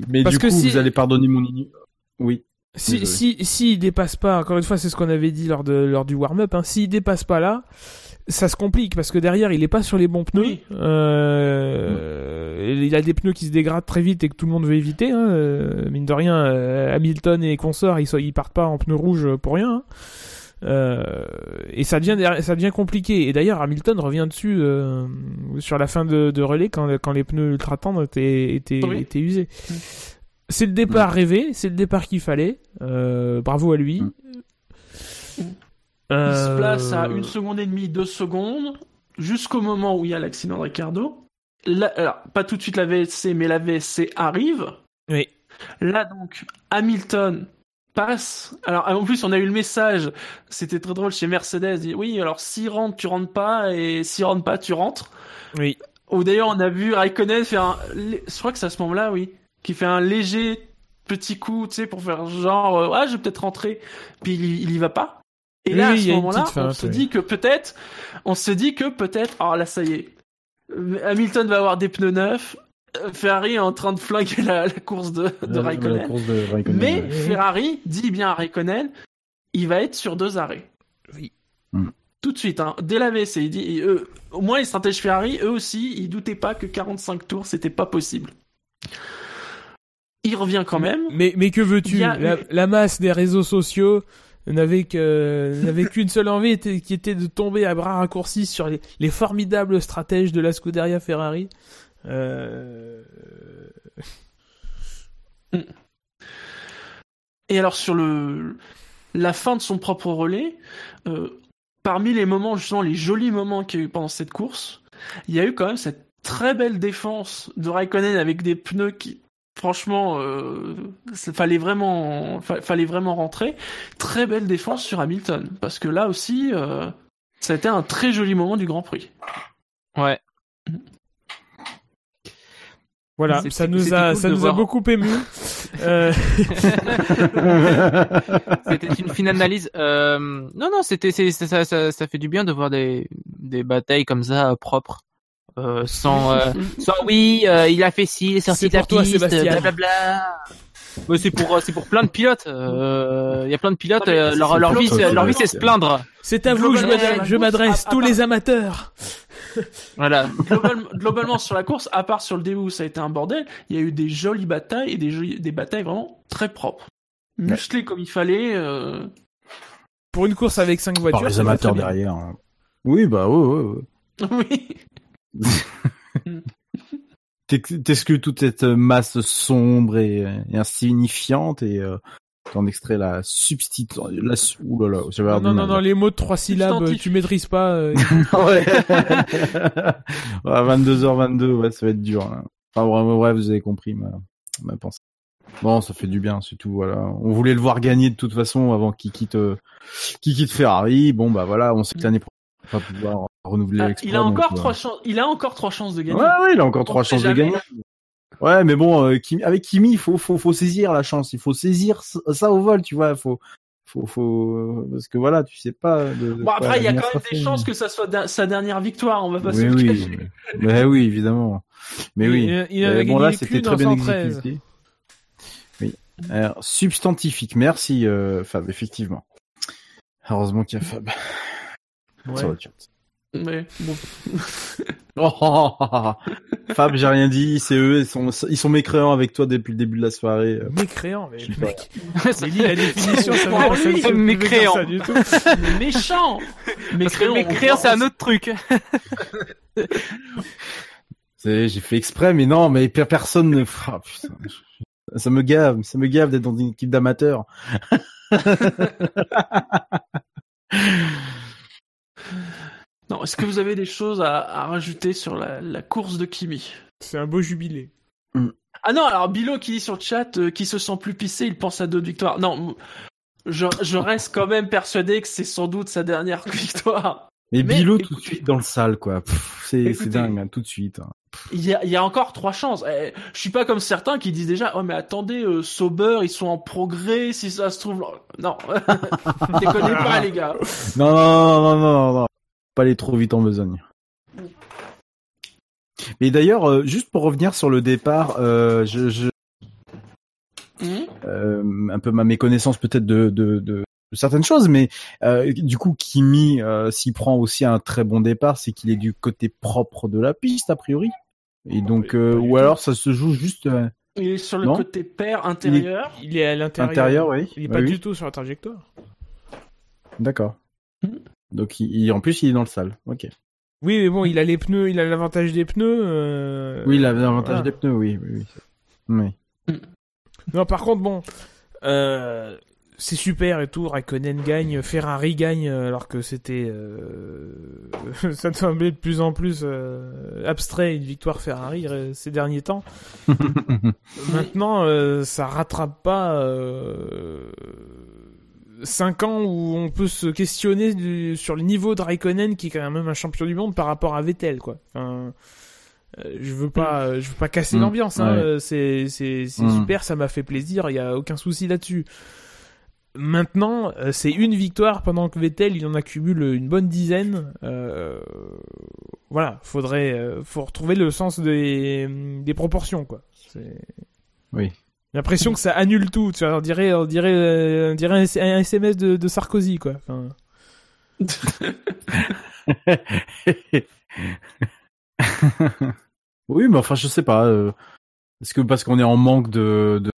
Mais Parce du que coup, si- vous allez pardonner mon igno- Oui. Si, si, si il dépasse pas, encore une fois, c'est ce qu'on avait dit lors de, lors du warm-up, hein, s'il dépasse pas là, ça se complique parce que derrière il est pas sur les bons pneus. Euh, Il a des pneus qui se dégradent très vite et que tout le monde veut éviter. Hein. euh, Mine de rien, euh, Hamilton et consorts, ils, sont- ils partent pas en pneus rouges pour rien. hein. Euh, et ça devient ça devient compliqué. Et d'ailleurs, Hamilton revient dessus euh, sur la fin de, de relais quand, quand les pneus ultra tendres étaient, étaient, Oui. étaient usés. C'est le départ rêvé, c'est le départ qu'il fallait. Euh, bravo à lui. Il Euh, se place à une seconde et demie, deux secondes, jusqu'au moment où il y a l'accident de Ricardo. Alors, pas tout de suite la VSC, mais la VSC arrive. Oui. Là, donc, Hamilton passe. Alors, en plus, on a eu le message, c'était très drôle chez Mercedes, dit, oui, alors s'il rentre, tu rentres pas, et s'il rentre pas, tu rentres. Oui. Ou d'ailleurs, on a vu Raikkonen faire un, je crois que c'est à ce moment-là, oui, qui fait un léger petit coup, tu sais, pour faire genre, ouais, je vais peut-être rentrer, puis il, y- il y va pas. Et Oui, là, à ce moment-là, on se oui. dit que peut-être, on se dit que peut-être, oh là, ça y est, Hamilton va avoir des pneus neufs, euh, Ferrari est en train de flinguer la, la course de, de La- Raikkonen. la course de Raikkonen, Mais. Ferrari dit bien à Raikkonen, il va être sur deux arrêts. Oui. Hmm. Tout de suite, hein, dès la VSC, il dit, et eux, au moins les stratèges Ferrari, eux aussi, ils doutaient pas que 45 tours, c'était pas possible. Il revient quand même. Mais, mais que veux-tu a- la, la masse des réseaux sociaux n'avait qu'une seule envie, qui était de tomber à bras raccourcis sur les, les formidables stratèges de la Scuderia Ferrari. Euh... Et alors sur le la fin de son propre relais, euh, parmi les moments justement les jolis moments qu'il y a eu pendant cette course, il y a eu quand même cette très belle défense de Raikkonen avec des pneus qui franchement euh, fallait vraiment fa- fallait vraiment rentrer. Très belle défense sur Hamilton parce que là aussi euh, ça a été un très joli moment du Grand Prix. Ouais. Voilà, ça nous a cool ça nous a beaucoup ému. Euh, <laughs> C'était une fine analyse. Euh, non, non, c'était, ça, ça, ça fait du bien de voir des, des batailles comme ça propres, euh, sans, euh, sans oui, euh, il a fait ci, il est sorti de la toi, piste, Sébastien. blablabla. Mais c'est pour, euh, c'est pour plein de pilotes. Euh, Il y a plein de pilotes. Euh, leur, leur le vie, leur le vie, c'est se plaindre. C'est à vous que je m'adresse, la je course, m'adresse, à- tous les amateurs. <laughs> Voilà. Global- globalement sur la course, à part sur le début où ça a été un bordel, il y a eu des jolies batailles et des, jolies- des batailles vraiment très propres. Musclées comme il fallait. euh, Pour une course avec 5 voitures, Par les amateurs derrière. Oui, bah ouais, ouais, ouais. <laughs> Oui. <laughs> T'ex- T'exclus toute cette masse sombre et, et insignifiante et euh, t'en extrais la substitution. La... Ouh là là, j'avais Non, non, non, les mots de trois syllabes, tu maîtrises pas. euh, <laughs> ouais. <laughs> ouais 22h22, ouais, ça va être dur. Là. Enfin, bref, vous avez compris ma, ma pensée. Bon, ça fait du bien, c'est tout. Voilà, on voulait le voir gagner de toute façon avant qu'il quitte, euh, qu'il quitte Ferrari. Bon, bah voilà, on sait que l'année prochaine, on va pouvoir renouveler Ah, l'exploit. il a encore euh, trois chances. Il a encore trois chances de gagner. Ouais, ouais, il a encore On trois chances de gagner. Ouais, mais bon, euh, Kimi- avec Kimi, il faut, faut, faut saisir la chance. Il faut saisir ça au vol, tu vois. Faut, faut, faut, parce que voilà, tu sais pas. De, de Bon après, il y a quand même des chances que ça soit da- sa dernière victoire. On va pas se Oui, le oui, cacher. mais, mais oui, évidemment. Mais oui. Il- il en a Mais bon, là, c'était très en bien 113. exécuté. Oui. Alors, substantifique. Merci, euh, Fab, effectivement. Heureusement qu'il y a Fab. Ouais. Sur le chat. Mais bon. <laughs> Oh, oh, oh, oh. Fab, j'ai rien dit, c'est eux, ils sont, ils sont mécréants avec toi depuis le début de la soirée. euh. Mécréant, mais le mec. La définition, ça <laughs> Oh, ça oui, mécréant. ça du tout. méchant. M'écrire, c'est un autre truc. <laughs> C'est- J'ai fait exprès, mais non, mais per- personne ne. Putain, je- ça me gave, ça me gave d'être dans une équipe d'amateurs. Non, est-ce que vous avez des choses à, à rajouter sur la, la course de Kimi? C'est un beau jubilé. Ah non, alors Bilo qui dit sur le chat euh, qui se sent plus pissé, il pense à d'autres victoires. Non, je, je reste quand même persuadé que c'est sans doute sa dernière <laughs> victoire. Mais, Mais Bilo tout de suite dans le sale, quoi. C'est dingue, hein, tout de suite. hein. Il y a, il y a encore trois chances. Eh, je suis pas comme certains qui disent déjà, oh mais attendez, euh, Sauber, ils sont en progrès, si ça se trouve. Non, <laughs> déconnez pas les gars. Non, non, non, non, non, non. Pas aller trop vite en besogne. Mais d'ailleurs, euh, juste pour revenir sur le départ, euh, je, je euh, un peu ma méconnaissance peut-être de, de, de, de certaines choses, mais euh, du coup, Kimi euh, s'y prend aussi un très bon départ, c'est qu'il est du côté propre de la piste a priori. Et donc, euh, ou alors ça se joue juste euh, Il est sur le Non? côté pair intérieur. Il est à l'intérieur. intérieur, oui. Il est Bah pas oui. du tout sur la trajectoire. D'accord. Mhm. Donc, il, il- en plus, il est dans le sale. Ok. Oui, mais bon, il a les pneus, il a l'avantage des pneus. euh, Oui, il a l'avantage voilà. des pneus, oui, oui, oui. Oui. Non, par contre, bon, euh, c'est super et tout. Raikkonen gagne, Ferrari gagne, euh, alors que c'était, euh, <laughs> ça semblait de plus en plus abstrait une victoire Ferrari ces derniers temps. <laughs> Maintenant, ça rattrape pas 5 ans où on peut se questionner du- sur le niveau de Raikkonen qui est quand même un champion du monde par rapport à Vettel, quoi. Enfin, euh, je veux pas, euh, je veux pas casser Mm. l'ambiance. Hein. Ouais. euh, C'est, c'est, c'est Mm. super, ça m'a fait plaisir. Il y a aucun souci là-dessus. Maintenant, euh, c'est une victoire pendant que Vettel il en accumule une bonne dizaine. Euh, voilà, faudrait, euh, faut retrouver le sens des, des proportions, quoi. Oui. J'ai l'impression que ça annule tout. Tu vois, on dirait, on dirait, euh, on dirait un, un SMS de, de Sarkozy, quoi. Enfin, <laughs> oui, mais enfin, je sais pas. euh, Est-ce que parce qu'on est en manque de, de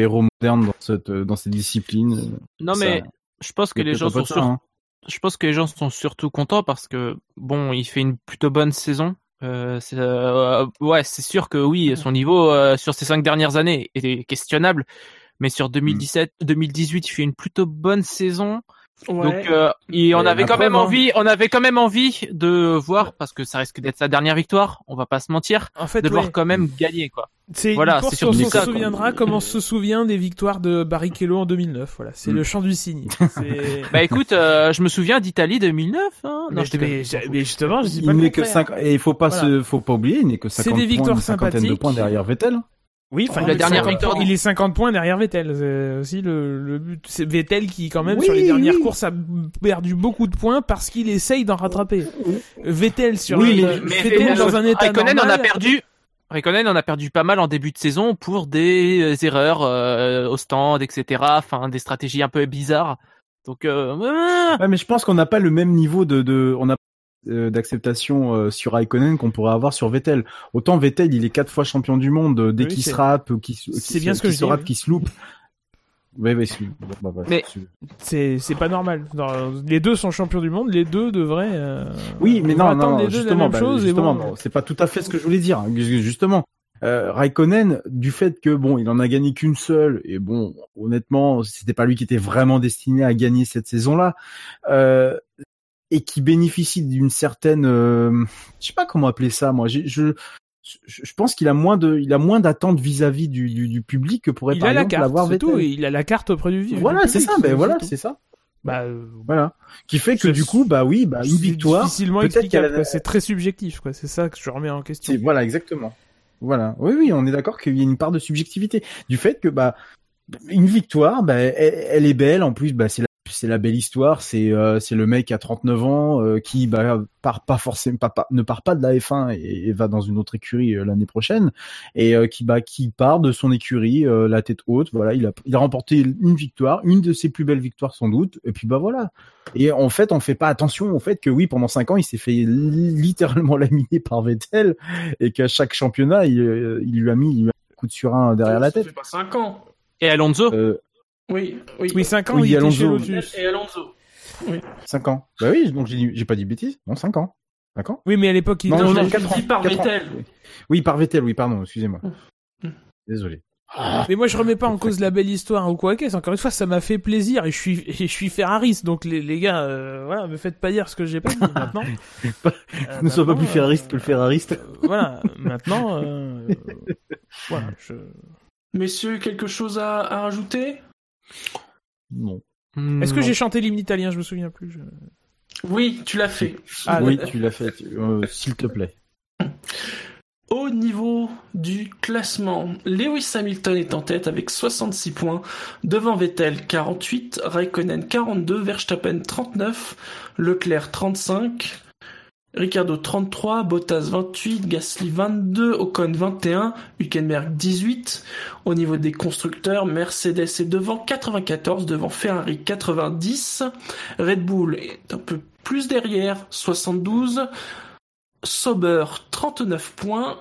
héros modernes dans cette dans cette discipline euh, Non, ça- mais je pense que les gens sont ça, sur- hein. je pense que les gens sont surtout contents parce que bon, il fait une plutôt bonne saison. Euh, c'est, euh, ouais, c'est sûr que oui, son niveau euh, sur ces cinq dernières années était questionnable, mais sur 2017, 2018, il fait une plutôt bonne saison. Ouais. Donc, euh, et on Et avait quand même hein. envie, on avait quand même envie de voir parce que ça risque d'être sa dernière victoire. On va pas se mentir, en fait, de ouais, voir quand même gagner quoi. c'est Voilà, c'est surtout on se souviendra comme on se souvient des victoires de Barrichello en 2009. Voilà, c'est Mm. le chant du cygne. <laughs> Bah écoute, euh, je me souviens d'Italie 2009. Hein non, mais, je mais- mais justement, je dis pas Il le n'est que contraire. 5 et il faut pas Voilà. se faut pas oublier, il n'est que C'est 50 des points, victoires cinquantaine de sympathiques. points derrière Vettel. Oui, enfin, La il est dernière 50 victoire. Il est 50 points derrière Vettel. C'est aussi le, le but. C'est Vettel qui, quand même, Oui, sur les dernières oui. courses, a perdu beaucoup de points parce qu'il essaye d'en rattraper. Vettel sur Oui, un- mais- Vettel dans un état Raikkonen en a perdu. Raikkonen en a perdu pas mal en début de saison pour des euh, erreurs euh, au stand, etc. Enfin, des stratégies un peu bizarres. Donc, euh, ouais. Ouais, mais je pense qu'on n'a pas le même niveau de, de on a euh, d'acceptation euh, sur Raikkonen qu'on pourrait avoir sur Vettel. Autant Vettel, il est quatre fois champion du monde euh, dès Oui, qu'il se rate, ou qu'il se, c'est qu'il bien se- ce que qu'il je se dis, rate, oui. qu'il se loupe. Ouais, ouais, c'est- bah, bah, Mais- c'est- pas normal. Les deux sont champions du monde. Les deux devraient. euh, Oui, mais non, attendre non, justement, bah, justement, bon, c'est pas tout à fait ce que je voulais dire. hein. Justement, euh, Raikkonen, du fait que bon, il en a gagné qu'une seule, et bon, honnêtement, c'était pas lui qui était vraiment destiné à gagner cette saison-là, euh, et qui bénéficie d'une certaine, euh, je sais pas comment appeler ça, moi, je, je, je pense qu'il a moins de, il a moins d'attentes vis-à-vis du, du, du public que pourrait il par a la carte. C'est tout. Il a la carte auprès du. Voilà, c'est public, ça, ben voilà, c'est ça. Bah, euh, Voilà. Qui fait que du coup, bah oui, bah une victoire. difficilement explicable. a-. C'est très subjectif. Quoi. C'est ça que je remets en question. Voilà, exactement. Voilà. Oui, oui, on est d'accord qu'il y a une part de subjectivité. Du fait que, bah, une victoire, bah, elle, elle est belle. En plus, bah, c'est la, c'est la belle histoire. C'est, euh, c'est le mec à 39 ans euh, qui, bah, part pas forcément, pas, pas- ne part pas de la F1 et, et va dans une autre écurie euh, l'année prochaine et euh, qui, bah, qui part de son écurie euh, la tête haute. Voilà, il a, il a remporté une victoire, une de ses plus belles victoires sans doute. Et puis, bah, voilà. Et en fait, on fait pas attention au fait que oui, pendant cinq ans, il s'est fait li- littéralement laminer par Vettel et qu'à chaque championnat, il, il lui a mis il lui a mis un coup de surin derrière la Ça tête. fait pas 5 ans. Et Alonso? Euh, Oui, oui. Oui, 5 ans, Oui, il était chez Alonso. Lotus. Et Alonso. cinq ans. Bah oui, donc j'ai pas dit de bêtises. Non, cinq ans. Cinq ans. Oui, mais à l'époque, il Non, était non, non, dit ans. par. Vettel. Oui, par Vettel, oui, pardon, excusez-moi. Mm. Désolé. Mais moi, je remets pas en cause la belle histoire ou quoi qu'est-ce. Encore une fois, ça m'a fait plaisir et je suis, et je suis Ferraris. Donc, les, les gars, euh, voilà, me faites pas dire ce que j'ai pas dit <laughs> maintenant. ne sois pas plus ferrariste que le ferrariste. voilà, maintenant, euh, voilà, je... Messieurs, quelque chose à, à rajouter? Non. Est-ce que j'ai chanté l'hymne italien? Je me souviens plus. je- Oui, tu l'as fait. Ah, oui, tu l'as fait. euh, S'il te plaît. <laughs> Au niveau du classement, Lewis Hamilton est en tête avec 66 points, devant Vettel 48, Raikkonen 42, Verstappen 39, Leclerc 35, Ricardo 33, Bottas 28, Gasly 22, Ocon 21, Hülkenberg 18. Au niveau des constructeurs, Mercedes est devant 94, devant Ferrari 90, Red Bull est un peu plus derrière 72, Sauber 39 points,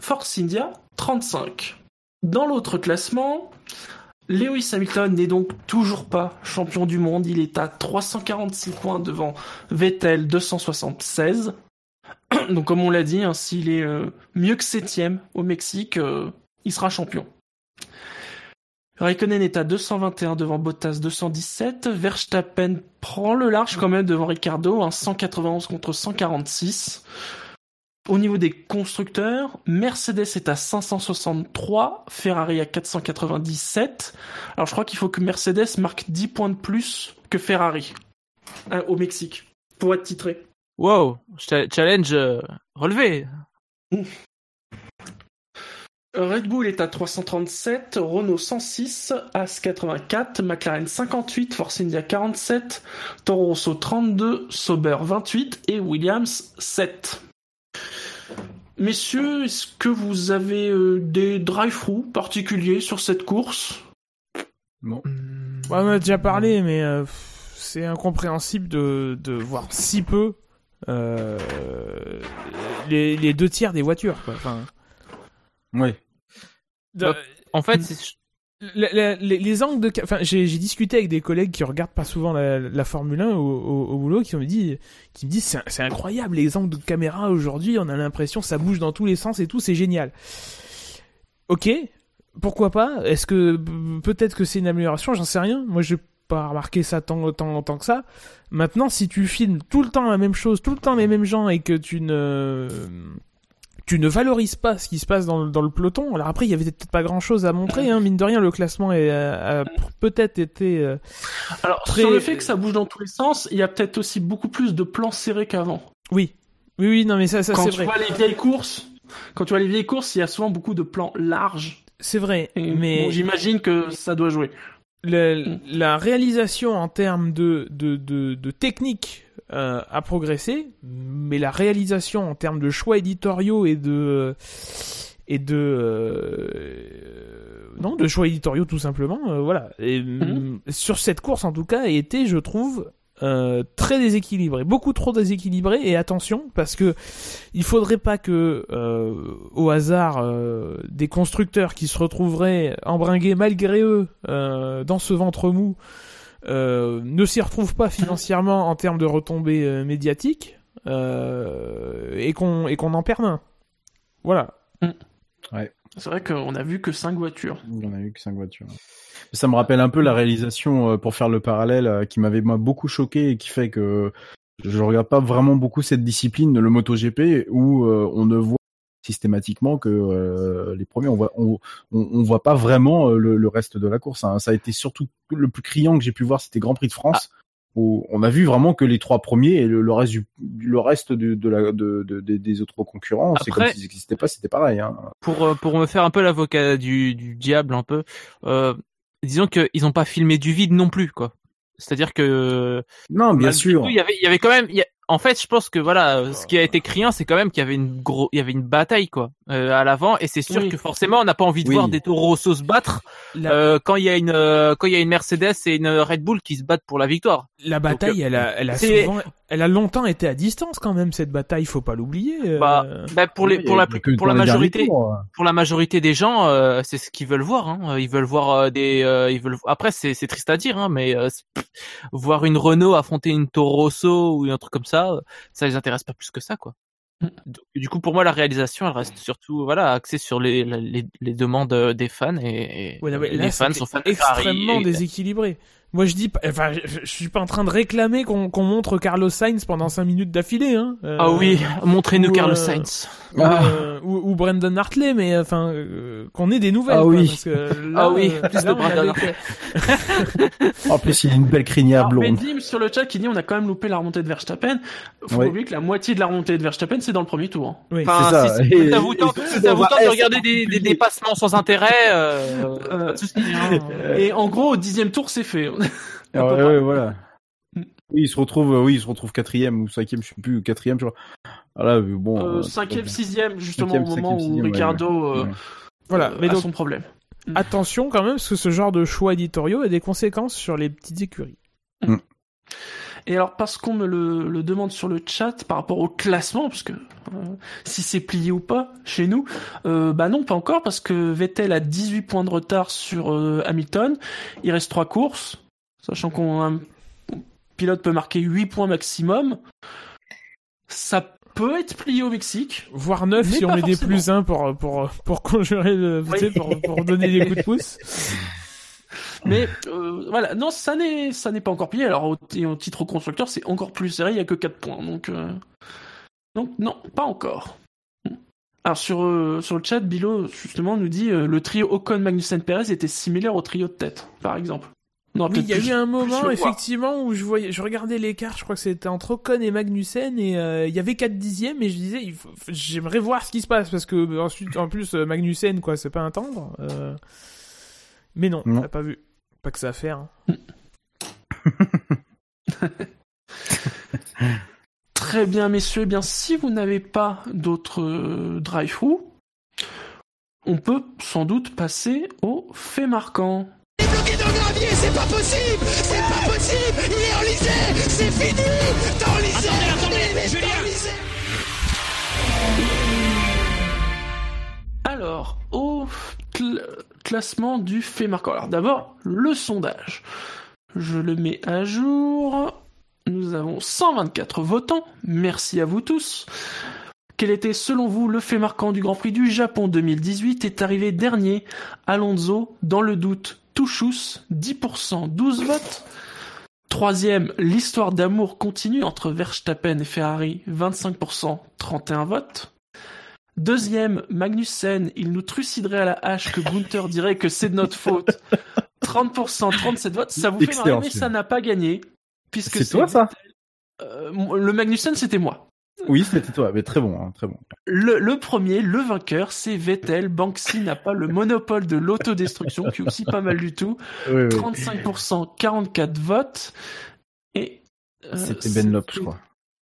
Force India 35. Dans l'autre classement, Lewis Hamilton n'est donc toujours pas champion du monde, il est à 346 points devant Vettel 276. <clears throat> Donc comme on l'a dit, hein, s'il est euh, mieux que septième au Mexique, euh, il sera champion. Raikkonen est à 221 devant Bottas 217. Verstappen prend le large quand même devant Ricardo, hein, 191 contre 146. Au niveau des constructeurs, Mercedes est à 563, Ferrari à 497. Alors je crois qu'il faut que Mercedes marque 10 points de plus que Ferrari hein, au Mexique pour être titré. Wow, cha- challenge euh, relevé. Red Bull est à 337, Renault 106, As 84, McLaren 58, Force India 47, Toro Rosso 32, Sauber 28 et Williams 7. Messieurs, est-ce que vous avez euh, des drive-through particuliers sur cette course? Non. Ouais, on a déjà parlé, mais euh, c'est incompréhensible de, de voir si peu euh, les, les deux tiers des voitures. Quoi. Enfin, Ouais. Bah, en fait, les, les angles de, enfin, j'ai discuté avec des collègues qui regardent pas souvent la, Formule 1 au, boulot, qui me qui me disent, c'est incroyable les angles de caméra aujourd'hui. On a l'impression ça bouge dans tous les sens et tout, c'est génial. Ok, pourquoi pas? Est-ce que peut-être que c'est une amélioration? J'en sais rien. Moi, je pas remarqué ça tant, tant, tant que ça. Maintenant, si tu filmes tout le temps la même chose, tout le temps les mêmes gens et que tu ne tu ne valorises pas ce qui se passe dans, le- dans le peloton. Alors après, il y avait peut-être pas grand-chose à montrer. Hein. Mine de rien, le classement est, a, a peut-être été. euh, Alors, Très- sur le fait que ça bouge dans tous les sens, il y a peut-être aussi beaucoup plus de plans serrés qu'avant. Oui, oui, oui. Non, mais ça, ça Quand c'est tu vrai. vois les vieilles courses, quand tu vois les vieilles courses, il y a souvent beaucoup de plans larges. C'est vrai, Et mais bon, j'imagine que ça doit jouer. Le- la réalisation en termes de, de, de, de technique euh, a progressé, mais la réalisation en termes de choix éditoriaux et de et de euh, non de choix éditoriaux tout simplement, euh, voilà. Et, mm, Sur cette course en tout cas, a été, je trouve, euh, très déséquilibré, beaucoup trop déséquilibré. Et attention, parce que il faudrait pas que euh, au hasard euh, des constructeurs qui se retrouveraient embringués malgré eux euh, dans ce ventre mou euh, ne s'y retrouvent pas financièrement en termes de retombées euh, médiatiques euh, et qu'on et qu'on en perde un. Voilà. Ouais. C'est vrai qu'on a vu que 5 voitures. On a eu que cinq voitures. Ça me rappelle un peu la réalisation, euh, pour faire le parallèle, euh, qui m'avait beaucoup choqué et qui fait que je regarde pas vraiment beaucoup cette discipline, le MotoGP, où euh, on ne voit systématiquement que les premiers, on voit, on, on, voit pas vraiment le, le reste de la course. hein. Ça a été surtout le plus criant que j'ai pu voir, c'était Grand Prix de France. Où on a vu vraiment que les trois premiers et le, le reste du le reste de, de la de, de- des- autres concurrents, c'est comme s'ils n'existaient pas, c'était pareil. Hein. pour euh, pour me faire un peu l'avocat du, du diable un peu, euh, disons qu'ils ont pas filmé du vide non plus quoi. C'est-à-dire que Non, bien sûr. il y avait il y avait quand même il y a- en fait je pense que voilà euh, ce qui a été criant c'est quand même qu'il y avait une gros il y avait une bataille quoi euh, à l'avant et c'est sûr Oui. que forcément on n'a pas envie de Oui. voir des Toro Rosso se battre La- euh, quand il y a une euh, quand il y a une Mercedes et une Red Bull qui se battent pour la victoire. La bataille, euh, elle a, elle a souvent, elle a longtemps été à distance quand même cette bataille. Faut pas l'oublier. euh. Bah, bah, pour les pour la pour la majorité pour la majorité des gens euh, c'est ce qu'ils veulent voir hein. ils veulent voir euh, des euh, ils veulent après c'est c'est triste à dire hein, mais euh, pff, voir une Renault affronter une Toro Rosso ou un truc comme ça ça les intéresse pas plus que ça quoi Donc, du coup, pour moi, la réalisation, elle reste surtout voilà axée sur les, les, les demandes des fans et, Ouais, les là, fans sont fans de Ferrari extrêmement et- déséquilibré. Moi, je dis, enfin, je, je suis pas en train de réclamer qu'on qu'on montre Carlos Sainz pendant 5 minutes d'affilée, hein. Euh, Ah oui, montrez-nous ou, Carlos euh, Sainz. Ou, euh, ou, ou Brandon Hartley, mais enfin, euh, qu'on ait des nouvelles. Ah quoi, oui. parce que <laughs> là, Ah oui, plus là, de on Brandon <laughs> En plus, il a une belle crinière Alors, blonde. Bendim sur le chat qui dit on a quand même loupé la remontée de Verstappen. Faut pas oublier que la moitié de la remontée de Verstappen c'est dans le premier tour. hein. Oui. Enfin, c'est ça. si, ça vous tente, de regarder des, des dépassements <laughs> sans intérêt, euh, Euh, hein. Et en gros au dixième tour c'est fait. <laughs> Ah, ouais, ouais, voilà. Oui, il se retrouve, euh, oui, il se retrouve quatrième ou cinquième, je sais plus, quatrième, je crois. Là, mais bon. Euh, euh, cinquième, sixième justement Cinquième, au moment cinquième, où sixième, Ricardo ouais. euh, Ouais. Voilà, mais a donc- son problème. Attention quand même, parce que ce genre de choix éditoriaux a des conséquences sur les petites écuries. Et alors parce qu'on me le, le demande sur le chat par rapport au classement, parce que euh, si c'est plié ou pas chez nous, euh, bah non pas encore parce que Vettel a 18 points de retard sur euh, Hamilton. Il reste trois courses, sachant qu'on un pilote peut marquer 8 points maximum. Ça peut être plié au Mexique. Voire 9 Mais si on met des plus 1 pour, pour, pour conjurer le, pour, pour donner des coups de pouce. <laughs> Mais euh, voilà, non, ça n'est ça n'est pas encore plié. Alors au, et au titre constructeur, c'est encore plus serré. Il y a que 4 points, donc euh, donc non, pas encore. Alors sur euh, sur le chat, Bilo justement nous dit le trio Ocon Magnussen Perez était similaire au trio de tête, par exemple. Non, Oui, il y a eu un moment, effectivement, où je voyais, je regardais l'écart, je crois que c'était entre Ocon et Magnussen, et euh, il y avait 4 dixièmes, et je disais, il faut- j'aimerais voir ce qui se passe, parce que euh, ensuite, en plus, euh, Magnussen, quoi, c'est pas un tendre. euh, Mais non, Non. t'as pas vu. Pas que ça à faire. hein. <laughs> Très bien, messieurs. Eh bien, si vous n'avez pas d'autres euh, drive-through, on peut sans doute passer au fait marquant. Bloqué dans le gravier, c'est pas possible C'est pas possible Il est enlisé C'est fini T'es enlisé Attendez, attendez, Julien Alors, au cl- classement du fait marquant. Alors d'abord, le sondage. Je le mets à jour. Nous avons 124 votants. Merci à vous tous. Quel était selon vous le fait marquant du Grand Prix du Japon 2018 est arrivé dernier Alonso, dans le doute, Touchous, 10%, 12 votes. Troisième, l'histoire d'amour continue entre Verstappen et Ferrari, 25%, 31 votes. Deuxième, Magnussen, il nous truciderait à la hache que Gunther dirait que c'est de notre faute. <laughs> 30%, 37 votes, ça vous fait marrer, mais ça n'a pas gagné. Puisque C'est toi, ça? Euh, Le Magnussen, c'était moi. Oui, c'était toi, mais très bon, hein, très bon. Le, le premier, le vainqueur, c'est Vettel. Banksy n'a pas le monopole de l'autodestruction, qui est aussi pas mal du tout. Oui, oui. 35%, 44 votes. Et. euh, C'était Ben Lop, je crois.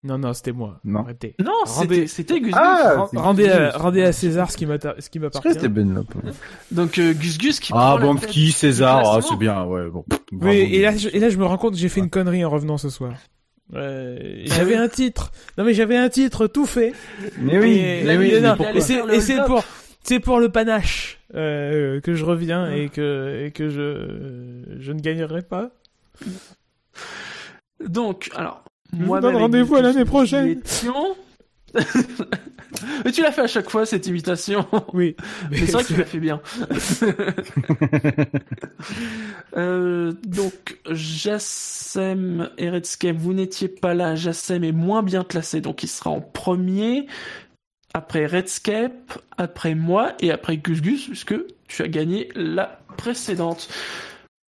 Non, non, c'était moi. Non. Arrêtez. Non, Rendez- c'était c'était Gus Gus. Ah, Ren- c'est rendez, Gus à, rendez à César ce qui m'atta- ce qui Je crois que m'appartient. c'était Ben Lop. Donc euh, Gus Gus qui Ah, Banksy, tête César, ah, c'est bien, ouais, bon. Oui, et là, je, et là, je me rends compte que j'ai fait une connerie en revenant ce soir. Euh, j'avais un titre. Non, mais j'avais un titre tout fait. Mais oui, Et, mais oui, et c'est, pour, c'est pour le panache euh, que je reviens et que et que je je ne gagnerai pas. Donc, alors. Je vous moi-même donne rendez-vous à l'année prochaine. <laughs> Mais tu l'as fait à chaque fois cette imitation. Oui. <laughs> Mais c'est vrai que tu <laughs> l'as fait bien. Euh, donc, Jassem et Redscape, vous n'étiez pas là. Jassem est moins bien classé, donc il sera en premier. Après Redscape, après moi et après Gus Gus, puisque tu as gagné la précédente.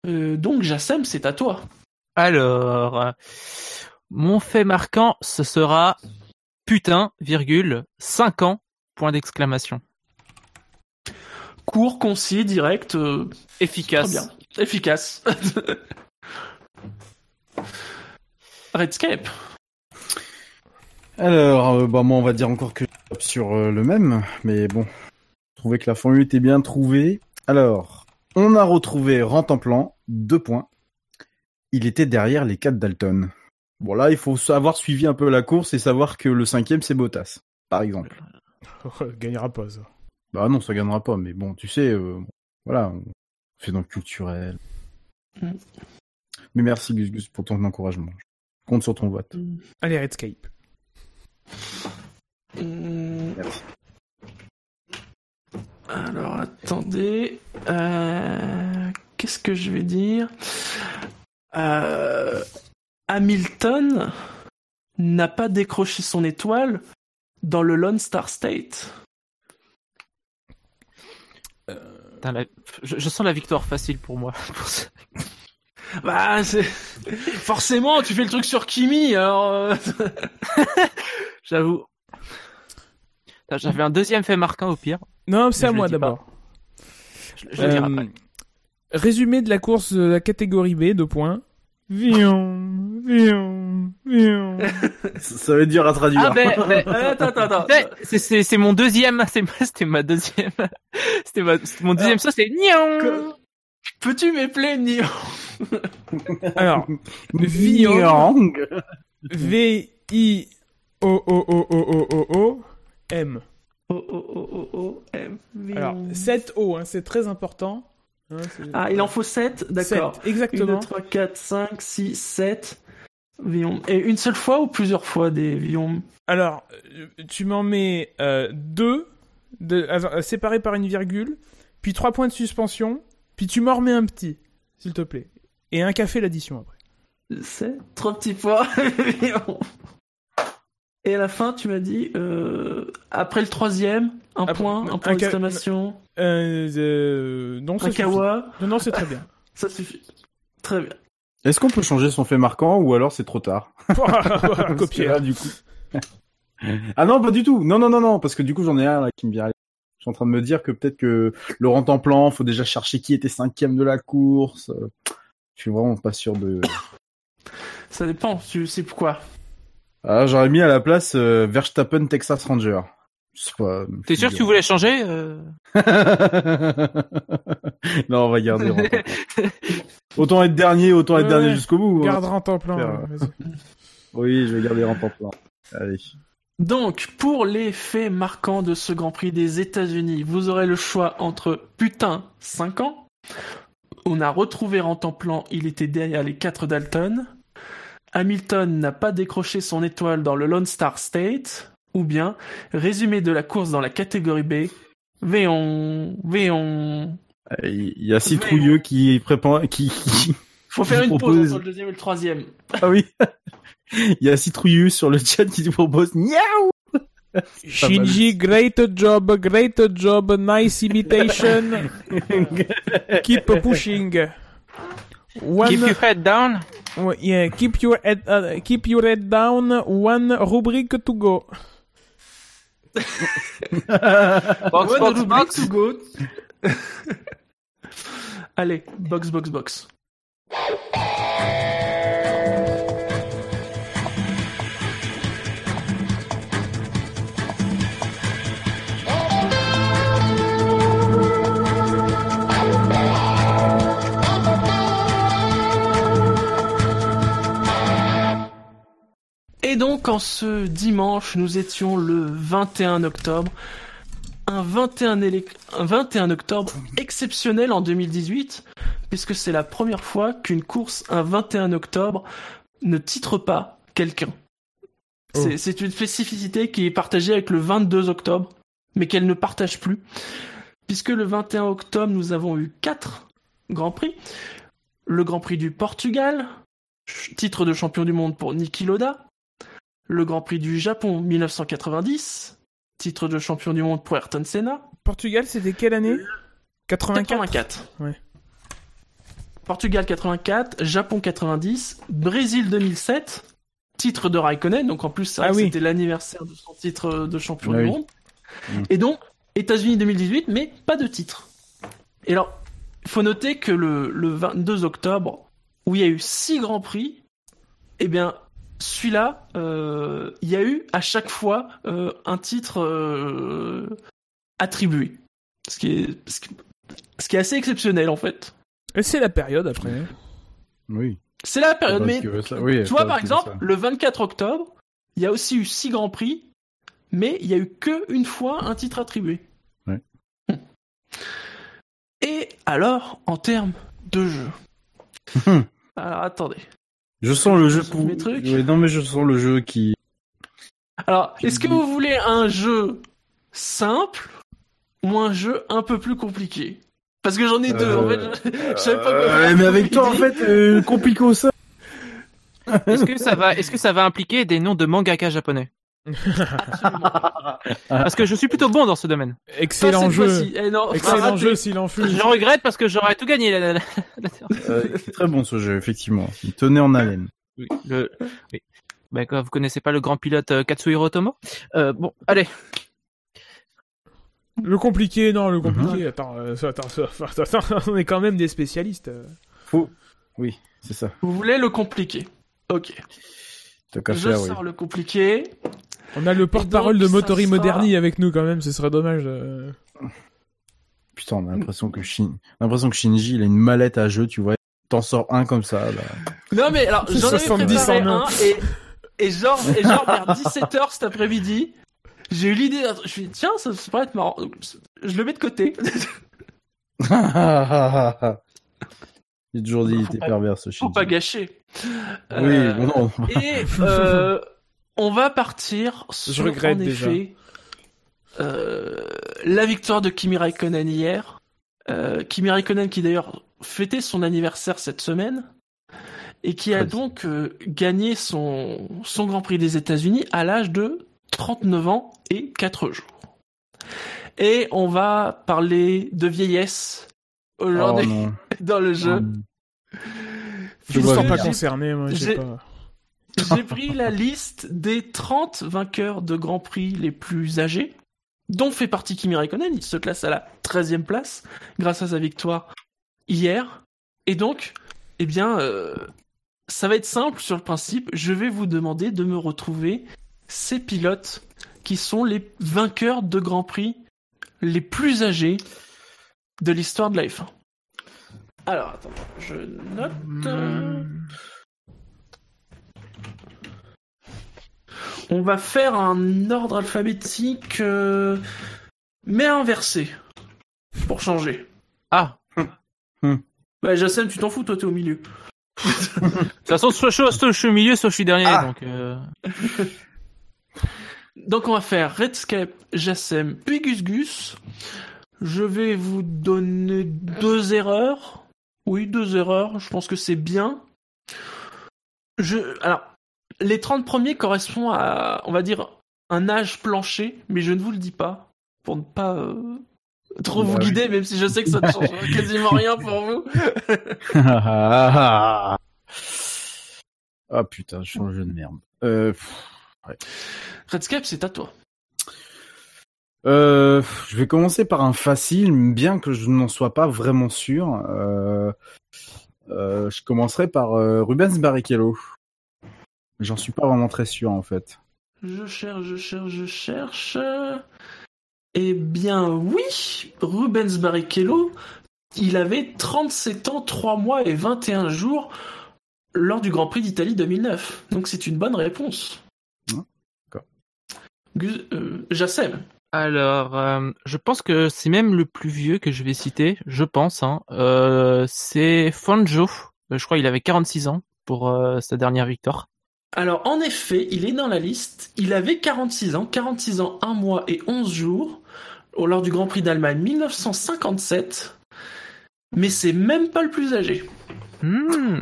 Euh, donc, Jassem, c'est à toi. Alors, mon fait marquant, ce sera putain, virgule, 5 ans, point d'exclamation. Court, concis, direct, euh, très Efficace. bien. Efficace. <laughs> Redscape. Alors, euh, bah, moi, on va dire encore que je tape sur euh, le même, mais bon, je trouvais que la formule était bien trouvée. Alors, on a retrouvé Rantanplan, deux points. Il était derrière les quatre Dalton. Bon, là, il faut avoir suivi un peu la course et savoir que le cinquième, c'est Bottas, par exemple. <laughs> gagnera pas ça. Bah non, ça gagnera pas, mais bon, tu sais, euh, voilà, on fait dans le culturel. Mm. Mais merci, Gus Gus, pour ton encouragement. Je compte sur ton vote. Allez, Redscape. Hum, Alors attendez. Euh, Qu'est-ce que je vais dire? Euh, Hamilton n'a pas décroché son étoile dans le Lone Star State. Putain, la- je, je sens la victoire facile pour moi. <laughs> Bah, c'est... forcément, tu fais le truc sur Kimi, alors. euh, <laughs> J'avoue. J'avais un deuxième fait marquant au pire. Non, c'est à moi d'abord. Je, je le dirai Euh, après. Résumé de la course de la catégorie B, deux points. Vion, vion, vion. Ça, ça va être dur à traduire. Ah ben, ben, Attends, attends, attends. ben, c'est- c'est c'est mon deuxième, c'était ma deuxième, c'était ma- mon deuxième saut, c'est Nion. Peux-tu m'épeler, Nio Alors, Vion, V-I-O-O-O-O-O-O-M. Oh, oh, oh, oh, oh, M. Alors, 7 O, hein, c'est très important. Hein, Ah, il en faut 7, d'accord. Sept, exactement. 1, 2, 3, 4, 5, 6, 7. Vion. Et une seule fois ou plusieurs fois des vions Alors, euh, tu m'en mets euh, deux, de, euh, séparés par une virgule, puis trois points de suspension, puis tu m'en remets un petit, s'il te plaît. Et un café l'addition après. C'est trois petits points. <laughs> Et à la fin, tu m'as dit, euh, après le troisième, un Après- point, un point d'exclamation, Euh, euh, non, un kawa. Non, non, c'est très bien. <laughs> Ça suffit. Très bien. Est-ce qu'on peut changer son fait marquant ou alors c'est trop tard <laughs> Copier. là, du coup. ah non, pas du tout. Non, non, non, non, parce que du coup j'en ai un là qui me vient. Je suis en train de me dire que peut-être que Laurent Templan, faut déjà chercher qui était cinquième de la course. Je suis vraiment pas sûr de. Ça dépend, tu sais pourquoi. Ah, j'aurais mis à la place euh, Verstappen Texas Ranger. Pas. T'es sûr que tu voulais changer euh <laughs> non, on va garder. Autant être dernier, autant être Ouais, dernier jusqu'au bout. hein. Garde en temps plein. <laughs> Oui, je vais garder Laurent Templan. Allez. Donc, pour les faits marquants de ce Grand Prix des États-Unis, vous aurez le choix entre putain 5 ans. On a retrouvé Rantanplan, il était derrière les 4 Dalton. Hamilton n'a pas décroché son étoile dans le Lone Star State. Ou bien, résumé de la course dans la catégorie B. Véon, Véon. Il y a Citrouilleux qui prépare, qui, qui- <laughs> Faut faire une pause entre le deuxième et le troisième. Ah oui. Il <laughs> y a Citrouilleux sur le chat qui nous propose Niaou <laughs> Shinji, great job, great job, nice imitation. keep pushing. One, Keep your head down. Ouais, yeah, keep your head, uh, keep your head down. One rubric to go. <laughs> Box, One box, box. to go. <laughs> Allez, box, box, box. Donc, en ce dimanche, nous étions le 21 octobre. Un 21, élec- un 21 octobre exceptionnel en 2018, puisque c'est la première fois qu'une course un 21 octobre ne titre pas quelqu'un. C'est- Oh. C'est une spécificité qui est partagée avec le 22 octobre, mais qu'elle ne partage plus. Puisque le 21 octobre, nous avons eu quatre Grands Prix. Le Grand Prix du Portugal, titre de champion du monde pour Niki Loda. Le Grand Prix du Japon 1990, titre de champion du monde pour Ayrton Senna. Portugal, c'était quelle année? 84. 84. Ouais. Portugal 84, Japon 90, Brésil 2007, titre de Raikkonen, donc en plus Ah oui. c'était l'anniversaire de son titre de champion Ah du oui. monde. Mm. Et donc, États-Unis 2018, mais pas de titre. Et alors, il faut noter que le, le 22 octobre, où il y a eu six grands prix, eh bien, celui-là, euh, il y a eu à chaque fois euh, un titre euh, attribué. Ce qui, est, ce, qui, ce qui est assez exceptionnel en fait. Et c'est la période après. Oui. C'est la période, mais que ça- oui, tu vois par exemple, ça. le 24 octobre, il y a aussi eu six grands prix, mais il y a eu que une fois un titre attribué. Ouais. Et alors, en termes de jeu. <laughs> alors attendez. Je sens le jeu Je pour. mes trucs? Ouais, non, mais je sens le jeu qui. Alors, est-ce que vous voulez un jeu simple ou un jeu un peu plus compliqué? Parce que j'en ai deux. En fait, je, <laughs> je savais pas quoi Euh, mais avec toi, en fait, euh, compliqué ça. Est-ce que ça va, est-ce que ça va impliquer des noms de mangaka japonais? <laughs> Parce que je suis plutôt bon dans ce domaine. Excellent jeu. Eh non, Excellent jeu s'il en fut. Je regrette parce que j'aurais tout gagné. là. Euh, c'est très bon ce jeu, effectivement. Il tenait en haleine. Oui, le... oui. Bah, quoi, vous connaissez pas le grand pilote euh, Katsuhiro Otomo euh, Bon, allez. Le compliqué, non, le compliqué. Attends, euh, attends, <laughs> attends, attends, on est quand même des spécialistes. Faux. Oui, c'est ça. Vous voulez le compliqué Ok. T'as qu'à Je faire, oui. sors le compliqué. On a le porte-parole de Motori sera- Moderni avec nous quand même, ce serait dommage. euh. Putain, on a l'impression que Shin... l'impression que Shinji, il a une mallette à jeu, tu vois. T'en sors un comme ça, là. Non mais alors j'en avais 70 préparé en un. et, et genre et genre vers 17h cet après-midi, j'ai eu l'idée, d'un truc. je me suis dit tiens ça, ça pourrait être marrant, je le mets de côté. <laughs> <laughs> J'ai toujours dit, il était pervers, ce Faut pas gâcher. Oui, Euh, mais non. Et euh, on va partir sur regrette en déjà. effet euh, la victoire de Kimi Raikkonen hier. Euh, Kimi Raikkonen qui d'ailleurs fêtait son anniversaire cette semaine et qui a donc euh, gagné son, son Grand Prix des États-Unis à l'âge de 39 ans et 4 jours. Et on va parler de vieillesse aujourd'hui non. <laughs> dans le jeu. Je me vois sens pas concerné, moi, j'ai J'ai- pas. J'ai pris la liste des 30 vainqueurs de Grand Prix les plus âgés, dont fait partie Kimi Raikkonen. Il se classe à la 13e place grâce à sa victoire hier. Et donc, eh bien, euh, ça va être simple sur le principe. Je vais vous demander de me retrouver ces pilotes qui sont les vainqueurs de Grand Prix les plus âgés de l'histoire de la F1. Alors, attends, je note. euh, On va faire un ordre alphabétique, euh, mais inversé. Pour changer. Ah. Bah, Jassem, tu t'en fous, toi, t'es au milieu. De toute façon, soit, je suis au milieu, soit je suis dernier. Ah. Donc, euh... <laughs> Donc, on va faire Redscape, Jassem, puis Gus Gus. Je vais vous donner deux erreurs. Oui, deux erreurs. Je pense que c'est bien. Je, alors, les 30 premiers correspondent à, on va dire, un âge plancher, mais je ne vous le dis pas. Pour ne pas euh, trop vous oui. guider, même si je sais que ça ne change <laughs> quasiment rien pour vous. ah putain, je jeu de merde. Euh, pff, Redscape, c'est à toi. Euh, je vais commencer par un facile, bien que je n'en sois pas vraiment sûr. Euh, euh, je commencerai par Rubens Barrichello. J'en suis pas vraiment très sûr en fait. Je cherche, je cherche, je cherche. Eh bien, oui, Rubens Barrichello, il avait 37 ans, 3 mois et 21 jours lors du Grand Prix d'Italie 2009. Donc c'est une bonne réponse. D'accord. Gus- Jassem. Alors, euh, je pense que c'est même le plus vieux que je vais citer, je pense. Hein. Euh, c'est Fonjo. Euh, Je crois qu'il avait 46 ans pour euh, sa dernière victoire. Alors, en effet, il est dans la liste. Il avait 46 ans, 46 ans, 1 mois et 11 jours au- lors du Grand Prix d'Allemagne 1957. Mais c'est même pas le plus âgé. Hmm.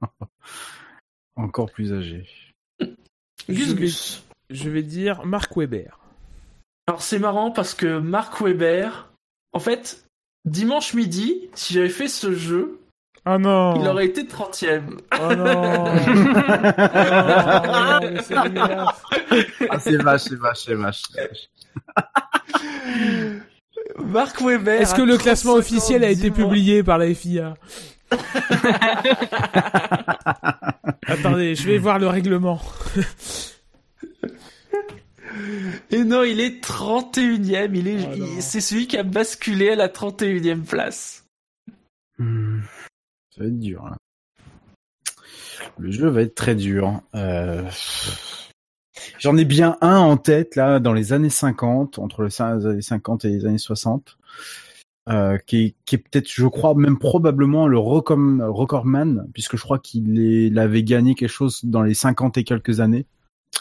<laughs> Encore plus âgé. Gus Je vais- Gus. Je vais dire Mark Webber. Alors c'est marrant parce que Mark Webber, en fait, dimanche midi, si j'avais fait ce jeu, Oh non il aurait été 30ème. Oh non Oh <laughs> non, mais c'est. Ah, c'est vache, c'est vache, c'est vache. Mark Webber. Est-ce que le classement 35 officiel a été 10 mois. publié par la FIA <laughs> Attendez, je vais voir le règlement. <laughs> Et non, il est 31ème. Il est, Oh c'est celui qui a basculé à la 31ème place. Hmm. Ça va être dur. Là. Le jeu va être très dur. Euh... J'en ai bien un en tête là dans les années 50, entre les années 50 et les années 60, euh, qui est, qui est peut-être, je crois, même probablement le record, recordman, puisque je crois qu'il est- il avait gagné quelque chose dans les 50 et quelques années.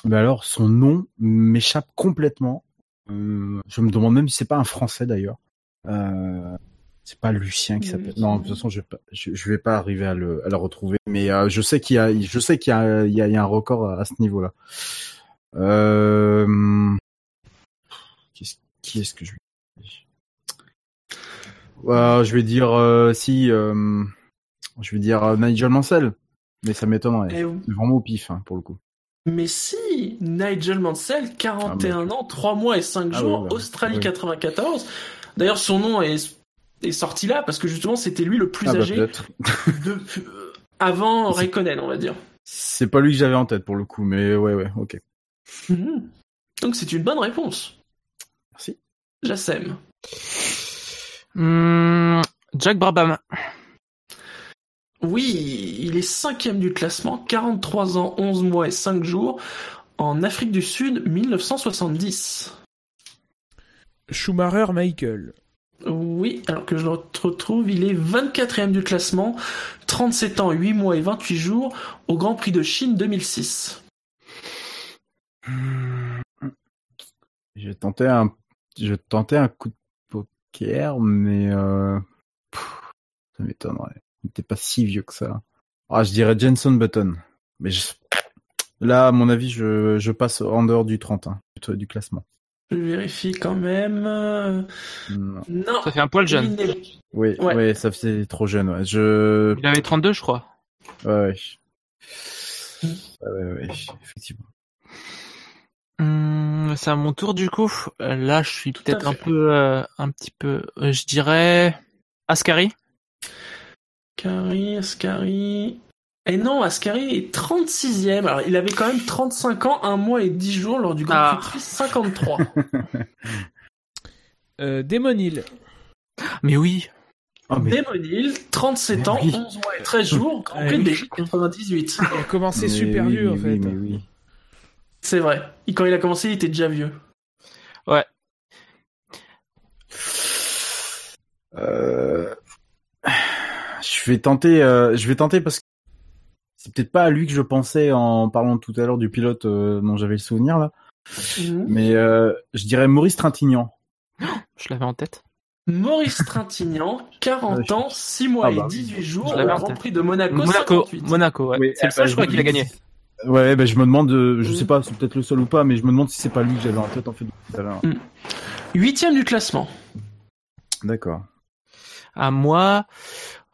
Mais alors, son nom m'échappe complètement. Euh, je me demande même si c'est pas un Français d'ailleurs. Euh, c'est pas Lucien qui s'appelle. Non, de toute façon, je vais pas, je, je vais pas arriver à le, à le retrouver. Mais euh, je sais qu'il y a, je sais qu'il y a, il y a, il y a un record à, à ce niveau-là. Euh... qu'est-ce- Qui est-ce que je vais Ouais, Je vais dire euh, si, euh, je vais dire euh, Nigel Mansell, mais ça m'étonnerait. C'est vraiment au pif hein, pour le coup. Mais si, Nigel Mansell, 41 ans, 3 mois et 5 Ah jours, oui, Australie oui. 94. D'ailleurs, son nom est, est sorti là parce que justement, c'était lui le plus Ah bah, âgé de, euh, avant Raikkonen, on va dire. C'est pas lui que j'avais en tête pour le coup, mais ouais, ouais, ok. Mhm. Donc c'est une bonne réponse. Merci. Jassem. Hmm, Jack Brabham. Oui, il est cinquième du classement, 43 ans, 11 mois et 5 jours, en Afrique du Sud, 1970. Schumacher Michael. Oui, alors que je le retrouve, il est 24e du classement, 37 ans, 8 mois et 28 jours, au Grand Prix de Chine 2006. J'ai tenté un, je tentais un coup de poker, mais euh... pff, ça m'étonnerait. Il était pas si vieux que ça. Ah, je dirais Jenson Button. Mais je... là, à mon avis, je, je passe en dehors du 30, hein, du, du classement. Je vérifie quand même. euh, Non. Non. Ça fait un poil jeune. Oui, Ouais. ouais. ça faisait trop jeune. Ouais. Je, Il avait 32, je crois. ouais, ouais. Ouais, effectivement. Hmm, c'est à mon tour du coup. Là, je suis peut-être un fait. peu, euh, un petit peu, euh, je dirais Ascari. Ascari, Ascari. Et non, Ascari est 36e. Alors, il avait quand même 35 ans, 1 mois et 10 jours lors du Grand Ah. Prix de Suisse 53. Euh, Hill. Mais oui. Ah, mais- Damon Hill, 37 ans, oui. 11 mois et 13 jours, Grand Ah Prix de oui. Belgique 98. Il a commencé Mais super oui, vieux en fait. oui, mais oui. C'est vrai. Et quand il a commencé, il était déjà vieux. Ouais. Euh... Je vais tenter, euh, je vais tenter parce que c'est peut-être pas à lui que je pensais en parlant tout à l'heure du pilote euh, dont j'avais le souvenir là, Mhm. mais euh, je dirais Maurice Trintignant. <gasps> Je l'avais en tête. Maurice Trintignant, 40 ans, 6 mois Ah bah et oui. 18 jours, Je au l'avais en Grand. Prix de Monaco, Monaco, 58. Monaco, ouais. Oui, c'est le ah seul, bah, je crois, je qu'il a gagné. Ouais, ben je me demande, de, je Mhm. sais pas, c'est peut-être le seul ou pas, mais je me demande si c'est pas lui que j'avais en tête en fait tout à l'heure. Huitième du classement. D'accord. À moi,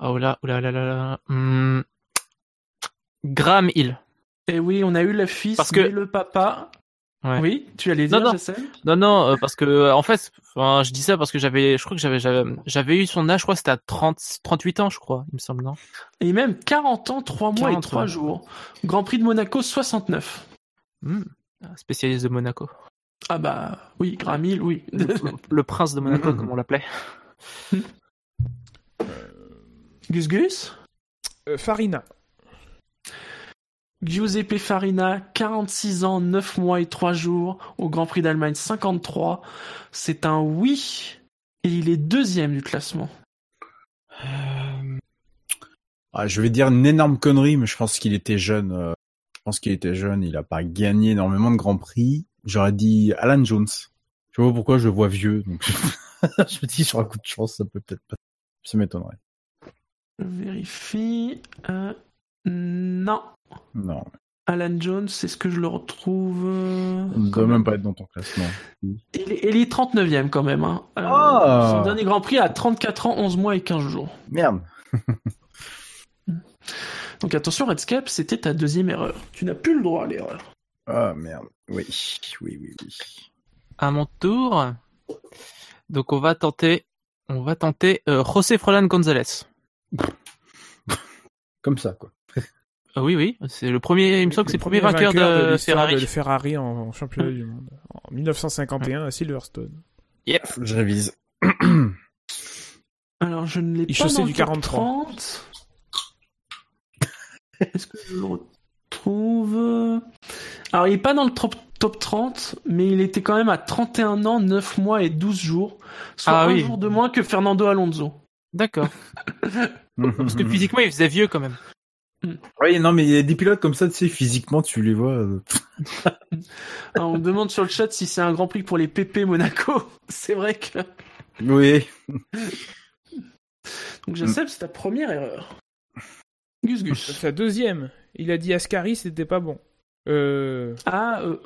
oh là, oh là là là là. Hmm. Graham Hill. Et oui, on a eu le fils, Parce que- mais le papa. Ouais. Oui, tu allais Non, dire, non. Jassem Non, non, euh, parce que euh, en fait, enfin, je dis ça parce que j'avais, je crois que j'avais, j'avais, eu son âge, je crois c'était à 30, 38 ans, je crois, il me semble, non? Et même 40 ans, 3 mois et 40, 3 ouais. jours. Grand Prix de Monaco, 69. Hmm. Spécialiste de Monaco. Ah bah oui, Graham Hill, oui. Le, le prince de Monaco, <laughs> comme on l'appelait. <laughs> Gus Gus Euh, Farina. Giuseppe Farina, 46 ans, 9 mois et 3 jours, au Grand Prix d'Allemagne 53. C'est un oui, et il est deuxième du classement. Ah, je vais dire une énorme connerie, mais je pense qu'il était jeune. euh, je pense qu'il était jeune. Il a pas gagné énormément de grands prix. J'aurais dit Alan Jones. Je pas pourquoi je le vois vieux. Donc <laughs> je me dis sur un coup de chance, ça peut peut-être pas. Ça m'étonnerait. Je vérifie. Euh, non. Non, Alan Jones, c'est ce que je le retrouve. euh, il ne doit même. pas être dans ton classement. Il est, il est 39e quand même. Hein. Euh, Ah. Son dernier Grand Prix à 34 ans, 11 mois et 15 jours. Merde. <laughs> Donc attention, Redscape, c'était ta deuxième erreur. Tu n'as plus le droit à l'erreur. Ah merde. Oui, oui, oui, oui. À mon tour. Donc on va tenter, on va tenter euh, José Frolan González. Comme ça, quoi. Ah oui, oui, c'est le premier, il me semble que c'est le premier vainqueur, de, l'histoire Ferrari. de Ferrari en, en championnat du monde. En 1951 à Silverstone. Yep. Je révise. <clears throat> Alors je ne l'ai pas dans du le top 43. 30. Est-ce que je le retrouve? Alors il est pas dans le top, top 30, mais il était quand même à 31 ans, 9 mois et 12 jours. Soit Ah un oui. jour de moins que Fernando Alonso. <laughs> D'accord. Parce que physiquement, il faisait vieux quand même. Oui, non, mais il y a des pilotes comme ça, tu sais, physiquement, tu les vois. euh, <laughs> Ah, on me demande sur le chat si c'est un Grand Prix pour les PP Monaco. <laughs> C'est vrai que. Oui. Donc je sais, c'est ta première erreur. Gus Gus. Sa deuxième. Il a dit Ascari, c'était pas bon. Euh... Ah, euh,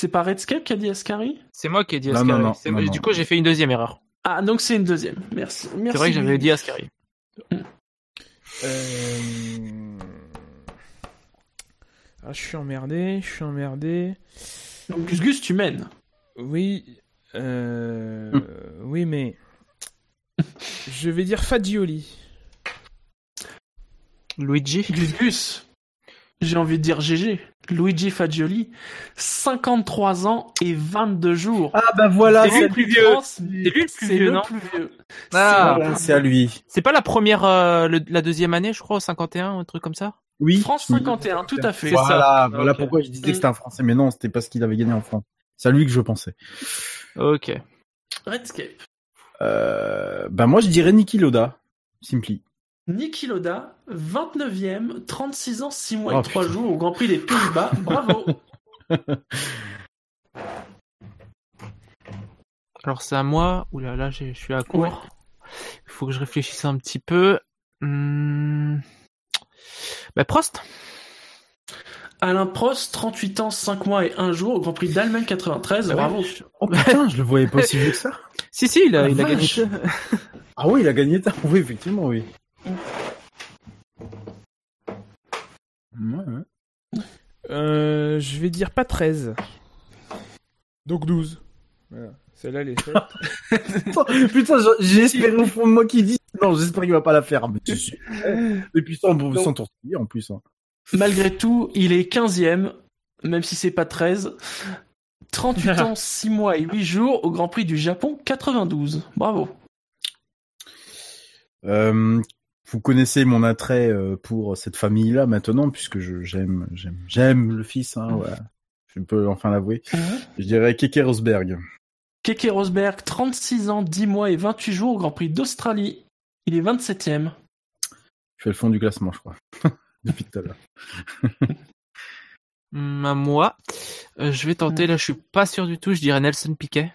c'est pas Redscape qui a dit Ascari? C'est moi qui ai dit Ascari. non, non, C'est- non, du non. coup, j'ai fait une deuxième erreur. Ah, donc c'est une deuxième. Merci. Merci C'est vrai que j'avais dit. Ascari. Euh... Ah, je suis emmerdé, je suis emmerdé. Donc Gus Gus, tu mènes. Oui, euh... oui, mais je vais dire Fagioli. Luigi Gus Gus. J'ai envie de dire GG. Luigi Fagioli, 53 ans et 22 jours. Ah, bah voilà, C'est lui le plus vieux. C'est lui le plus vieux, le non plus vieux. Ah. c'est à lui. C'est pas la première, euh, le- la deuxième année, je crois, au 51, un truc comme ça? Oui. France 51, tout à fait. Voilà, ça. voilà pourquoi je disais que c'était un Français, mais non, c'était parce qu'il avait gagné en France. C'est à lui que je pensais. Ok. Redscape. Euh, bah moi je dirais Niki Loda, Simply. Niki Loda, 29e, 36 ans, 6 mois Oh, et 3 putain. jours au Grand Prix des Pays-Bas. <laughs> Bravo. Alors c'est à moi. Ouh là je suis à court. Il faut que je réfléchisse un petit peu. Hmm. Bah Prost Alain Prost, 38 ans, 5 mois et 1 jour au Grand Prix d'Allemagne 93. Ah ouais. Bravo. Oh putain, je le voyais pas <laughs> aussi vieux que ça. Si si, il a, Ah, il a gagné. Ah oui, il a gagné. Oui, effectivement, oui. Ouais, ouais. Euh, je vais dire pas 13. Donc 12. Voilà. Celle-là, elle est <laughs> faite. Putain, j'ai espéré au fond de moi qu'il dit. Non, j'espère qu'il va pas la faire. Mais. <laughs> Et puis sans, sans tourtiller en plus. hein. Malgré tout, il est 15e, même si c'est pas 13. 38 <laughs> ans, 6 mois et 8 jours au Grand Prix du Japon 92. Bravo. Euh, vous connaissez mon attrait euh, pour cette famille-là maintenant, puisque je j'aime j'aime j'aime le fils. Hein, voilà. Je peux enfin l'avouer. Je dirais Keke Rosberg. Keke Rosberg, 36 ans, 10 mois et 28 jours au Grand Prix d'Australie. Il est 27e. Je fais le fond du classement, je crois. <laughs> Depuis tout à l'heure. <laughs> Hmm, moi, Euh, je vais tenter. Là, je suis pas sûr du tout. Je dirais Nelson Piquet.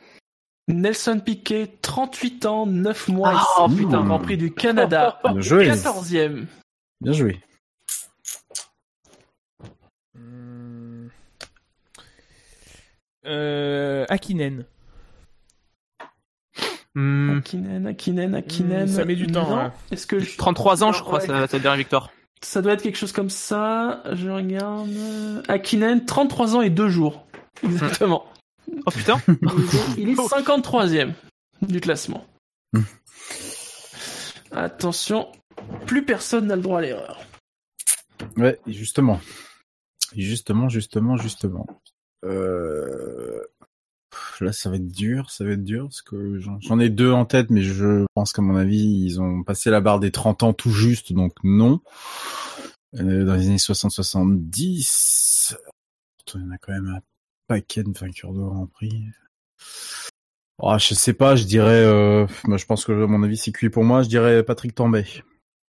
Nelson Piquet, 38 ans, 9 mois et Oh, 6 putain. Grand Prix du Canada. <laughs> Bien joué. 14e. Bien joué. Hmm. Euh, Akinen. Hmm, Akinen, Akinen, Akinen. Hmm, ça met du temps, Non. hein. Est-ce que je... 33 ans, je crois, Ouais. sa, sa dernière victoire. Ça doit être quelque chose comme ça. Je regarde. Akinen, 33 ans et 2 jours. Exactement. Oh putain <laughs> Il est 53e du classement. Attention, plus personne n'a le droit à l'erreur. Ouais, justement. Justement, justement, justement. Euh... Là, ça va être dur, ça va être dur, parce que j'en ai deux en tête, mais je pense qu'à mon avis, ils ont passé la barre des 30 ans tout juste, donc non. Euh, Dans les années 60-70, il y en a quand même un paquet de vainqueurs de Grand Prix. Oh, je sais pas, je dirais, euh... je pense que à mon avis c'est cuit pour moi, je dirais Patrick Tambay.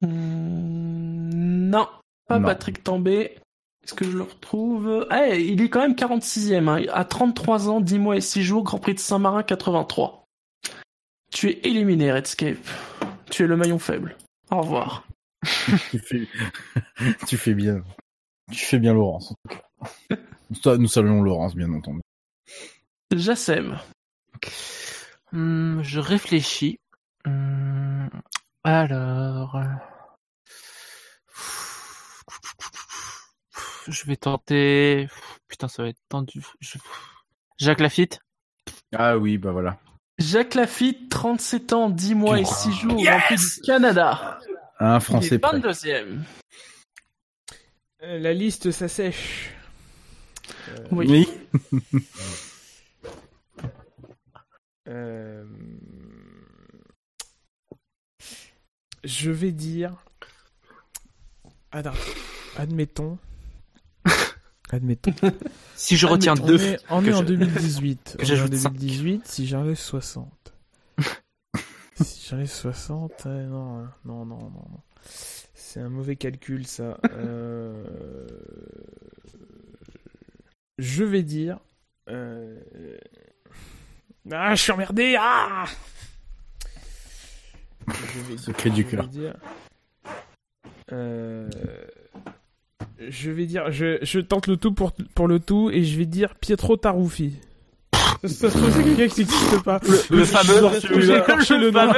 Hmm, non, pas Non. Patrick Tambay. Est-ce que je le retrouve? Ah, il est quand même 46e. Hein. À 33 ans, 10 mois et 6 jours, Grand Prix de Saint-Marin 83. Tu es éliminé, Redscape. Tu es le maillon faible. Au revoir. <laughs> tu, fais... <laughs> tu fais bien. Tu fais bien Laurence, en tout cas. <laughs> Nous saluons Laurence, bien entendu. Jassem. Hmm, je réfléchis. Hmm, alors. Je vais tenter. Putain, ça va être tendu. Je- Jacques Lafitte. Ah oui, bah voilà. Jacques Lafitte, 37 ans, 10 mois et 6 jours, Grand Prix du Canada. Un Il est Français prêt. 22e. Euh, La liste s'assèche. Oui. <laughs> Euh, Je vais dire. Attends. Admettons. <laughs> Admettons. Si je retiens On deux. est, on que est en je- 2018. <laughs> que On est en j'ajoute cinq. 2018, si j'enlève 60. si j'enlève 60, euh, non, euh, non, non, non, non. C'est un mauvais calcul, ça. Euh, Je vais dire. euh, Ah, je suis emmerdé. Ah Je vais- Secret du je vais cœur. dire- Euh, Je vais dire. Je, je tente le tout pour, pour le tout et je vais dire Pietro Taruffi. Ça se trouve, c'est quelqu'un qui n'existe pas. le fameux- J'ai écorché le le nom.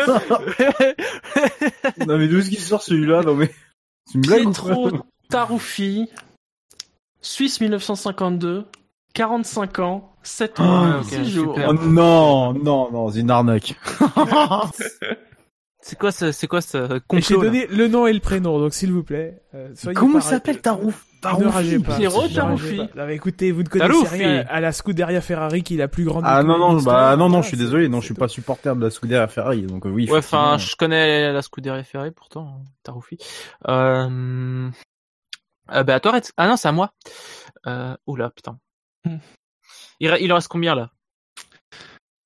non mais d'où est-ce qu'il sort celui-là? Non mais c'est une blague ou Pietro quoi Taruffi, Suisse 1952, 45 ans, 7 Ah, mois, ok, 6 jours. super. Oh non, non, non, c'est une arnaque. <laughs> C'est quoi ce, c'est quoi ce J'ai complot là donné le nom et le prénom, donc s'il vous plaît. euh, soyez Comment s'appelle Tarouf? Ne ragez pas. Pierrot. Non, mais écoutez, vous ne connaissez rien à la Scuderia Ferrari qui est la plus grande. Ah non non, bah non non, je suis désolé, non, je suis pas supporter de la Scuderia Ferrari, donc euh, oui. Ouais, enfin, je connais la Scuderia Ferrari pourtant, Taroufi. Euh... Euh, bah, à toi. Ah non, c'est à moi. Euh... Oula, putain. Hmm. Il, en reste combien là?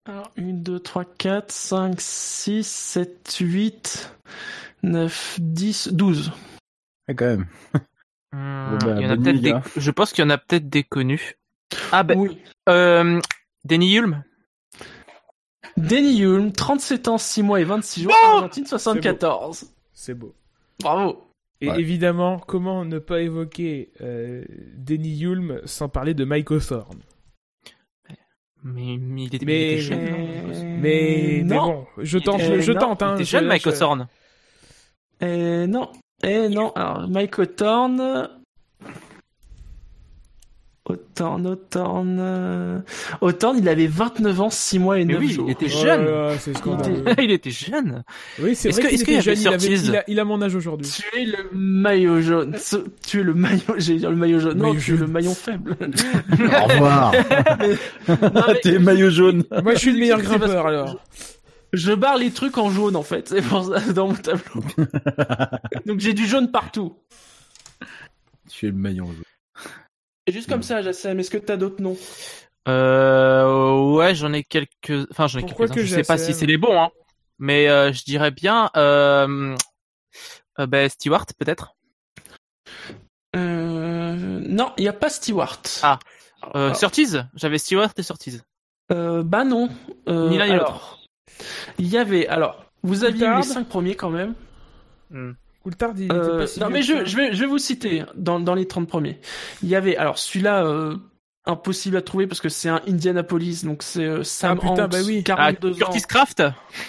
Alors, 1, 2, 3, 4, 5, 6, 7, 8, 9, 10, 12. Ouais, quand même. Bon, bah, Il y en a bonne peut-être nuit, des... gars. Je pense qu'il y en a peut-être des connus. Ah ben, Oui. euh... Danny Hulme? Denny Hulme, 37 ans, 6 mois et 26 jours, Argentine 74. C'est beau. Bravo. Et Ouais. évidemment, comment ne pas évoquer euh, Denny Hulme sans parler de Mike Hawthorne mais, mais il était, Mais- il était jeune. Mais, mais non. bon, je Il tente, était- je, je non, tente. Il Hein, était je- jeune, Mike je-. Eh non. Eh non. Alors, Mike Hawthorne. Hawthorne. euh, Hawthorne, il avait 29 ans, 6 mois et Mais 9 oui, jours. il était Oh jeune. là, il était jeune. Oui, c'est Est-ce vrai est-ce qu'il avait jeune, il, avait- il a, il a mon âge aujourd'hui. Tu es le maillot jaune. Tu es le maillot. <laughs> J'ai dire le maillot jaune. Non, Maillot tu es le maillon faible. <laughs> Au revoir. <laughs> Mais T'es maillot jaune. Moi, je suis le meilleur grimpeur que alors. Je barre les trucs en jaune en fait. C'est pour ça dans mon tableau. Donc j'ai du jaune partout. Tu es le maillot jaune. Et juste comme ça, Jassem, est-ce que t'as d'autres noms? Euh, ouais, j'en ai quelques. Enfin, j'en ai Pourquoi quelques. que Je sais pas si c'est les bons, hein. Mais euh, je dirais bien. Euh, euh, ben Stewart, peut-être. euh... Non, il n'y a pas Stewart. Ah. Euh, Alors, Surtees? J'avais Stewart et Surtees. euh, bah non. Euh, Ni l'un ni alors, l'autre. Il y avait. Alors, vous aviez eu Coulthard les cinq premiers quand même. Coulthard, il était Euh, pas si non, mais je, vais, je vais vous citer dans, dans les 30 premiers. Il y avait. Alors, celui-là. euh, Impossible à trouver parce que c'est un Indianapolis, donc c'est euh, Sam Ah, putain, Hanks, bah oui. Ah, 42 ans. Curtis Craft.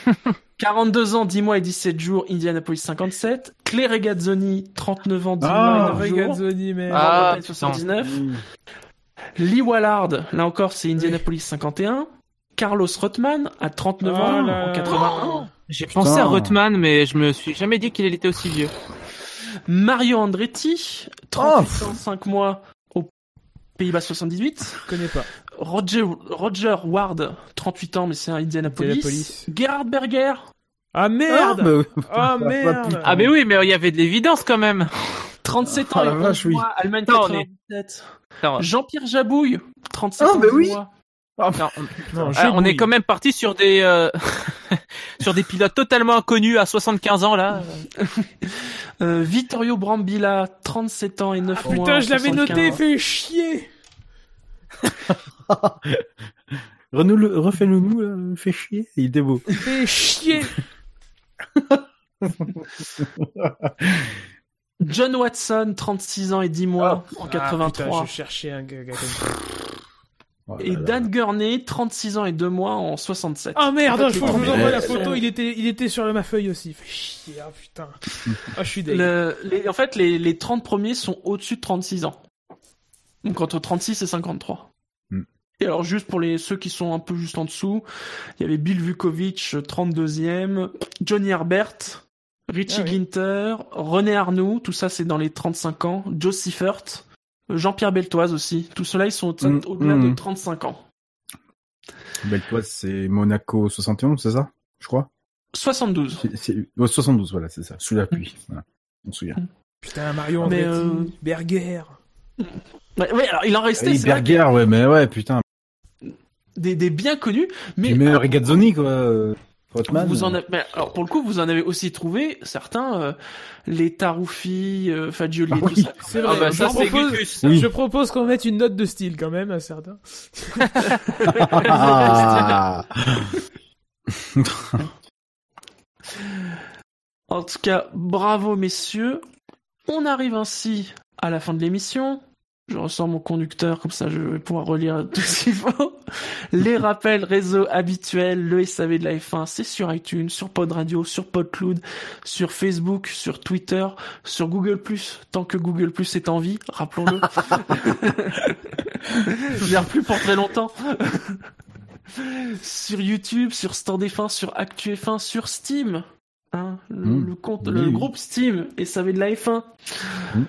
<laughs> 42 ans, 10 mois et 17 jours, Indianapolis 57. Claire Regazzoni, 39 ans, 10 Ah, mois et 9 jours. Regazzoni, mais. Ah, Grande Bretagne, 79. Mmh. Lee Wallard, là encore, c'est Indianapolis 51. Carlos Rothman, à 39 Oh ans, là en là. 81. J'ai pensé à Rotman, mais je me suis jamais dit qu'il était aussi vieux. Mario Andretti, 38 ans, 5 mois, aux Pays-Bas 78. Je connais pas. Roger, Roger Ward, 38 ans, mais c'est un Indianapolis. Indianapolis. Gerhard Berger, Ah merde Ah, Ah Pas merde. Ah, mais oui, mais il y avait de l'évidence quand même. 37 ans Ah, la et 11 vache, oui. mois, Allemagne Putain, on est- 97. Attends, Jean-Pierre Jabouille, 37 Ah, ans, 10 oui. mois. Non, ah, on est quand même parti sur des euh, <laughs> sur des pilotes totalement inconnus à 75 ans là. <laughs> Euh, Vittorio Brambilla, 37 ans et 9 mois. Putain, je l'avais 75. noté, fait chier <laughs> Renou, le- refais-le nous, fait chier. Il était beau. Fait chier John Watson, 36 ans et 10 mois, en Ah, 83. putain, je cherchais un gars, gars comme ça. Oh et. Dan Gurney, 36 ans et 2 mois, en 67. Ah merde, En fait, il faut les que je vous envoie la photo, il était, il était sur ma feuille aussi. Fait chier, ah putain. Ah, je suis dégueu. Le- les- en fait, les, les 30 premiers sont au-dessus de 36 ans. Donc entre 36 et 53. Hmm. Et alors, juste pour les ceux qui sont un peu juste en dessous, il y avait Bill Vukovic, 32e, Johnny Herbert, Richie Ah oui. Ginter, René Arnoux, tout ça c'est dans les 35 ans, Joe Siffert, Jean-Pierre Beltoise aussi. Tout cela, ils sont au- Hmm, au-delà hmm. de 35 ans. Beltoise, c'est Monaco 71, c'est ça Je crois? 72. C'est- c'est- oh, 72, voilà, c'est ça. Sous la pluie. Voilà. On se souvient. Putain, Mario Andretti, euh, Berger. Ouais, ouais, alors il en restait vrai, Berger, ouais, mais ouais, putain. des, des bien connus, mais Mais meilleur Regazzoni, quoi. Hotman, Vous en euh, avez, mais alors pour le coup, vous en avez aussi trouvé certains, euh, les Taroufi, euh, Fagioli et Ah tout oui. ça. C'est Ah vrai. bah, je, ça, c'est propose. Oui. je propose qu'on mette une note de style quand même à certains. Ah. <laughs> En tout cas, bravo messieurs. On arrive ainsi à la fin de l'émission. Je ressors mon conducteur, comme ça je vais pouvoir relire tout ce qu'il faut. Les rappels réseau habituels, le SAV de la F1, c'est sur iTunes, sur Pod Radio, sur PodCloud, sur Facebook, sur Twitter, sur Google+, tant que Google+, est en vie, rappelons-le. <laughs> Je viens plus pour très longtemps. sur YouTube, sur Stand F1, sur Actu F1, sur Steam. Hein, le, Mm. le compte, Oui, le oui. groupe Steam SAV de la F1. Mm.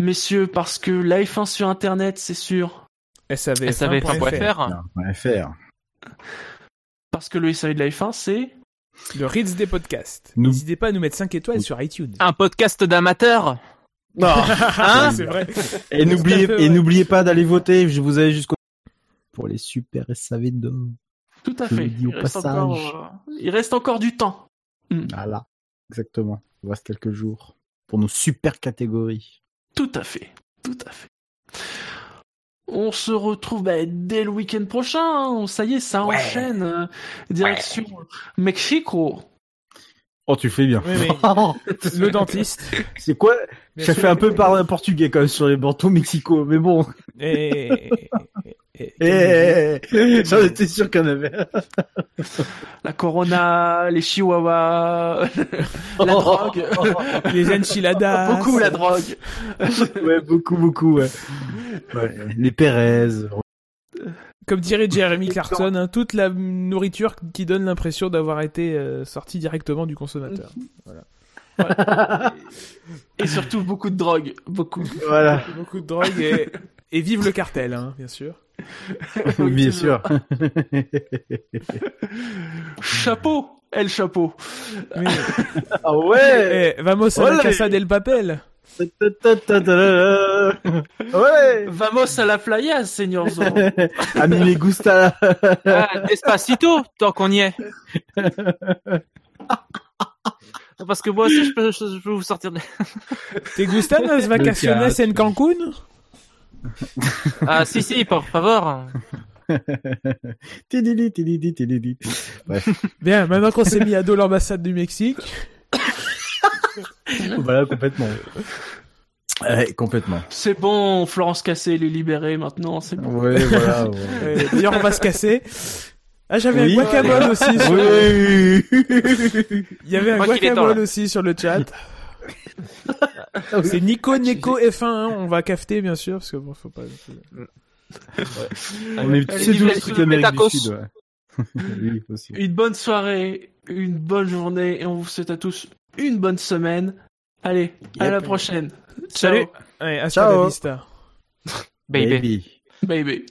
Messieurs, parce que la F1 sur Internet, c'est sûr. SAVF1.fr. SAVF1.fr. On va faire. Parce que le SAV de la F1, c'est... Le Ritz des podcasts. Nous- N'hésitez pas à nous mettre 5 étoiles sur iTunes. Un podcast d'amateurs. <laughs> Hein c'est vrai. Et n'oubliez ouais. pas d'aller voter. Je vous avez jusqu'au pour les super SAV de. Tout à Je fait. le dis au Il reste, passage. encore, euh, il reste encore du temps. Voilà. Exactement. Il reste quelques jours pour nos super catégories. Tout à fait. Tout à fait. On se retrouve bah, dès le week-end prochain. hein. Ça y est, ça enchaîne. euh, direction Mexico. Oh, tu fais bien. Oui, mais <laughs> le dentiste. C'est quoi Bien Ça sûr. fait un peu parler portugais quand même sur les bandeaux Mexico, mais bon. Et... et- Eh, J'en étais sûr qu'il y en avait. <laughs> La Corona, les Chihuahuas, <laughs> la drogue. Les enchiladas. Beaucoup la drogue. ouais, beaucoup, beaucoup, ouais. Ouais, Les Pérez. Comme dirait Jeremy Clarkson, hein, toute la nourriture qui donne l'impression d'avoir été euh, sortie directement du consommateur. Voilà. Et surtout beaucoup de drogue. Beaucoup. Voilà. Beaucoup de drogue et, et vive le cartel, hein, bien sûr. <laughs> Bien sûr. Chapeau. El chapeau. Oui. ah ouais Eh, vamos a la casa del papel. Ouais Vamos a la playa, señor Zorro. <laughs> A mí me gusta Ah, Despacito, tant qu'on y est. Parce que moi aussi, je peux, je peux vous sortir de... <laughs> ¿Te gustan las vacaciones en Cancún? Ah, si, si, por favor. <laughs> Tididi, tididi, tididi. Bref, Bien, maintenant qu'on s'est mis à dos l'ambassade du Mexique, <laughs> voilà, complètement. Ouais, complètement. C'est bon, Florence Cassé, elle est libérée maintenant, c'est bon. Ouais, voilà. ouais. <laughs> d'ailleurs on va se casser. Ah, j'avais Oui. un guacamole <laughs> aussi. Sur... Oui. Il y avait un temps, guacamole aussi sur le chat. C'est Nico Neko F1, hein, on va cafeter bien sûr, parce que bon, faut pas... On est c'est tous les- trucs d'Amérique du. Sud, ouais. oui, aussi. Une bonne soirée, une bonne journée, et on vous souhaite à tous une bonne semaine. Allez, à la prochaine. Salut. Ciao, Allez, hasta Ciao. la vista. <laughs> Baby. Baby. baby.